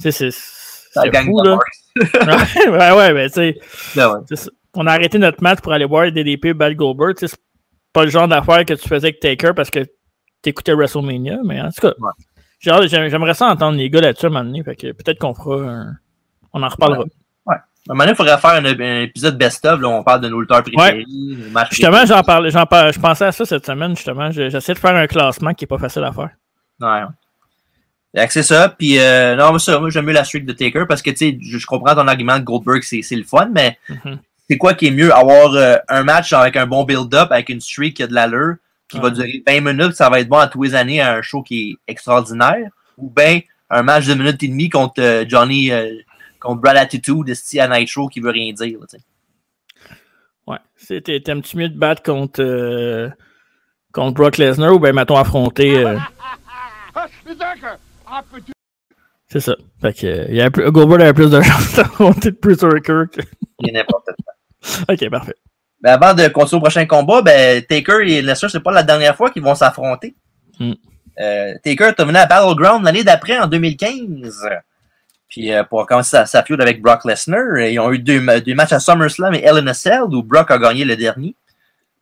Tu sais, c'est. Fou, là. Ouais, ouais, mais tu sais. Ben ouais. On a arrêté notre match pour aller voir DDP battre Goldberg. C'est pas le genre d'affaire que tu faisais avec Taker parce que t'écoutais WrestleMania, mais en tout cas, Ouais. j'aimerais ça entendre les gars là-dessus à un moment donné. Fait que peut-être qu'on fera un- On en reparlera. À un moment donné, il faudrait faire un, un épisode best-of, là, où on parle de nos lutteurs préférés, Justement, j'en parlais, j'en parlais, je pensais à ça cette semaine, justement. Je- J'essaie de faire un classement qui est pas facile à faire. Ouais, ouais. C'est ça. Puis, euh, non, mais ça, moi, j'aime mieux la streak de Taker parce que, tu sais, je, comprends ton argument de Goldberg, c'est c'est le fun, mais Mhm. c'est quoi qui est mieux? Avoir euh, un match avec un bon build-up, avec une streak qui a de l'allure, qui va Ouais. durer 20 minutes, ça va être bon à tous les années à un show qui est extraordinaire, ou bien un match de minute et demie contre euh, Johnny, euh, contre Brad Attitude, esti à Nitro, qui veut rien dire, là. Ouais. T'es- T'aimes-tu mieux te battre contre, euh, contre Brock Lesnar ou bien, mettons, affronter. c'est ça. Fait que, il y a un Goldberg avait plus de chance d'affronter Bruce Ricker. que- n'importe quoi. Ok, parfait. Ben, avant de continuer au prochain combat, ben, Taker et Lesnar, c'est pas la dernière fois qu'ils vont s'affronter. Mm. Euh, Taker est venu à Battleground l'année d'après, en 2015. Puis euh, pour commencer sa, sa feud avec Brock Lesnar, ils ont eu deux, ma- deux matchs à SummerSlam et Hell in a Cell, où Brock a gagné le dernier.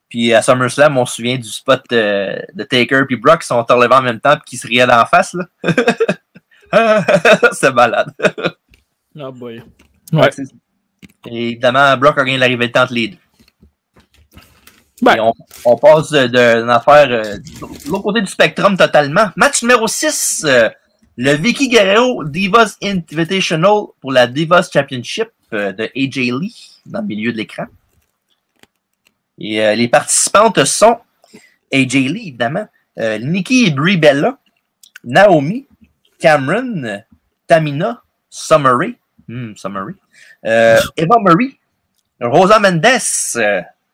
Puis à SummerSlam, on se souvient du spot euh, de Taker puis Brock qui sont relevés en même temps puis qui se riaient d'en face. là. C'est malade. Oh boy. Ouais. c'est ça. Et évidemment, Brock a gagné la rivalité entre les deux. Ben. On, passe d'une affaire euh, de l'autre côté du spectrum totalement. Match numéro 6, euh, le Vicky Guerrero Divas Invitational pour la Divas Championship euh, de AJ Lee dans le milieu de l'écran. Et les participantes sont AJ Lee, évidemment, Nikki et Brie Bella, Naomi, Cameron, Tamina, Summery, hmm, Summery, euh, Eva Marie, Rosa Mendes,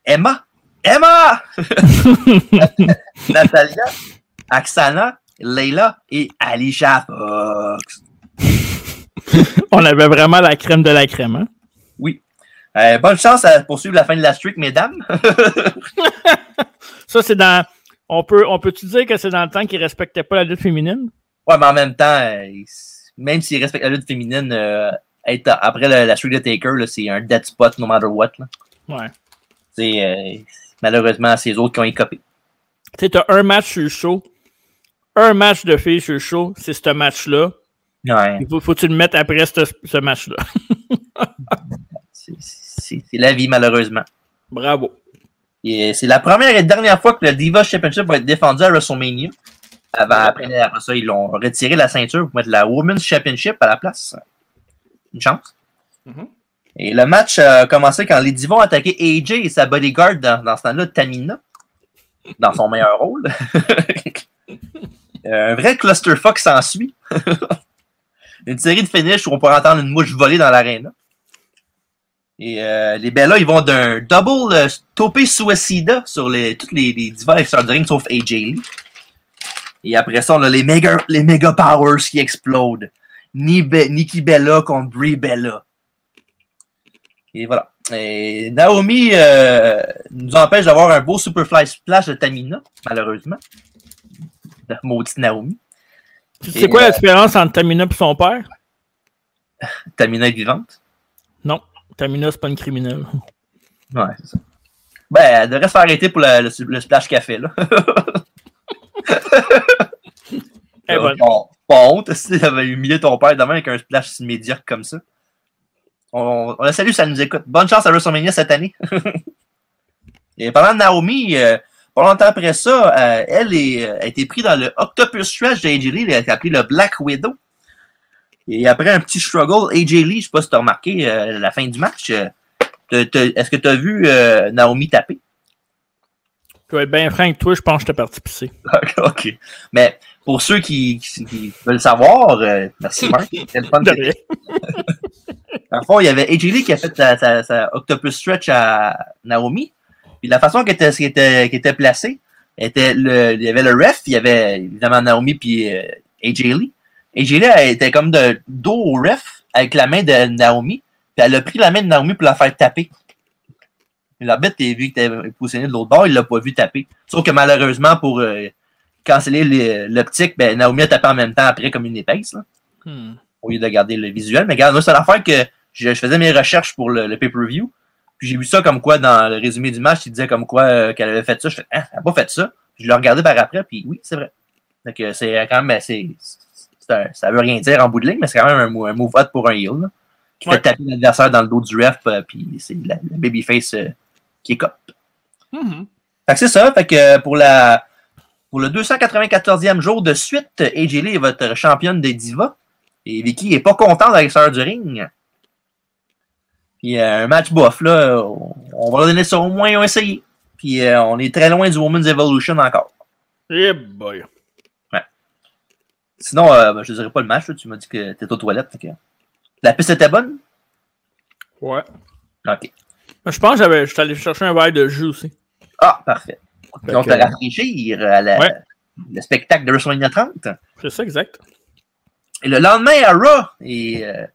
Emma, Emma, Natalia, Aksana, Leila et Alicia Fox. On avait vraiment la crème de la crème, hein? Oui. Euh, bonne chance à poursuivre la fin de la streak, mesdames. Ça, c'est dans. On peut, on peut-tu dire que c'est dans le temps qu'ils respectaient pas la lutte féminine? ouais, mais en même temps, euh, même s'ils respectent la lutte féminine, euh, être après la, la streak de Taker, c'est un dead spot no matter what. là. Ouais. C'est, malheureusement, c'est les autres qui ont écopé. Tu sais, t'as un match sur le show, un match de filles sur le show, c'est ce match-là. Ouais. Il faut, faut que tu le mettes après ce, ce match-là. C'est- la vie, malheureusement. Bravo. Et c'est la première et dernière fois que le Diva Championship va être défendu à WrestleMania. Avant, après, après ça, ils l'ont retiré la ceinture pour mettre la Women's Championship à la place. Une chance. Mhm. Et le match a commencé quand les Divas ont attaqué AJ et sa bodyguard dans, dans ce temps-là, Tamina, dans son meilleur rôle. Un vrai clusterfuck s'ensuit. une série de finishes où on peut entendre une mouche voler dans l'aréna. Et euh, les Bellas, ils vont d'un double euh, topé suicida sur les, toutes les, les divas extra ring, sauf AJ Lee. Et après ça, on a les mega Powers qui explodent. Ni Nikki Bella contre Brie Bella. Et voilà. Et Naomi euh, nous empêche d'avoir un beau Superfly Splash de Tamina, malheureusement. La maudite Naomi. Tu sais quoi euh, la différence entre Tamina et son père? Tamina est vivante. Non. Tamina, c'est pas une criminelle. Ouais, c'est ça. Ben, elle devrait se faire arrêter pour le, le- le splash café, là. Eh ben, Bon, pas honte si t'avais humilié ton père demain avec un splash si médiocre comme ça. On, on la salue, ça nous écoute. Bonne chance à WrestleMania cette année. Et de Naomi, euh, pas longtemps après ça, euh, elle est, a été prise dans le Octopus Stretch d'AJ Lee, elle a été appelée le Black Widow. Et après un petit struggle, AJ Lee, je sais pas si t'as remarqué euh, la fin du match, euh, est-ce que t'as vu euh, Naomi taper? je vais être bien franc toi, je pense que j'étais parti pisser. ok. Mais pour ceux qui, qui- qui veulent savoir, euh, merci Marc. Dans le fond, il y avait AJ Lee qui a fait sa, sa- Octopus Stretch à Naomi. Puis la façon qu'elle était, était, était placée, était le, il y avait le ref, il y avait évidemment Naomi puis euh, AJ Lee. AJ Lee était comme de dos au ref avec la main de Naomi. Puis elle a pris la main de Naomi pour la faire taper. L'arbitre, vu qu'il était positionné de l'autre bord, il l'a pas vu taper. Sauf que malheureusement, pour euh, canceller l'optique, ben, Naomi a tapé en même temps après comme une épaisse. Hmm. Au lieu de garder le visuel. Mais regarde, moi, c'est l'affaire que je, je faisais mes recherches pour le, le pay-per-view. Puis j'ai vu ça comme quoi dans le résumé du match, il disait comme quoi euh, qu'elle avait fait ça. Je fais, ah, elle n'a pas fait ça. Je l'ai regardé par après, puis oui, c'est vrai. Donc euh, c'est quand même, un- ça veut rien dire en bout de ligne, mais c'est quand même un, un move hot pour un heel. là, qui Ouais. fait taper l'adversaire dans le dos du ref, euh, puis c'est la, la babyface euh, qui est cop. Mhm. Fait que c'est ça. Fait que pour la pour le 294e jour de suite, AJ Lee est votre championne des divas. Et Vicky est pas contente avec l'extérieur du ring. Puis euh, un match bof, là, on, va leur donner ça au moins, ils ont essayé. Puis euh, on est très loin du Women's Evolution encore. Eh boy. Sinon, euh, ben, je ne dirais pas le match, là, tu m'as dit que t'étais aux toilettes. La piste était bonne? Ouais. Ok. Je pense que j'avais- j'étais allé chercher un verre de jus aussi. Ah, parfait. Fait Donc, que- te rafraîchir à la- Ouais. le spectacle de WrestleMania 30. C'est ça, exact. Et le lendemain à Raw, et euh,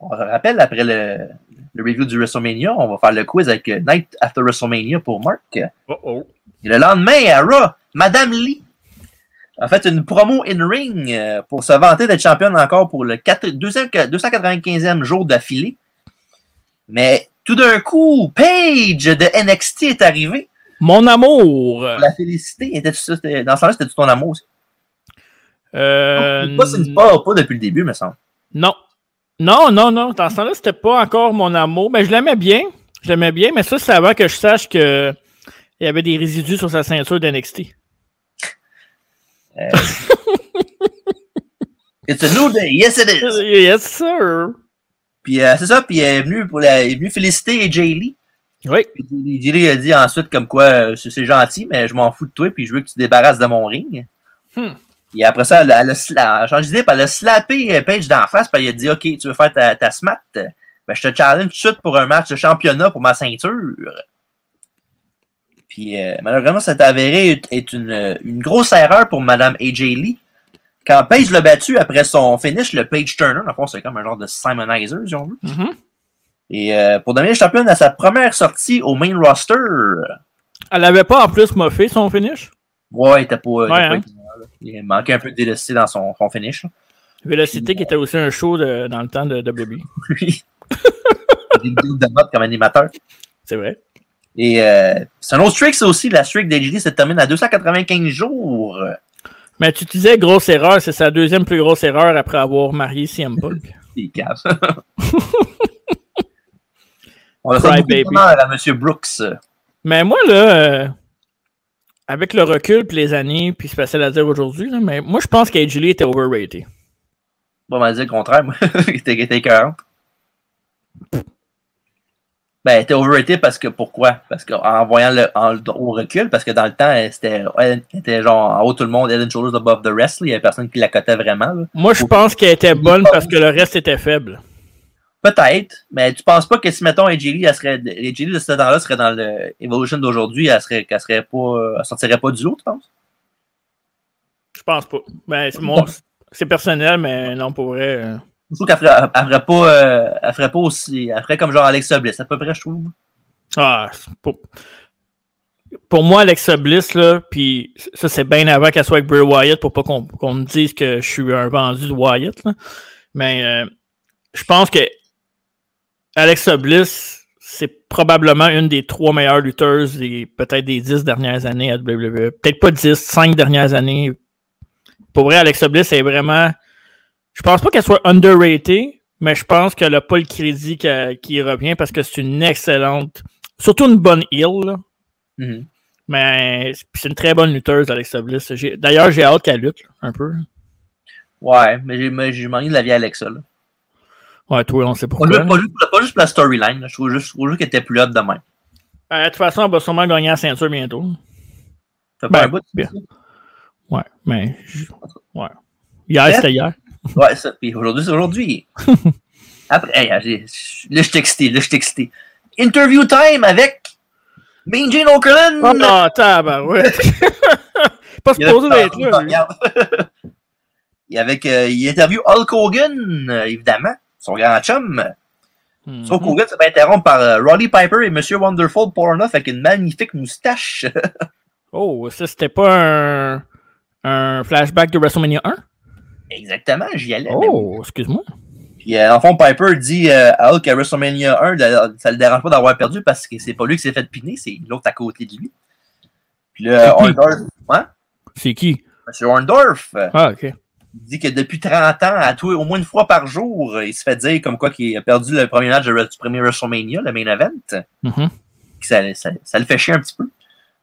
on rappelle, après le, le review du WrestleMania, on va faire le quiz avec euh, Night After WrestleMania pour Mark. Oh oh. le lendemain à Raw, Madame Lee a fait une promo in-ring euh, pour se vanter d'être championne encore pour le 4 200 295e jour d'affilée. Mais tout d'un coup, Paige de NXT est arrivée Mon amour. pour la féliciter. Était-tu ça, c'était- Dans ce sens-là, c'était ton amour aussi. Euh, pas, c'est pas, pas depuis le début, me semble. non. Non, non, non. Dans ce temps-là, c'était pas encore mon amour. Mais je l'aimais bien. Je l'aimais bien, mais ça, c'est avant que je sache que il y avait des résidus sur sa ceinture d'NXT. Euh, It's a new day. Yes, it is. Yes, sir. Puis euh, c'est ça, puis elle est venue pour la, elle est venue féliciter Jay Lee. Oui. Puis Jay Lee a dit ensuite comme quoi euh, c'est c'est gentil, mais je m'en fous de toi, puis je veux que tu te débarrasses de mon ring. Hmm. Et après ça, elle, a- elle elle changé d'idée, puis elle a slappé Paige d'en face, puis elle a dit Ok, tu veux faire ta, ta smat Ben, je te challenge tout de suite pour un match de championnat pour ma ceinture. Puis euh, malheureusement, ça s'est avéré être- une, une grosse erreur pour Madame AJ Lee. Quand Paige l'a battu après son finish, le Page Turner, le fond, c'est comme un genre de Simonizer, si on veut. Mhm. Et euh, pour devenir championne à sa première sortie au main roster, Elle avait pas en plus moffé son finish? ouais, il était pas, Ouais, Il manquait un peu de délesté dans son, son finish. Vélocité qui était aussi un show de- dans le temps de WWE. Oui. Des vidéos de mode comme animateur. C'est vrai. Et euh, c'est un autre streak, ça aussi. La streak d'AJ Lee se termine à 295 jours. Mais tu disais grosse erreur, c'est sa deuxième plus grosse erreur après avoir marié CM Punk. Il cave. On a fait à M. Brooks. Mais moi, là, euh, avec le recul puis les années, puis c'est facile à dire aujourd'hui, mais moi, je pense qu'AJ Lee était overrated. Bon, on va dire le contraire, moi. il était, était. Ben, elle était overrated parce que, pourquoi? Parce qu'en voyant le, en- au recul, parce que dans le temps, elle, c'était, elle était genre en haut tout le monde, head and shoulders above the rest, là. il y avait personne qui la cotait vraiment, là. Moi, je pense qu'elle était bonne parce que le reste était faible. Peut-être, mais tu penses pas que si, mettons, Lee, elle serait, de ce temps-là serait dans le Evolution d'aujourd'hui, elle serait, qu'elle serait pas, elle sortirait pas du lot, tu penses? Je pense pas. Ben, c'est personnel, mais non, pour vrai. euh, Je trouve qu'elle ferait, elle ferait pas, euh, elle ferait pas aussi, elle ferait comme genre Alexa Bliss, à peu près, je trouve. Ah, pour... pour moi, Alexa Bliss, là, puis ça, c'est bien avant qu'elle soit avec Bray Wyatt pour pas qu'on me dise que je suis un vendu de Wyatt. là. Mais euh, je pense que Alexa Bliss, c'est probablement une des trois meilleures lutteuses des peut-être des dix dernières années à WWE. Peut-être pas dix, cinq dernières années. Pour vrai, Alexa Bliss est vraiment. Je pense pas qu'elle soit underrated, mais je pense qu'elle n'a pas le crédit qui revient parce que c'est une excellente. Surtout une bonne heel. Mhm. Mais c'est une très bonne lutteuse, Alexa Bliss. D'ailleurs, j'ai hâte qu'elle lutte, là, un peu. Ouais, mais j'ai, mais j'ai manqué de la vie Alexa, là. Ouais, toi, on sait Pas, pourquoi. juste- pas juste, pas juste pour la storyline, je trouve juste, je trouve juste qu'elle était plus hot de même. Euh, de toute façon, elle va sûrement gagner la ceinture bientôt. Ça fait pas Ben, un bout, bien. ça? Ouais, mais. Ouais. Hier, c'était hier. Ouais, ça. Puis aujourd'hui, c'est aujourd'hui. Après, hey, là, je suis excité, là, je suis excité. Interview time avec Mean Gene Okerlund. Oh, non, tabarouette. Pas Il supposé d'être là. Et avec, euh, il interview Hulk Hogan, euh, évidemment, son grand chum. Mhm. Sauf qu'Hogan se fait interrompre par euh, Roddy Piper et Monsieur Wonderful Pornoff avec une magnifique moustache. Oh, ça, c'était pas un, un flashback de WrestleMania 1? Exactement, j'y allais. Oh, excuse-moi. Puis, euh, en fond, Piper dit euh, à Hulk à WrestleMania 1, le- ça le dérange pas d'avoir perdu parce que c'est pas lui qui s'est fait piner, c'est l'autre à côté de lui. Puis là? Orndorff, hein? C'est qui? Monsieur Orndorff, Ah, ok. Il dit que depuis 30 ans, à tout, au moins une fois par jour, il se fait dire comme quoi qu'il a perdu le premier match du premier WrestleMania, le main event. Que ça, ça, ça le fait chier un petit peu.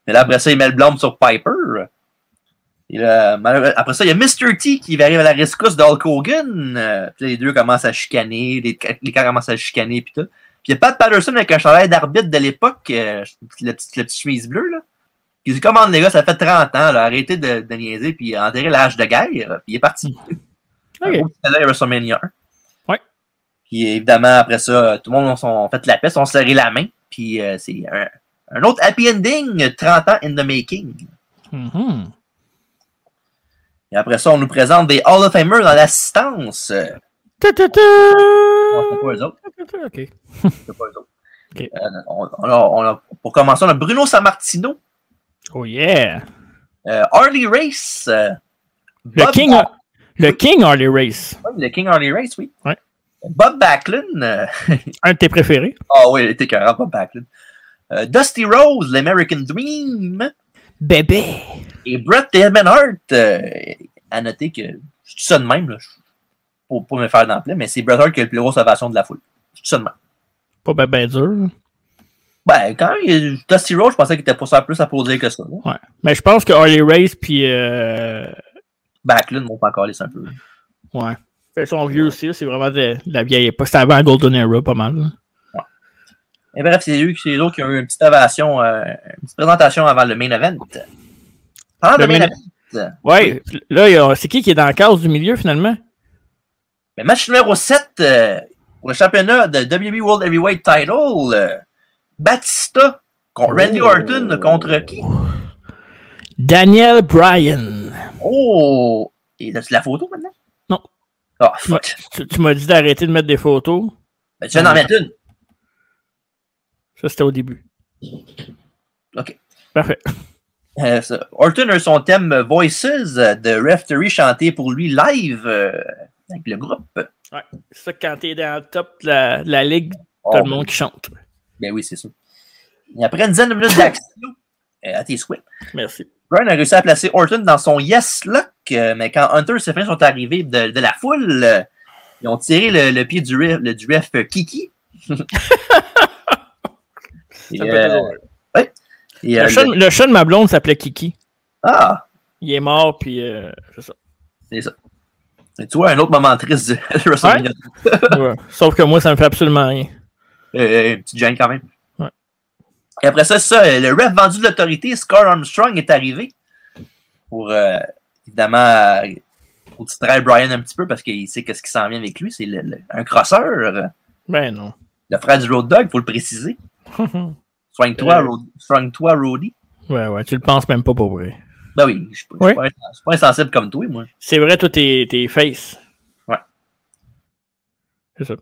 Mais là, après ça, il met le blâme sur Piper. Et là, après ça, il y a Mr. T qui arrive à la rescousse de Hulk Hogan. Puis là, les deux commencent à chicaner, les, les gars commencent à chicaner, puis tout. Puis il y a Pat Patterson avec un chandail d'arbitre de l'époque, euh, le petit, le petit chemise bleue, là. Qui dit Commande, les gars, ça fait 30 ans, là, arrêtez de, de niaiser, puis enterrez l'âge de guerre. Puis il est parti. Un Ok. gros petit chandail WrestleMania 1. Ouais. Puis évidemment, après ça, tout le monde ont fait la paix, ont serré la main. Puis euh, c'est un, un autre happy ending, 30 ans in the making. Mhm. Et après ça, on nous présente des Hall of Famers dans l'assistance. Ta, ta, ta. non, pas eux autres. Ok. C'est pas eux autres. Ok. Euh, on, on a- on a- pour commencer, on a Bruno Sammartino, Oh yeah. euh, Harley Race, euh, Le Bob King, le King Harley Race. Le King Harley Race, oui. Ouais. Bob Backlund, euh, Un de tes préférés. ah oui, il était carrément Bob Backlund. Euh, Dusty Rose, l'American Dream, Bébé. et Bret the Hitman Hart. euh, à noter que je dis ça de même, là, pour me faire d'emploi, mais c'est Bret Hart qui a le plus grosse ovation de la foule. Je dis ça de même. Pas ben, ben dur. Ben, quand il y a Dusty Rose, je pensais qu'il était pour ça plus applaudir que ça. là. Ouais. Mais je pense que Harley Race puis euh, Backlund m'ont pas encore laissé un peu. ouais. Fait son vieux aussi, c'est vraiment de, de la vieille époque. C'était avant Golden Era, pas mal. là. Et bref, c'est eux, c'est autres qui ont eu une petite ovation, euh, une petite présentation avant le main event. Pendant le, Le main main- event, Ouais, là, c'est qui qui est dans la case du milieu finalement? le match numéro 7 euh, pour le championnat de WWE World Heavyweight Title, euh, Batista contre Randy Oh. Orton contre qui? Daniel Bryan. Oh! Et as-tu la photo maintenant? Non. Ah, fuck. Tu, tu m'as dit d'arrêter de mettre des photos? Ben, tu viens d'en mettre une. Ça, c'était au début. OK. Parfait. Euh, ça. Orton a son thème Voices de Referee chanté pour lui live euh, avec le groupe. Ouais. C'est ça, quand t'es dans le top de la, de la ligue, Oh, t'as le monde qui chante. Ben oui, c'est ça. Et après une dizaine de minutes d'action, euh, à tes souhaits, Merci. Brian a réussi à placer Orton dans son Yes Lock euh, mais quand Hunter et Stephanie sont arrivés de, de la foule, euh, ils ont tiré le, le pied du ref, le, du euh, Kiki. Et, euh, et, euh, Le chat, le- le chat de ma blonde s'appelait Kiki. Ah, Il est mort, puis euh, c'est ça. c'est ça. Et tu vois, un autre moment triste de WrestleMania. Ouais. Sauf que moi, ça me fait absolument rien. Euh, une petite gêne quand même. Ouais. Et après ça, ça, euh, le ref vendu de l'autorité, Scar Armstrong, est arrivé pour, euh, évidemment, euh, pour distraire Brian un petit peu parce qu'il sait qu'est-ce qui s'en vient avec lui. C'est un crosseur, Ben non. le frère du Road Dog, il faut le préciser. Soigne-toi, Euh. Road- soigne-toi, Roddy. ouais, ouais, tu le penses même pas pour vrai. Ben oui, je suis pas, pas- insensible comme toi, moi. C'est vrai, toi, t'es t'es face. Ouais. C'est ça.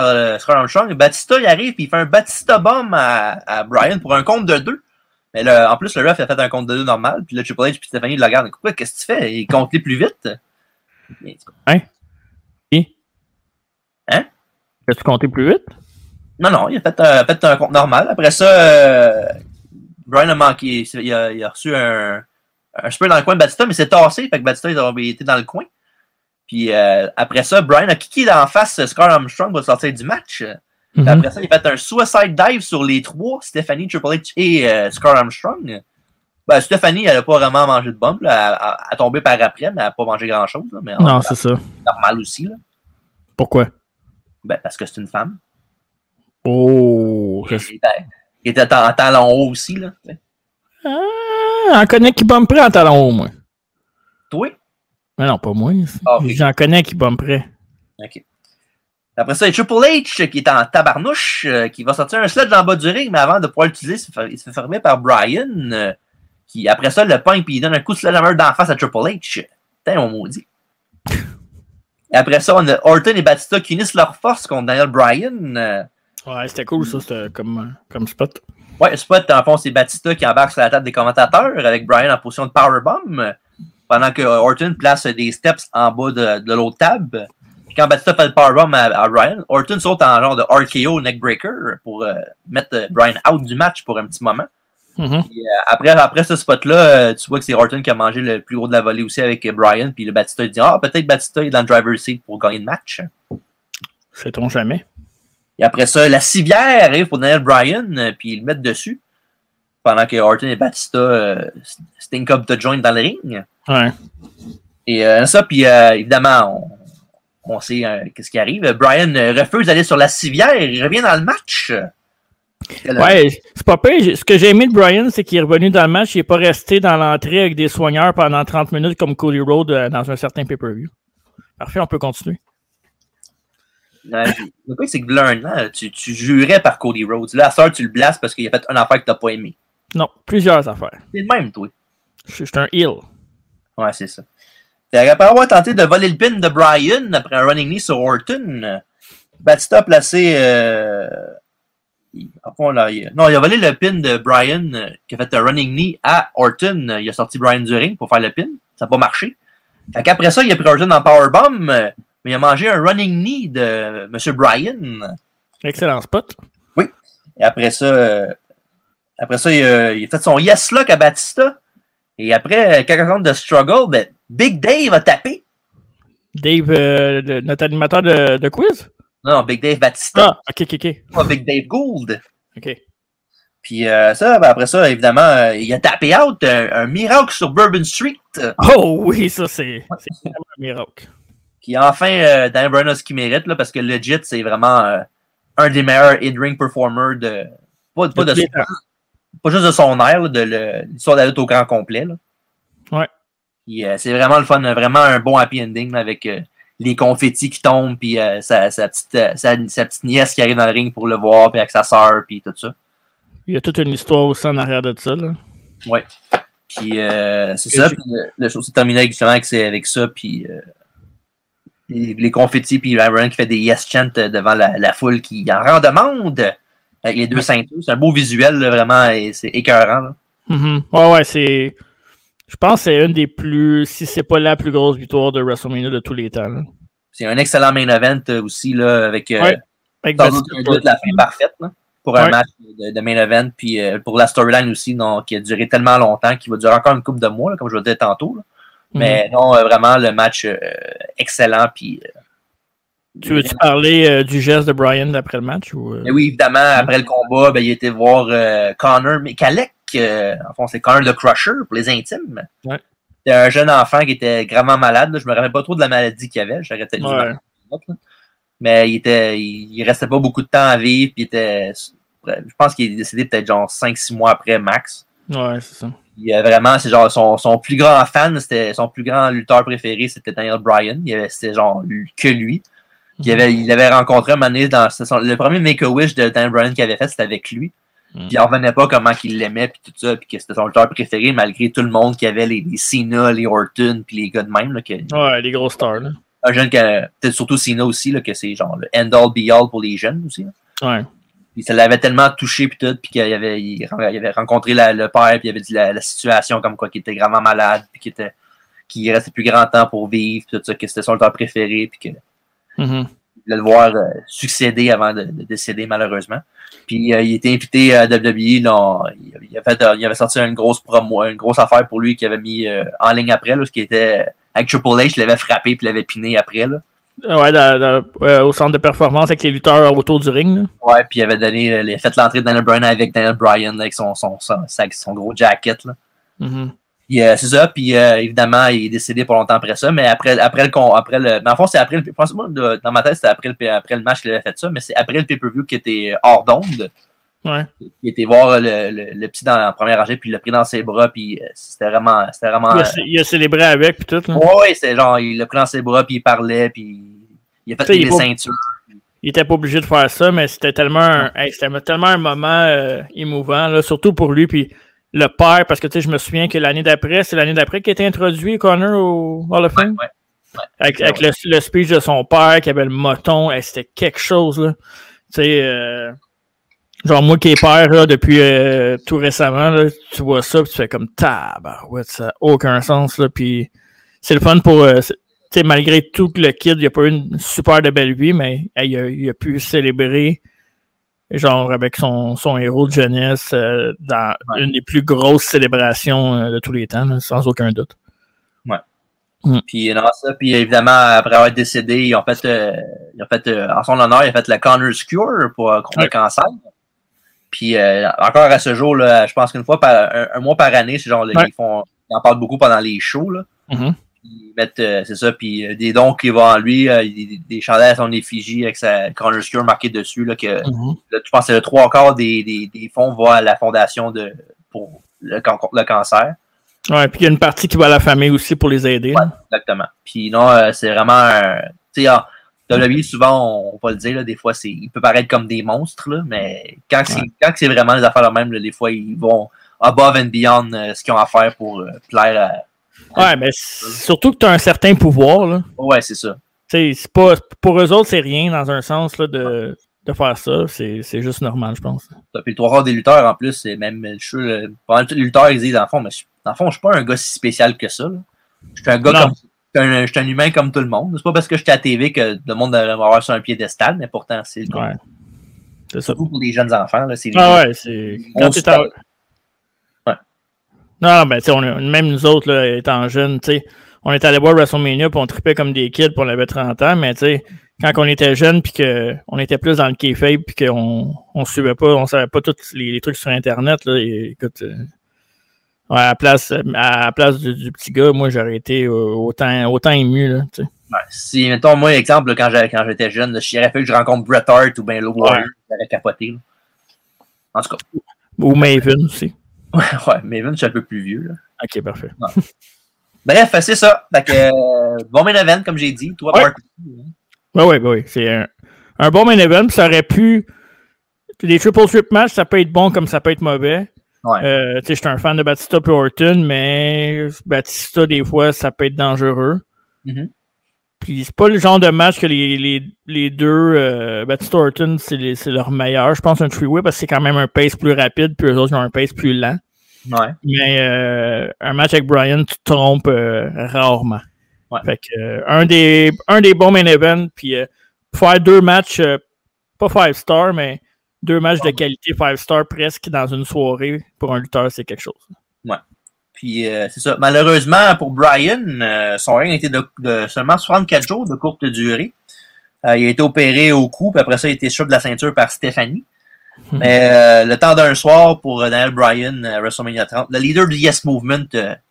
Euh, Scar Armstrong, Batista il arrive et il fait un Batista bomb à, à Brian pour un compte de deux. Mais là, en plus, le ref a fait un compte de deux normal. Puis là, Triple H et Stephanie le regardent. Quoi, qu'est-ce que tu fais? Il compte les plus vite. Mais, Peux-tu compter plus vite? non, non, il a fait, un- fait un compte normal. Après ça, euh, Brian a manqué. Il a, il a reçu un, un spray dans le coin de Batista, mais c'est tassé. Fait que Batista il a été dans le coin. Puis euh, après ça, Brian a kické d'en face Scar Armstrong pour sortir du match? Mhm. Après ça, il a fait un suicide dive sur les trois, Stephanie, Triple H et euh, Scar Armstrong. Ben, Stephanie, elle n'a pas vraiment mangé de bombe. Elle, a tombé par après, mais elle n'a pas mangé grand-chose. Non, c'est ça. normal aussi. Là. Pourquoi? Ben, parce que c'est une femme. Oh, sais. était, elle était en talon haut aussi. Là. Ah, on connaît qui bomberait en talon haut, moi. Toi? Mais non, pas moi. Ah. J'en connais qui bomberait. OK. Après ça, il y a Triple H qui est en tabarnouche, euh, qui va sortir un sledge en bas du ring, mais avant de pouvoir l'utiliser, il se fait- fermer par Brian, euh, qui après ça le pogne puis il donne un coup de sledgehammer d'en face à Triple H. Putain, on maudit. Et après ça, on a Orton et Batista qui unissent leurs forces contre Daniel Bryan. euh, Ouais, c'était cool, ça, c'était comme, comme spot. ouais, spot, en fond, c'est Batista qui embarque sur la table des commentateurs avec Bryan en position de powerbomb, euh, pendant que Orton place des steps en bas de, de l'autre table. Puis quand Batista fait le powerbomb à, à Bryan, Orton saute en genre de RKO neckbreaker pour euh, mettre euh, Bryan out du match pour un petit moment. Mhm. Puis, euh, après, après ce spot-là, euh, tu vois que c'est Orton qui a mangé le plus gros de la volée aussi avec Bryan. Puis le Batista dit Ah, peut-être Batista est dans le driver's seat pour gagner le match. Sait-on jamais? Et après ça, la civière arrive pour Daniel Bryan, puis ils le mettent dessus. Pendant que Orton et Batista euh, stink up the joint dans le ring. Ouais. Et euh, ça, puis euh, évidemment, on, on sait euh, qu'est-ce qui arrive. Bryan euh, refuse d'aller sur la civière, il revient dans le match. Ouais, c'est pas pire. Ce que j'ai aimé de Brian, c'est qu'il est revenu dans le match. Il n'est pas resté dans l'entrée avec des soigneurs pendant 30 minutes comme Cody Rhodes euh, dans un certain pay-per-view. Parfait, on peut continuer. Le truc, c'est que là, un an, tu, tu jurais par Cody Rhodes. Là, à ça, tu le blastes parce qu'il a fait un affaire que t'as pas aimé. Non, plusieurs affaires. C'est le même, toi. Je je suis un heel. Ouais, c'est ça. Après avoir tenté de voler le pin de Bryan après un running knee sur Orton, Batista a placé. Euh, non, il a volé le pin de Bryan euh, qui a fait un running knee à Orton. Il a sorti Bryan du ring pour faire le pin. Ça n'a pas marché. Fait qu'après ça, il a pris Orton en powerbomb, mais il a mangé un running knee de euh, M. Bryan. Excellent spot. Et après ça, euh, après ça, il a, il a fait son yes lock à Batista. Et après euh, quelques secondes de struggle, ben, Big Dave a tapé. Dave, euh, le- notre animateur de, de quiz? Non, Big Dave Batista, Ah, ok, ok, ok. pas Big Dave Gould. Ok. Puis euh, ça, ben, après ça, évidemment, euh, il a tapé out un, miracle sur Bourbon Street. Oh oui, ça c'est vraiment un miracle. Puis enfin, Dan Bryan a ce qu'il mérite, là, parce que legit, c'est vraiment un des meilleurs in-ring performers de. Pas, pas, de son- pas juste de son air, là, de l'histoire de la lutte au grand complet. Là. Ouais. Puis euh, c'est vraiment le fun, vraiment un bon happy ending là, avec euh, les confettis qui tombent, puis euh, sa, sa, petite, sa, sa petite nièce qui arrive dans le ring pour le voir, puis avec sa sœur, puis tout ça. Il y a toute une histoire aussi en arrière de ça. Là. Puis euh, c'est ça, puis le, show s'est terminé justement avec, avec ça, puis les, confettis, puis Ryan qui fait des yes chants devant la, la foule qui en rend demande avec les deux ceintures. C'est un beau visuel, là, vraiment, et c'est écœurant. là. Mhm. Ouais, ouais, c'est. Je pense que c'est une des plus, si c'est pas la plus grosse victoire de WrestleMania de tous les temps. là. C'est un excellent main event euh, aussi, là, avec euh, Ouais. Avec sans doute un la fin parfaite. Là. pour un match de, main event, puis euh, pour la storyline aussi, non, qui a duré tellement longtemps, qui va durer encore une couple de mois, comme je le disais tantôt. Mais mhm. non, vraiment, le match excellent, puis tu veux-tu parler euh, du geste de Brian après le match? Ou, euh? Oui, évidemment, après le combat, ben, il était voir euh, Connor Mikalek. en fond, c'est Connor the Crusher pour les intimes. Ouais. C'était un jeune enfant qui était gravement malade. Je me rappelle pas trop de la maladie qu'il avait. J'aurais peut-être ouais. Mais il était, il, restait pas beaucoup de temps à vivre. Puis était, je pense qu'il est décédé peut-être genre 5-6 mois après max. Ouais, c'est ça. Il a vraiment, c'est genre son, son, plus grand fan, c'était son plus grand lutteur préféré, c'était Daniel Bryan. C'était genre que lui. Il avait, il avait rencontré un moment donné dans le premier Make-A-Wish de Dan Bryan qu'il avait fait, c'était avec lui. Mm. Puis il revenait pas comment qu'il l'aimait, puis tout ça, puis que c'était son lutteur préféré, malgré tout le monde qui avait les, les Cena, les Orton, puis les gars de même. Là, que, ouais, les gros stars. Là. Un jeune qui peut-être surtout Cena aussi, là, que c'est genre le end-all be-all pour les jeunes aussi. Là. Ouais. Puis ça l'avait tellement touché, puis tout, puis qu'il avait, il, avait rencontré le père, puis il avait dit la, situation comme quoi qu'il était gravement malade, puis qu'il était qu'il restait plus grand temps pour vivre, puis tout ça, que c'était son lutteur préféré, puis que Mm-hmm. Il voulait le voir euh, succéder avant de, décéder, malheureusement. Puis euh, il était invité à WWE. il, euh, il avait sorti une grosse promo, une grosse affaire pour lui qu'il avait mis en ligne après, là, ce qui était avec Triple H, il l'avait frappé puis l'avait piné après. Là. Ouais, au centre de performance avec les lutteurs autour du ring. Ouais, puis il avait donné, il fait l'entrée de Daniel Bryan avec Daniel Bryan avec son, son, son, gros jacket. Là. Euh, c'est ça, puis euh, évidemment, il est décédé pas longtemps après ça, mais après, après le après le. Mais en fond, c'est après le. Dans ma tête, c'était après le, après le match qu'il avait fait ça, mais c'est après le pay-per-view qui était hors d'onde. Ouais. Il était voir le, le, petit dans la première rangée, puis il l'a pris dans ses bras, puis euh, c'était vraiment. C'était vraiment il, a, célébré avec, puis tout. Oui, c'est genre, il l'a pris dans ses bras, puis il parlait, puis il a fait des ceintures. Il était pas obligé de faire ça, mais c'était tellement, tellement un moment émouvant, là, surtout pour lui, puis le père, parce que tu sais, je me souviens que l'année d'après, c'est l'année d'après qu'il a été introduit, Connor, au Hall of Fame? Avec, le, speech de son père qui avait le moton, c'était quelque chose, là. Tu sais, euh, genre moi qui est père là, depuis euh, tout récemment, là, tu vois ça, puis tu fais comme tabarouette, ça n'a aucun sens, là. Puis c'est le fun pour. Euh, tu sais, malgré tout que le kid, il a pas eu une super de belle vie, mais il, a, il a pu célébrer genre avec son, son héros de jeunesse euh, dans une des plus grosses célébrations euh, de tous les temps, sans aucun doute. Ouais. Mm. Puis non, ça, puis évidemment, après avoir décédé, ils ont fait, euh, ils ont fait en son honneur, ils ont fait le Connor's Cure pour contre le cancer. Puis encore à ce jour, là, je pense qu'une fois par un, mois par année, c'est genre ils font ils en parlent beaucoup pendant les shows. Là. Mm-hmm ils mettent, euh, c'est ça, puis euh, des dons qui vont en lui, euh, des, des chandelles à son effigie avec sa corner Cure marqué dessus, là, que mhm. tu penses que le trois quarts des, des, des, fonds va à la fondation de, pour le, le cancer. Ouais, puis il y a une partie qui va à la famille aussi pour les aider. Ouais, exactement. Puis non, c'est vraiment tu sais, WWE, souvent, on, va le dire, là, des fois, c'est, il peut paraître comme des monstres, là, mais quand c'est, quand c'est vraiment les affaires eux-mêmes, des fois, ils vont above and beyond ce qu'ils ont à faire pour plaire à Ouais, mais surtout que tu as un certain pouvoir. Là. Ouais, c'est ça. C'est pas, pour eux autres, c'est rien dans un sens là, de, de faire ça. C'est juste normal, je pense. Puis trois quarts des lutteurs, en plus, c'est même le Pendant tous les lutteurs, ils disent, dans le fond, mais dans le fond, je suis pas un gars si spécial que ça. Je suis un gars comme. Je suis un, humain comme tout le monde. C'est pas parce que je suis à la TV que le monde va avoir sur un piédestal, mais pourtant, c'est ouais. C'est ça. Pour les jeunes enfants. Là, ah ouais, c'est. Quand tu non, ben, tu sais, même nous autres, là, étant jeunes, tu sais, on était allé voir WrestleMania, puis on tripait comme des kids, pour on avait 30 ans, mais tu sais, quand on était jeunes, puis qu'on était plus dans le kayfabe, puis qu'on on suivait pas, on savait pas tous les, trucs sur Internet, là, écoute, euh, ouais, à la place, à place du, petit gars, moi, j'aurais été euh, autant, autant ému, là, tu sais. Ouais, si, mettons, moi, exemple, quand j'étais jeune, j'aurais fait que je rencontre Bret Hart ou bien Low Warrior, j'aurais capoté, là. En tout cas. Ou Maven aussi. Ouais, ouais, Maven, je suis un peu plus vieux. Là. Ok, parfait. Bref, c'est ça. Fait que, euh, bon main event, comme j'ai dit. Toi, ouais. Oui, oui, oui. C'est un, un, bon main event. Ça aurait pu. Les triple trip match, ça peut être bon comme ça peut être mauvais. Ouais. Euh, je suis un fan de Batista et Orton, mais Batista, des fois, ça peut être dangereux. Mm-hmm. Puis c'est pas le genre de match que les, les, les deux, euh, Batista Orton, c'est leur meilleur. Je pense un three-way parce que c'est quand même un pace plus rapide, puis eux autres ont un pace plus lent. Ouais. Mais euh, un match avec Brian, tu te trompes euh, rarement. Ouais. Fait que, euh, un, des, un des bons main events, puis faire deux matchs, pas five star, mais deux matchs de qualité 5 star presque dans une soirée pour un lutteur, c'est quelque chose. Ouais. Puis euh, c'est ça. Malheureusement pour Brian, euh, son règne était de, de, seulement 64 jours de courte durée. Euh, il a été opéré au cou, puis après ça, il a été sur de la ceinture par Stéphanie. Hmm. Mais le temps d'un soir pour Daniel Bryan, WrestleMania 30, le leader du Yes Movement,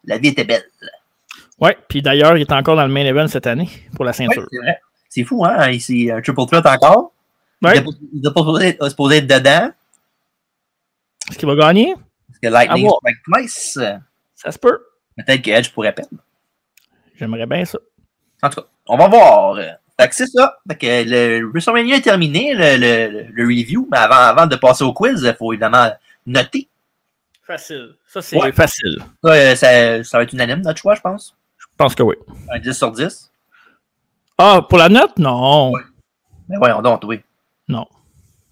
la vie était belle. Ouais, puis d'ailleurs, il est encore dans le main event cette année pour la ceinture. Ouais, c'est. C'est fou, hein? Ici, un triple threat encore. Ouais. Il n'est pas supposé être dedans. Est-ce qu'il va gagner? Parce que Lightning Strike Twice. Ça se peut. Peut-être que Edge pourrait perdre. J'aimerais bien ça. En tout cas, on va voir. Fait que c'est ça. Fait que le WrestleMania est terminé, le, le, le, review. Mais avant, avant de passer au quiz, il faut évidemment noter. Facile. Ça, c'est ouais. facile. Ça, ça, ça, va être unanime, notre choix, je pense. Je pense que oui. Un 10 sur 10. Ah, pour la note? Non. Ouais. Mais voyons donc, oui. Non.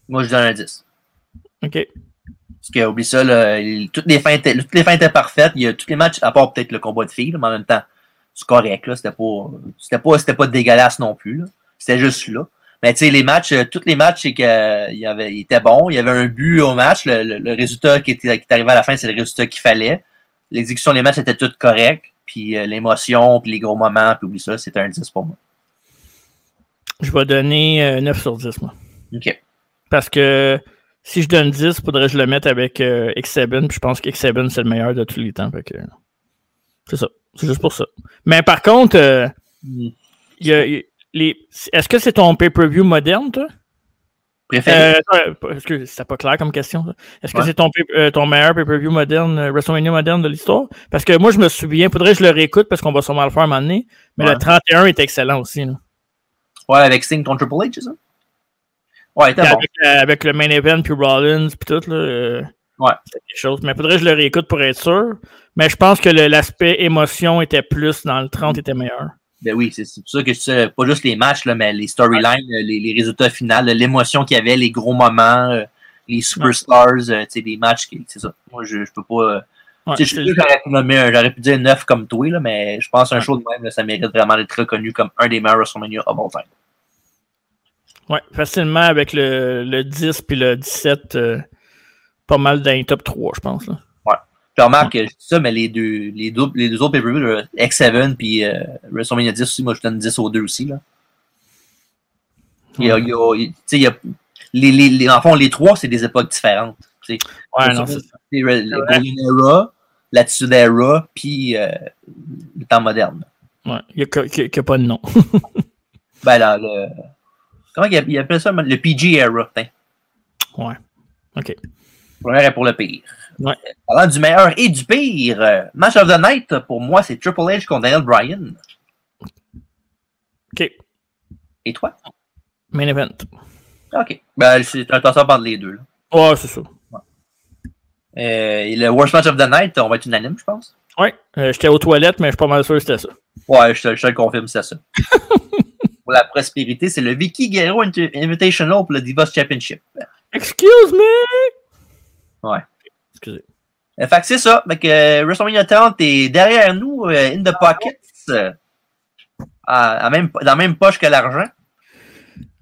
Moi, je donne un 10. OK. Parce que, oublie ça, là, toutes, les fins étaient, toutes les fins étaient parfaites. Il y a tous les matchs, à part peut-être le combat de filles, mais en même temps, c'est correct. Là, c'était pas, c'était pas, c'était pas dégueulasse non plus. Là. C'était juste là. Mais tu sais, les matchs, tous les matchs, c'est que, il, y avait, il était bon. Il y avait un but au match. Le, le, le résultat qui, était, qui est arrivé à la fin, c'est le résultat qu'il fallait. L'exécution des matchs était toute correcte. Puis euh, l'émotion, puis les gros moments, puis oublie ça, c'était un 10 pour moi. Je vais donner euh, 9 sur 10, moi. OK. Parce que si je donne 10, il faudrait que je le mette avec euh, X7. Puis je pense qu'X7, c'est le meilleur de tous les temps. Que, c'est ça. C'est juste pour ça. Mais par contre, euh, mm. y a, y, les... est-ce que c'est ton pay-per-view moderne, toi? Préféré? Euh, que c'est pas clair comme question? Est-ce que c'est ton, euh, ton meilleur pay-per-view moderne, euh, WrestleMania moderne de l'histoire? Parce que moi, je me souviens, faudrait que je le réécoute parce qu'on va sûrement le faire un moment donné. Mais ouais. le 31 est excellent aussi. Là. Ouais, avec Sting contre Triple H, c'est ça? Ouais, avec, bon. avec, le main event, puis Rollins, puis tout, là. Euh, ouais. Quelque chose. Mais faudrait que je le réécoute pour être sûr. Mais je pense que l'aspect émotion était plus dans le 30 était meilleur. Ben oui, c'est pour ça que c'est pas juste les matchs, là, mais les storylines, ouais. les, les, résultats finaux, l'émotion qu'il y avait, les gros moments, euh, les superstars, ouais. euh, des matchs, c'est ça. Moi, je, je peux pas. Ouais, je sûr j'aurais pu dire 9 comme toi, là, mais je pense qu'un show de même, là, ça mérite vraiment d'être reconnu comme un des meilleurs WrestleMania of all time. Ouais, facilement avec le, le 10 puis le 17, euh, pas mal dans les top 3, je pense. Là. Ouais. Puis remarque, je dis ça, mais les deux, les deux, les deux autres pay-per-views, X7 puis euh, WrestleMania 10 aussi, moi je donne 10 aux deux aussi. Là. Il y a, il y a, il y a les, les, les, en fond, les trois, c'est des époques différentes. T'sais. Ouais, non, c'est ça. Golden Era, l'Attitude Era, puis euh, le temps moderne. Ouais, il n'y a, a, pas de nom. ben là, le. Comment il appelle ça? Le PG Era. Hein? Ouais. OK. Le meilleur est pour le pire. Ouais. Parlant du meilleur et du pire, euh, Match of the Night, pour moi, c'est Triple H contre Daniel Bryan. OK. Et toi? Main event. OK. Ben, c'est un toss-up entre les deux. Là. Ouais, c'est ça. Ouais. Euh, et le Worst Match of the Night, on va être unanime, je pense. Ouais. Euh, J'étais aux toilettes, mais je suis pas mal sûr que c'était ça. Ouais, je te, je te le confirme, c'est ça. pour la prospérité, c'est le Vicky Guerrero Invitational pour le Divas Championship. Excuse me! Ouais. Excusez. Euh, fait que c'est ça. Fait que euh, WrestleMania 30 est derrière nous, euh, in the pockets, à, même, dans la même poche que l'argent.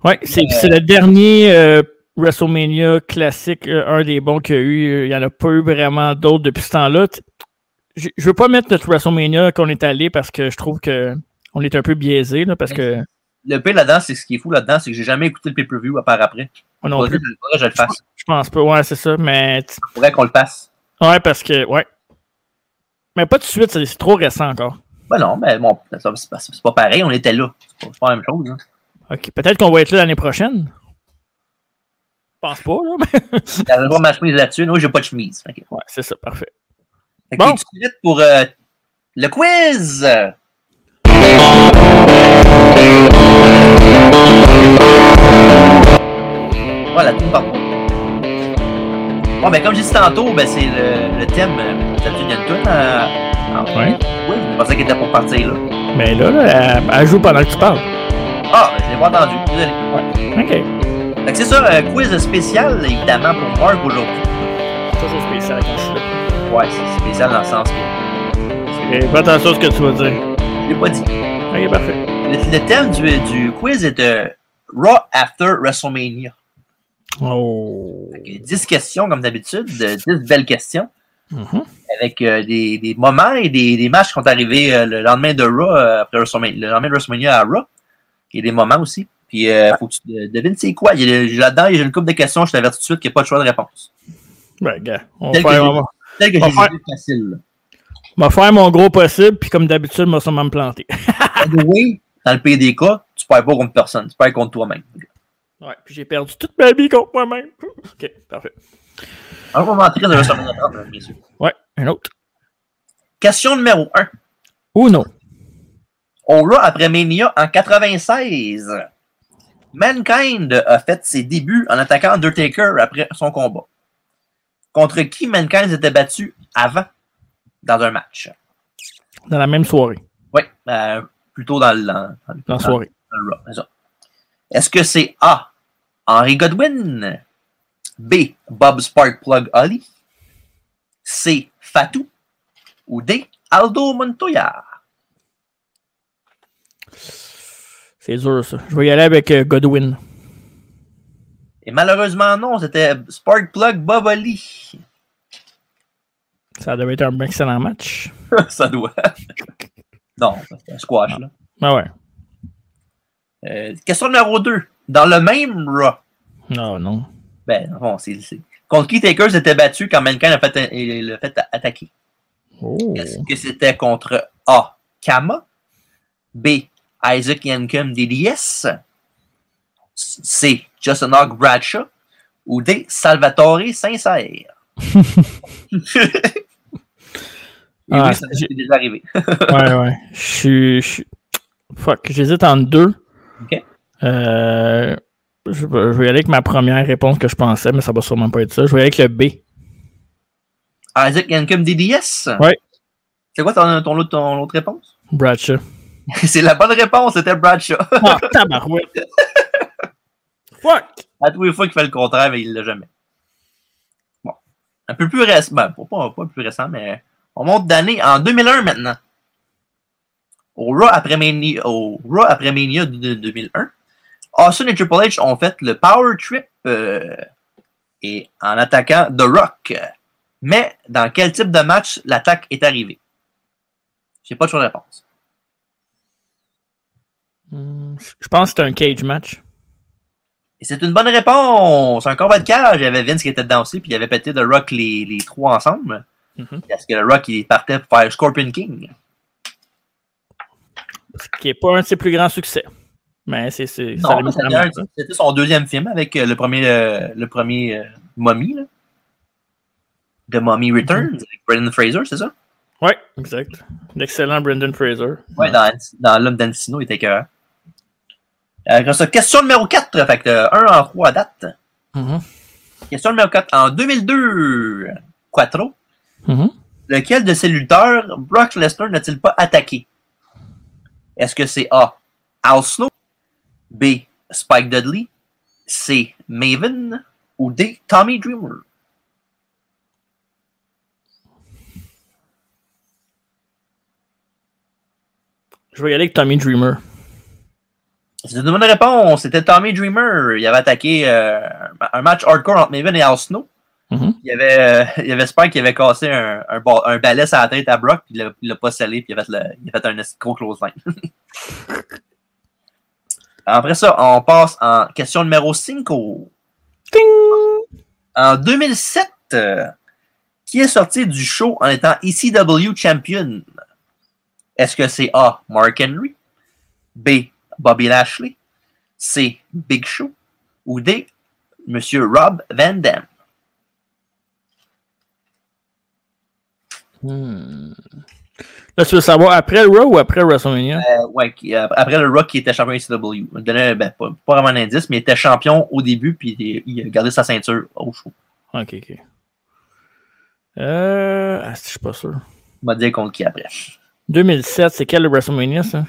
Ouais, c'est euh, le dernier euh, WrestleMania classique, un des bons qu'il y a eu. Il n'y en a pas eu vraiment d'autres depuis ce temps-là. Je veux pas mettre notre WrestleMania qu'on est allé parce que je trouve que on est un peu biaisé là, parce que le pire là-dedans, c'est ce qui est fou là-dedans, c'est que j'ai jamais écouté le pay-per-view à part après. Non plus. Je, je le fasse. Je pense pas, ouais, c'est ça, mais. Il faudrait qu'on le fasse. Ouais, parce que, ouais. Mais pas tout de suite, c'est trop récent encore. Ben non, mais bon, c'est pas, pas, pareil, on était là. C'est pas, pas, la même chose. Hein. Ok, peut-être qu'on va être là l'année prochaine. Je pense pas, là, mais. J'avais pas ma chemise là-dessus, non, j'ai pas de chemise. Okay. Ouais, c'est ça, parfait. Fait bon. tu prête pour euh, le quiz? Voilà, tout par Bon, ben, comme j'ai dit tantôt, ben, c'est le, le, thème. T'as vu, il y a une toune en... Ouais. Oui, je pensais qu'elle était pour partir, là. Mais là, là elle, elle, joue pendant que tu parles. Ah, ben, je l'ai pas entendu. Désolé. Ouais. OK. Fait que c'est ça, un quiz spécial, évidemment, pour Marc aujourd'hui. Toujours spécial quand je suis là. Ouais, c'est spécial dans le sens que. Et fais attention à ce que tu vas dire. Je l'ai pas dit. Ok, parfait. Le, le thème du, du quiz est de Raw After WrestleMania. Oh. Fait que 10 questions, comme d'habitude, 10 belles questions, Mhm. avec euh, des, des moments et des, des matchs qui sont arrivés euh, le lendemain de Raw, euh, après WrestleMania, le lendemain de WrestleMania à Raw. Il y a des moments aussi. Puis, euh, faut que tu de- devines c'est quoi. Il y a le- Là-dedans, j'ai une couple de questions, je t'avertis tout de suite qu'il n'y a pas de choix de réponse. Ben, gars, on va que faire, on va- que On faire- facile. là. on va faire mon gros possible, puis comme d'habitude, je vais sûrement me planter. Oui, dans le PDK, tu perds pas contre personne, tu perds contre toi-même. Ouais, puis j'ai perdu toute ma vie contre moi-même. Ok, parfait. Un moment triste de WrestleMania 30, mesdames et messieurs. Ouais, un autre. Question numéro 1. Ou non. Au Raw après Mania en 96, Mankind a fait ses débuts en attaquant Undertaker après son combat. Contre qui Mankind s'était battu avant dans un match? Dans la même soirée. Oui, euh, plutôt dans le, dans, dans la soirée. Est-ce que c'est A. Henry Godwin? B. Bob Sparkplug Holly? C. Fatou? Ou D. Aldo Montoya? C'est dur, ça. Je vais y aller avec euh, Godwin. Et malheureusement, non, c'était Sparkplug Bob Holly. Ça devait être un excellent match. ça doit. non, c'est un squash, là. Ah ouais. Euh, question numéro 2. Dans le même Raw, Non, non. ben, bon, c'est. Contre qui Taker s'était battu quand Mankind a fait, il l'a fait attaquer? Oh. Est-ce que c'était contre A. Kama? B. Isaac Yankem DDS? C. Justin Hawk Bradshaw? Ou D. Salvatore Sincère? Et Ah, oui, ça m'est déjà arrivé. ouais, ouais. Je suis. Fuck, j'hésite entre deux. Ok. Euh, je, vais- je vais y aller avec ma première réponse que je pensais, mais ça va sûrement pas être ça. Je vais y aller avec le B. Isaac Yankem DDS? Ouais. C'est quoi ton, ton, autre- ton autre réponse? Bradshaw. C'est la bonne réponse, c'était Bradshaw. Ah, tabarouette. Fuck! À tous les fois qu'il fait le contraire, mais il l'a jamais. Bon. Un peu plus. Ben, pas, pas plus récent, mais on monte d'année en 2001 maintenant. Au Raw après Mania, au Raw après Mania de, de 2001, Austin et Triple H ont fait le Power Trip euh, et en attaquant The Rock. Mais dans quel type de match l'attaque est arrivée? J'ai pas de réponse. Hmm, Je pense que c'est un cage match. Et c'est une bonne réponse. Un combat de cage. Il y avait Vince qui était dedans aussi, puis il avait pété The Rock les, les trois ensemble. Mhm. Parce que The Rock, il partait pour faire Scorpion King. Ce qui n'est pas un de ses plus grands succès. Mais c'est. c'était son deuxième film avec euh, le premier, euh, le premier euh, Mummy, là. The Mummy Returns, avec Brendan Fraser, c'est ça? Ouais, exact. L'excellent Brendan Fraser. Ouais, dans, dans L'homme d'Ancino, il était écœurant. Euh, ça, question numéro 4, fait que 1 en 3 à date. Question numéro 4. En 2002, Quattro, Mhm. lequel de ces lutteurs Brock Lesnar n'a-t-il pas attaqué? Est-ce que c'est A. Al Snow, B. Spike Dudley, C. Maven ou D. Tommy Dreamer? Je vais y aller avec Tommy Dreamer. C'est une bonne réponse. C'était Tommy Dreamer. Il avait attaqué euh, un match hardcore entre Maven et Al Snow. Mhm. Il y avait, euh, il y avait Spike qui avait cassé un, un, un balai sur la tête à Brock, puis il l'a- pas scellé, puis il a fait, le, il a fait un gros close line. Après ça, on passe en question numéro 5. Ting! En 2007, euh, qui est sorti du show en étant ECW champion? Est-ce que c'est A. Mark Henry, B. Bobby Lashley, C. Big Show? Ou D. Monsieur Rob Van Dam? Hmm. Là, tu veux savoir après le Raw ou après WrestleMania? Euh, ouais, euh, après le Rock qui était champion ECW. Il donnait, ben, pas, pas vraiment un indice, mais il était champion au début, puis il, a gardé sa ceinture au show. Ok, ok. Euh. Ah, je suis pas sûr. Il m'a dit contre qui après? 2007, c'est quel le WrestleMania, ça?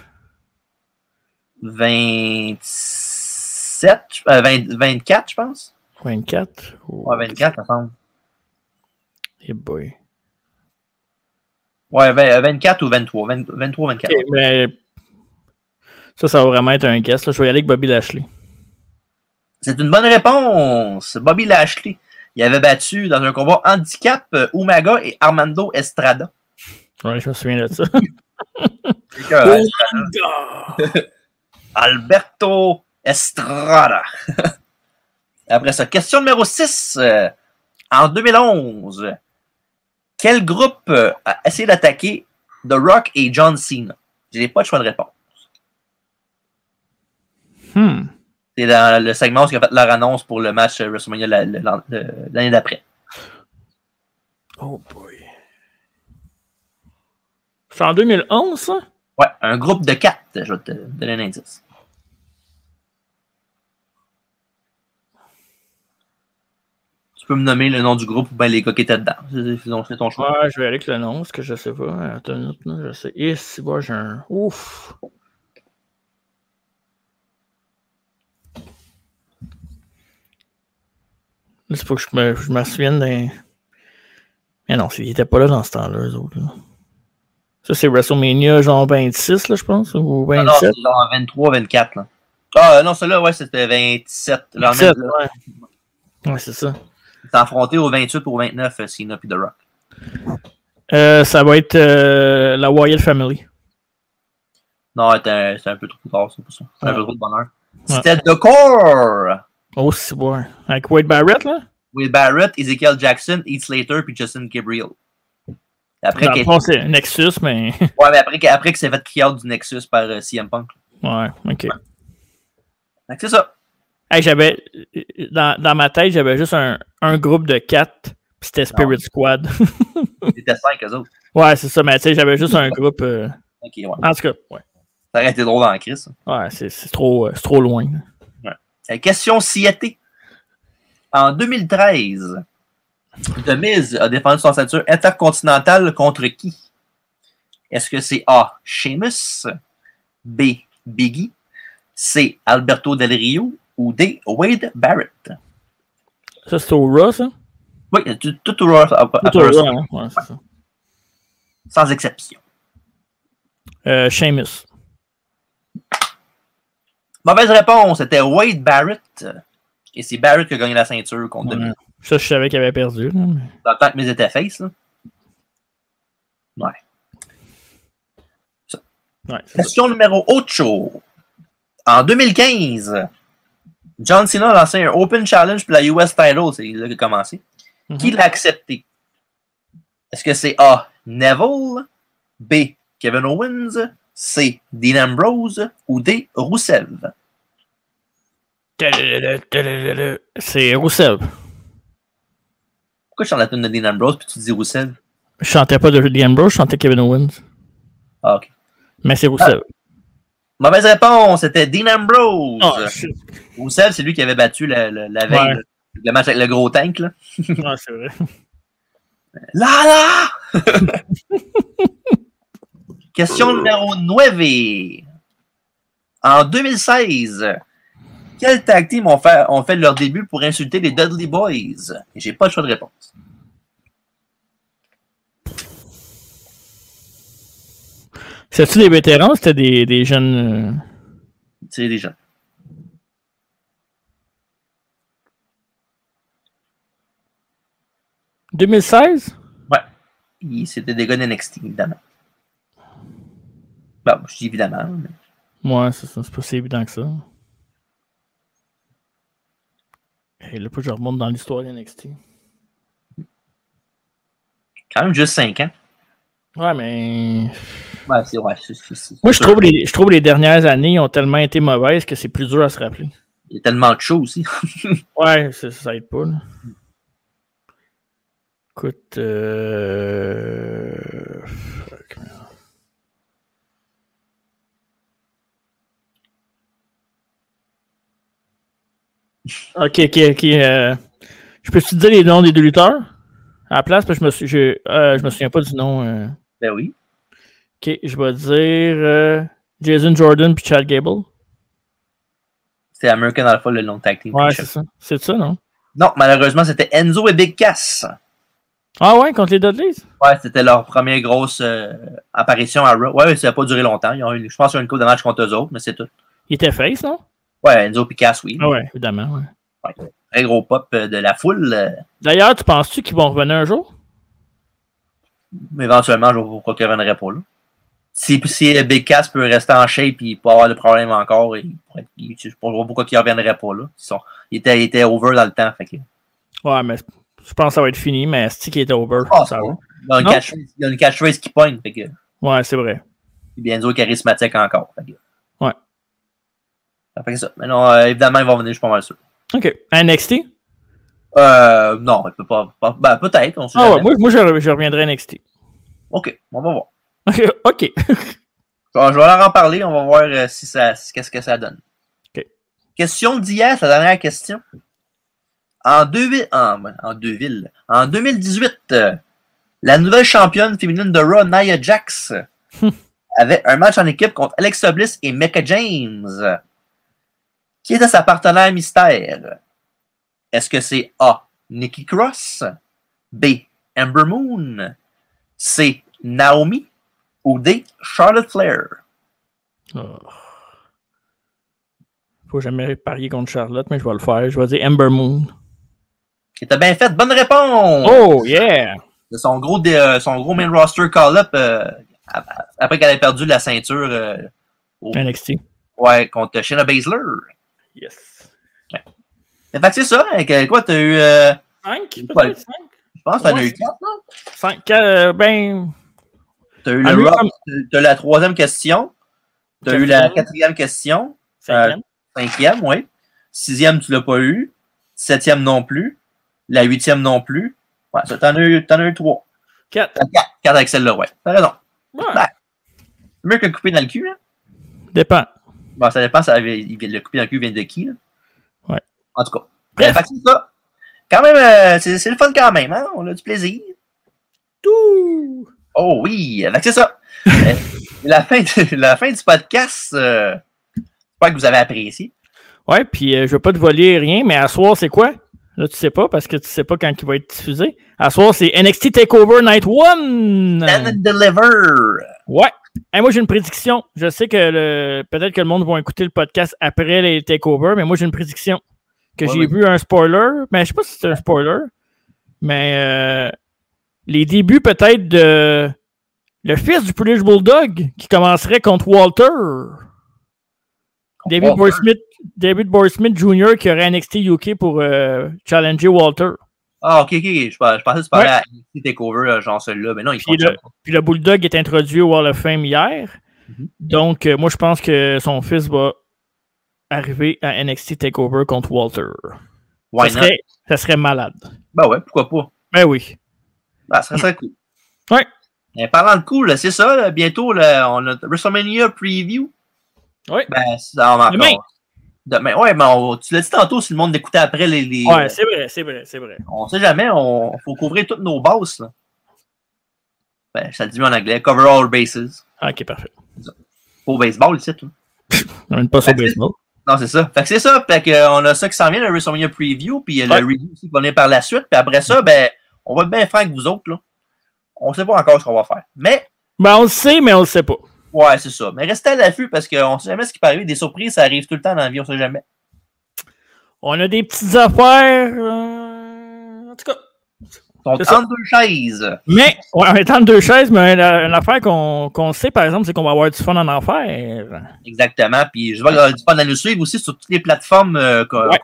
27, euh, 20 24, je pense. 24? Oh, Ouais, 24, ça semble. hey boy. Ouais, vingt- 24 ou 23. 20 23, 24. Ok, mais ça, ça va vraiment être un guess. là. Je vais y aller avec Bobby Lashley. C'est une bonne réponse. Bobby Lashley. Il avait battu dans un combat handicap euh, Umaga et Armando Estrada. Ouais, je me souviens de ça. Que, euh, Alberto Estrada. Après ça, question numéro 6. Euh, en 2011, quel groupe euh, a essayé d'attaquer The Rock et John Cena? Je n'ai pas de choix de réponse. Hmm. C'est dans le segment où ils ont fait leur annonce pour le match euh, WrestleMania la- le- l'an- le- l'année d'après. Oh boy. C'est en 2011, ça? Ouais, un groupe de quatre, je vais te donner un indice. Peux me nommer le nom du groupe ou bien les gars qui étaient dedans. C'est- ton choix. Ouais, je vais aller avec le nom, parce que je sais pas. Attends une minute, je sais. Et si, moi, j'ai un. Ouf! Là, c'est pas que je me, je me souvienne d'un. Mais non, ils étaient pas là dans ce temps-là, eux autres. là. Ça, c'est WrestleMania, genre 26, là, je pense, ou Non, non, 27. c'est genre 23, 24. Là. Ah non, celui-là, ouais, c'était 27. Là, 27, même, là, ouais. Ouais, c'est ça. Affronté au 28 ou au 29, euh, Cena puis The Rock. Euh, ça va être euh, la Wyatt Family. Non, c'était un, peu trop tard, c'est pour ça. C'est un Ouais. peu trop de bonheur. C'était The Core! Oh, c'est bon. Avec Wade Barrett, là? Will Barrett, Ezekiel Jackson, Heath Slater puis Justin Gabriel. Après, Dans le c'est Nexus, mais. ouais, mais après, après que c'est fait kick du Nexus par euh, CM Punk. ouais, ok. Que c'est ça. Hey, j'avais. Dans, dans ma tête, j'avais juste un, un groupe de quatre, puis c'était Spirit Squad. C'était 5 eux autres. ouais, c'est ça, mais tu sais, j'avais juste un groupe. euh, Ok, ouais. En tout cas, ouais. Ça aurait été drôle dans la crise. Ouais, c'est trop, euh, trop loin. Euh, Question CIT. En 2013, The Miz a défendu son ceinture intercontinentale contre qui? Est-ce que c'est A. Sheamus, B. Biggie, C. Alberto Del Rio ou D. Wade Barrett? Ça, c'est au Raw, ça? Oui, tout, tout au Raw, Tout au hein? Ouais, c'est ça. sans exception. Euh, Sheamus. Mauvaise réponse, c'était Wade Barrett. Et c'est Barrett qui a gagné la ceinture contre Ouais. Ça, je savais qu'il avait perdu. là, mais- Dans le temps que Miz était face, là. Ouais. Ouais, c'est ça. Question numéro 8. En 2015, John Cena a lancé un Open Challenge pour la US Title. C'est là qu'il a commencé. Mhm. Qui l'a accepté? Est-ce que c'est A. Neville, B. Kevin Owens, C. Dean Ambrose ou D. Roussev? C'est Roussev. Pourquoi je chante la tune de Dean Ambrose puis tu dis Roussev? Je chantais pas de The Ambrose, je chantais Kevin Owens. Ah, ok. Mais c'est Roussev. Mauvaise réponse, c'était Dean Ambrose. Ah, shit. Roussev, c'est lui qui avait battu la, la- la veille Ouais. le match avec le gros tank. Là, Ouais, c'est vrai. là! là! Question numéro 9. En 2016, quel tag team ont fait, ont fait leur début pour insulter les Dudley Boys? J'ai pas le choix de réponse. C'était-tu des vétérans ou c'était des, des jeunes. euh, C'est des euh, 2016? Ils- C'était des gars d'NXT, évidemment. Bon, je dis évidemment. mais- Ouais, c'est ça, c'est pas si évident que ça. Et là, je remonte dans l'histoire de NXT. Quand même juste 5 ans. Ouais, mais. Ouais, c'est ouais, c'est- Moi, je trouve, les, je trouve les dernières années ont tellement été mauvaises que c'est plus dur à se rappeler. Il y a tellement de choses aussi. Ouais, ça, ça aide pas, là. Écoute, euh... Ok, ok, ok. euh, Je peux te dire les noms des deux lutteurs? À la place parce que je me, suis, je, euh, je me souviens pas du nom. Ben oui. Ok, je vais dire euh, Jason Jordan puis Chad Gable. C'était American Alpha le long tag team. Ouais, c'est ça. C'est ça, non? non, malheureusement, c'était Enzo et Big Cass. Ah ouais, contre les Dudleys? Ouais, c'était leur première grosse euh, apparition à Raw. Ouais, ça n'a pas duré longtemps. Ils ont eu, je pense qu'ils ont eu une coupe de match contre eux autres, mais c'est tout. Il était face, non? Ouais, Enzo et Cass, oui. Ah ouais, évidemment, ouais. Très gros pop euh, de la foule. D'ailleurs, tu penses-tu qu'ils vont revenir un jour? Éventuellement, je vois pourquoi qu'il ne reviendrait pas là. Si, si Big Cass peut rester en shape et pas avoir de problème encore, il pourrait, il- je vois pourquoi il ne reviendrait pas là. Ils sont- il, était, il était over dans le temps. Fait que, Ouais, mais je pense que ça va être fini, mais c'est qui est over? Ah, ça va. il, y a catchphrase, il y a une catchphrase qui pogne. Fait que, Ouais, c'est vrai. il est bien dur charismatique encore. Fait que, Ouais. Ça fait que ça. Mais non, euh, évidemment, il va revenir, je suis pas mal sûr. OK. NXT? Euh, non, peut pas. pas- ben, peut-être, on sait Ah ouais, moi, moi je, je reviendrai à NXT. Ok, on va voir. OK. Je vais je vais leur en parler, on va voir euh, si ça, qu'est-ce que ça donne. Ok. Question d'hier, la dernière question. En, deux, en, en deux villes. En 2018, euh, la nouvelle championne féminine de Raw, Nia Jax, avait un match en équipe contre Alexa Bliss et Mecca James. Qui était sa partenaire mystère? Est-ce que c'est A. Nikki Cross? B. Ember Moon? C. Naomi? Ou D. Charlotte Flair? Oh. Faut jamais parier contre Charlotte, mais je vais le faire. Je vais dire Ember Moon. Qui était bien fait. Bonne réponse! Oh, yeah! De son gros, euh, son gros main roster call-up euh, ap- après qu'elle ait perdu la ceinture euh, au- NXT. ouais, contre Shayna Baszler. Yes. Mais fait que c'est ça. hein, que- quoi, t'as eu. euh, 5? Ouais. Peut-être 5? je pense que t'en as eu quatre, non? 5. euh, ben. T'as eu Ah, le lui, Rock, comme- t'as eu la troisième question. T'as eu la Quatrième. question. Cinquième. Cinquième, oui. Sixième, tu l'as pas eu. Septième non plus. La huitième non plus. Ouais, ça, t'en as eu, t'en as eu trois. 4. Quatre, quatre avec celle-là, ouais. T'as raison. Ouais. Ben. Mieux que couper dans le cul, hein? Dépend. Bon, ça dépend, ça, il vient- le coupé dans le cul vient de qui, là? En tout cas. Bref. C'est ça. Quand même, euh, c'est le fun quand même, hein. On a du plaisir. Tout! Oh oui, c'est ça. Euh, la, fin de- la fin du podcast, euh, j'espère que vous avez apprécié. Ouais, puis euh, je veux pas te voler rien, mais à soir, c'est quoi? Là, tu sais pas, parce que tu sais pas quand il va être diffusé. À soir, c'est NXT TakeOver Night 1! Stand and deliver. Ouais. Hey, moi, j'ai une prédiction. Je sais que le... peut-être que le monde va écouter le podcast après les takeovers, mais moi, j'ai une prédiction. Que Ouais, j'ai vu un spoiler. Mais je sais pas si c'est un spoiler. Mais euh, les débuts, peut-être, de le fils du British Bulldog qui commencerait contre Walter. David Walter. Boy Smith, David Boy Smith Jr. qui aurait NXT UK pour euh, challenger Walter. Ah, ok, ok. Je, je pensais que tu parlais Ouais. à NXT Takeover, là, genre celui-là. Mais non, font Puis le, puis le Bulldog est introduit au Wall of Fame hier. Mhm. Donc, euh, moi, je pense que son fils va arriver à NXT TakeOver contre Walter. Why ça, serait, ça serait malade. Ben ouais, pourquoi pas. Ben oui. Ben, ça serait cool. Ouais. Et parlant de cool, c'est ça, là, bientôt, là, on a WrestleMania Preview. Oui. Ben, ça en Demain. Demain. Ouais, mais on- tu l'as dit tantôt, si le monde l'écoutait après les. les Ouais, c'est vrai, c'est vrai, c'est vrai. on sait jamais, on faut couvrir toutes nos bases. Là. Ben, ça le dit en anglais, cover all bases. Ah, Ok, parfait. Au baseball, ici, tout. On n'amène pas au Ben, baseball. Non, c'est ça. Fait que c'est ça. Fait que, euh, on a ça qui s'en vient, le WrestleMania Preview, puis Ouais. le review aussi qui va venir par la suite. Puis après ça, ben, on va être bien franc avec vous autres, là. On sait pas encore ce qu'on va faire. Mais, Ben, on le sait, mais on le sait pas. ouais, c'est ça. Mais restez à l'affût parce qu'on sait jamais ce qui peut arriver. Des surprises, ça arrive tout le temps dans la vie, on sait jamais. On a des petites affaires. euh, En tout cas. Donc, ça. 32 chaises. Mais, ouais, on est deux chaises, mais une, une affaire qu'on sait, par exemple, c'est qu'on va avoir du fun en enfer. Exactement. Puis je vais avoir du fun à nous suivre aussi sur toutes les plateformes euh, qu'on- Ouais.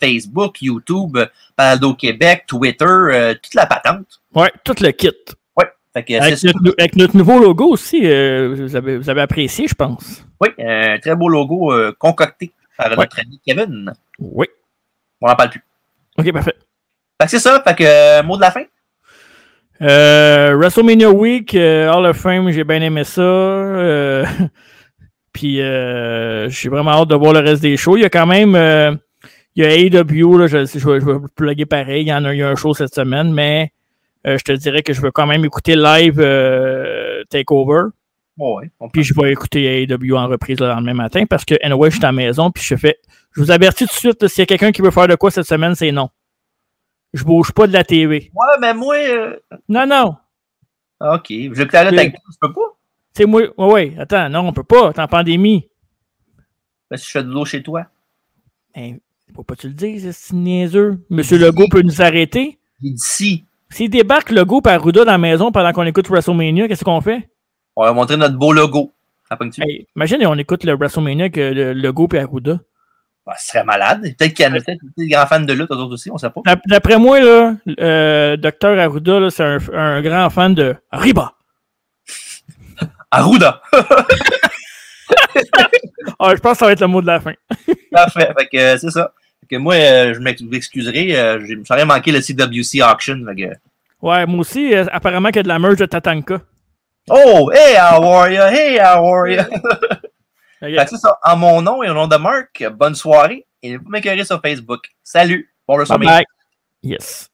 Facebook, YouTube, Palado Québec, Twitter, euh, toute la patente. Ouais, tout le kit. C'est Avec notre, avec notre nouveau logo aussi, euh, vous, avez, vous avez apprécié, je pense. Oui, un très beau logo euh, concocté par Ouais. notre ami Kevin. Oui. On n'en parle plus. Ok, parfait. Fait que c'est ça. Fait que euh, mot de la fin. Euh, WrestleMania Week, euh, Hall of Fame, j'ai bien aimé ça. euh, Puis j'ai vraiment hâte de voir le reste des shows. Il y a quand même. il y a AEW, là, je, je, vais, je vais plugger pareil. Il y en a eu un show cette semaine, mais euh, je te dirais que je veux quand même écouter live euh, Takeover. Ouais, Puis je vais écouter AEW en reprise le lendemain matin parce que anyway, je suis à la maison. Puis je fais. Je vous avertis tout de suite, s'il y a quelqu'un qui veut faire de quoi cette semaine, c'est non. Je bouge pas de la TV. Ouais, mais moi. euh, Non, non. Ok. Je vais écouter la avec toi. Je peux pas? C'est moi. Ouais, ouais, attends, non, on peut pas. T'es en pandémie. Parce que je fais de l'eau chez toi. Ben, Faut pas que tu le dises, c'est niaiseux. Monsieur Legault peut nous arrêter. Il dit si. S'il débarque Legault par Arruda dans la maison pendant qu'on écoute WrestleMania, qu'est-ce qu'on fait? On va montrer notre beau logo. Hey, imagine on écoute le WrestleMania que le Legault et Arruda. Bah, ce serait malade. Peut-être qu'il y en a peut-être des grands fans de lutte, eux autres aussi, on sait pas. D'ap- D'après moi, là, euh, Dr. Arruda, c'est un, un grand fan de Riba. Arruda! Ah, je pense que ça va être le mot de la fin. Parfait. Fait que euh, c'est ça. Fait que moi, euh, je m'excuserai. Euh, j'ai- j'aurais manqué le CWC Auction. Que... Ouais, moi aussi, apparemment qu'il y a de la merge de Tatanka. Oh! Hey, how are ya? Hey, how are? Ok. Fait que c'est ça. En mon nom et au nom de Marc, bonne soirée. Et vous m'écœurez sur Facebook. Salut! Bon bye. Yes.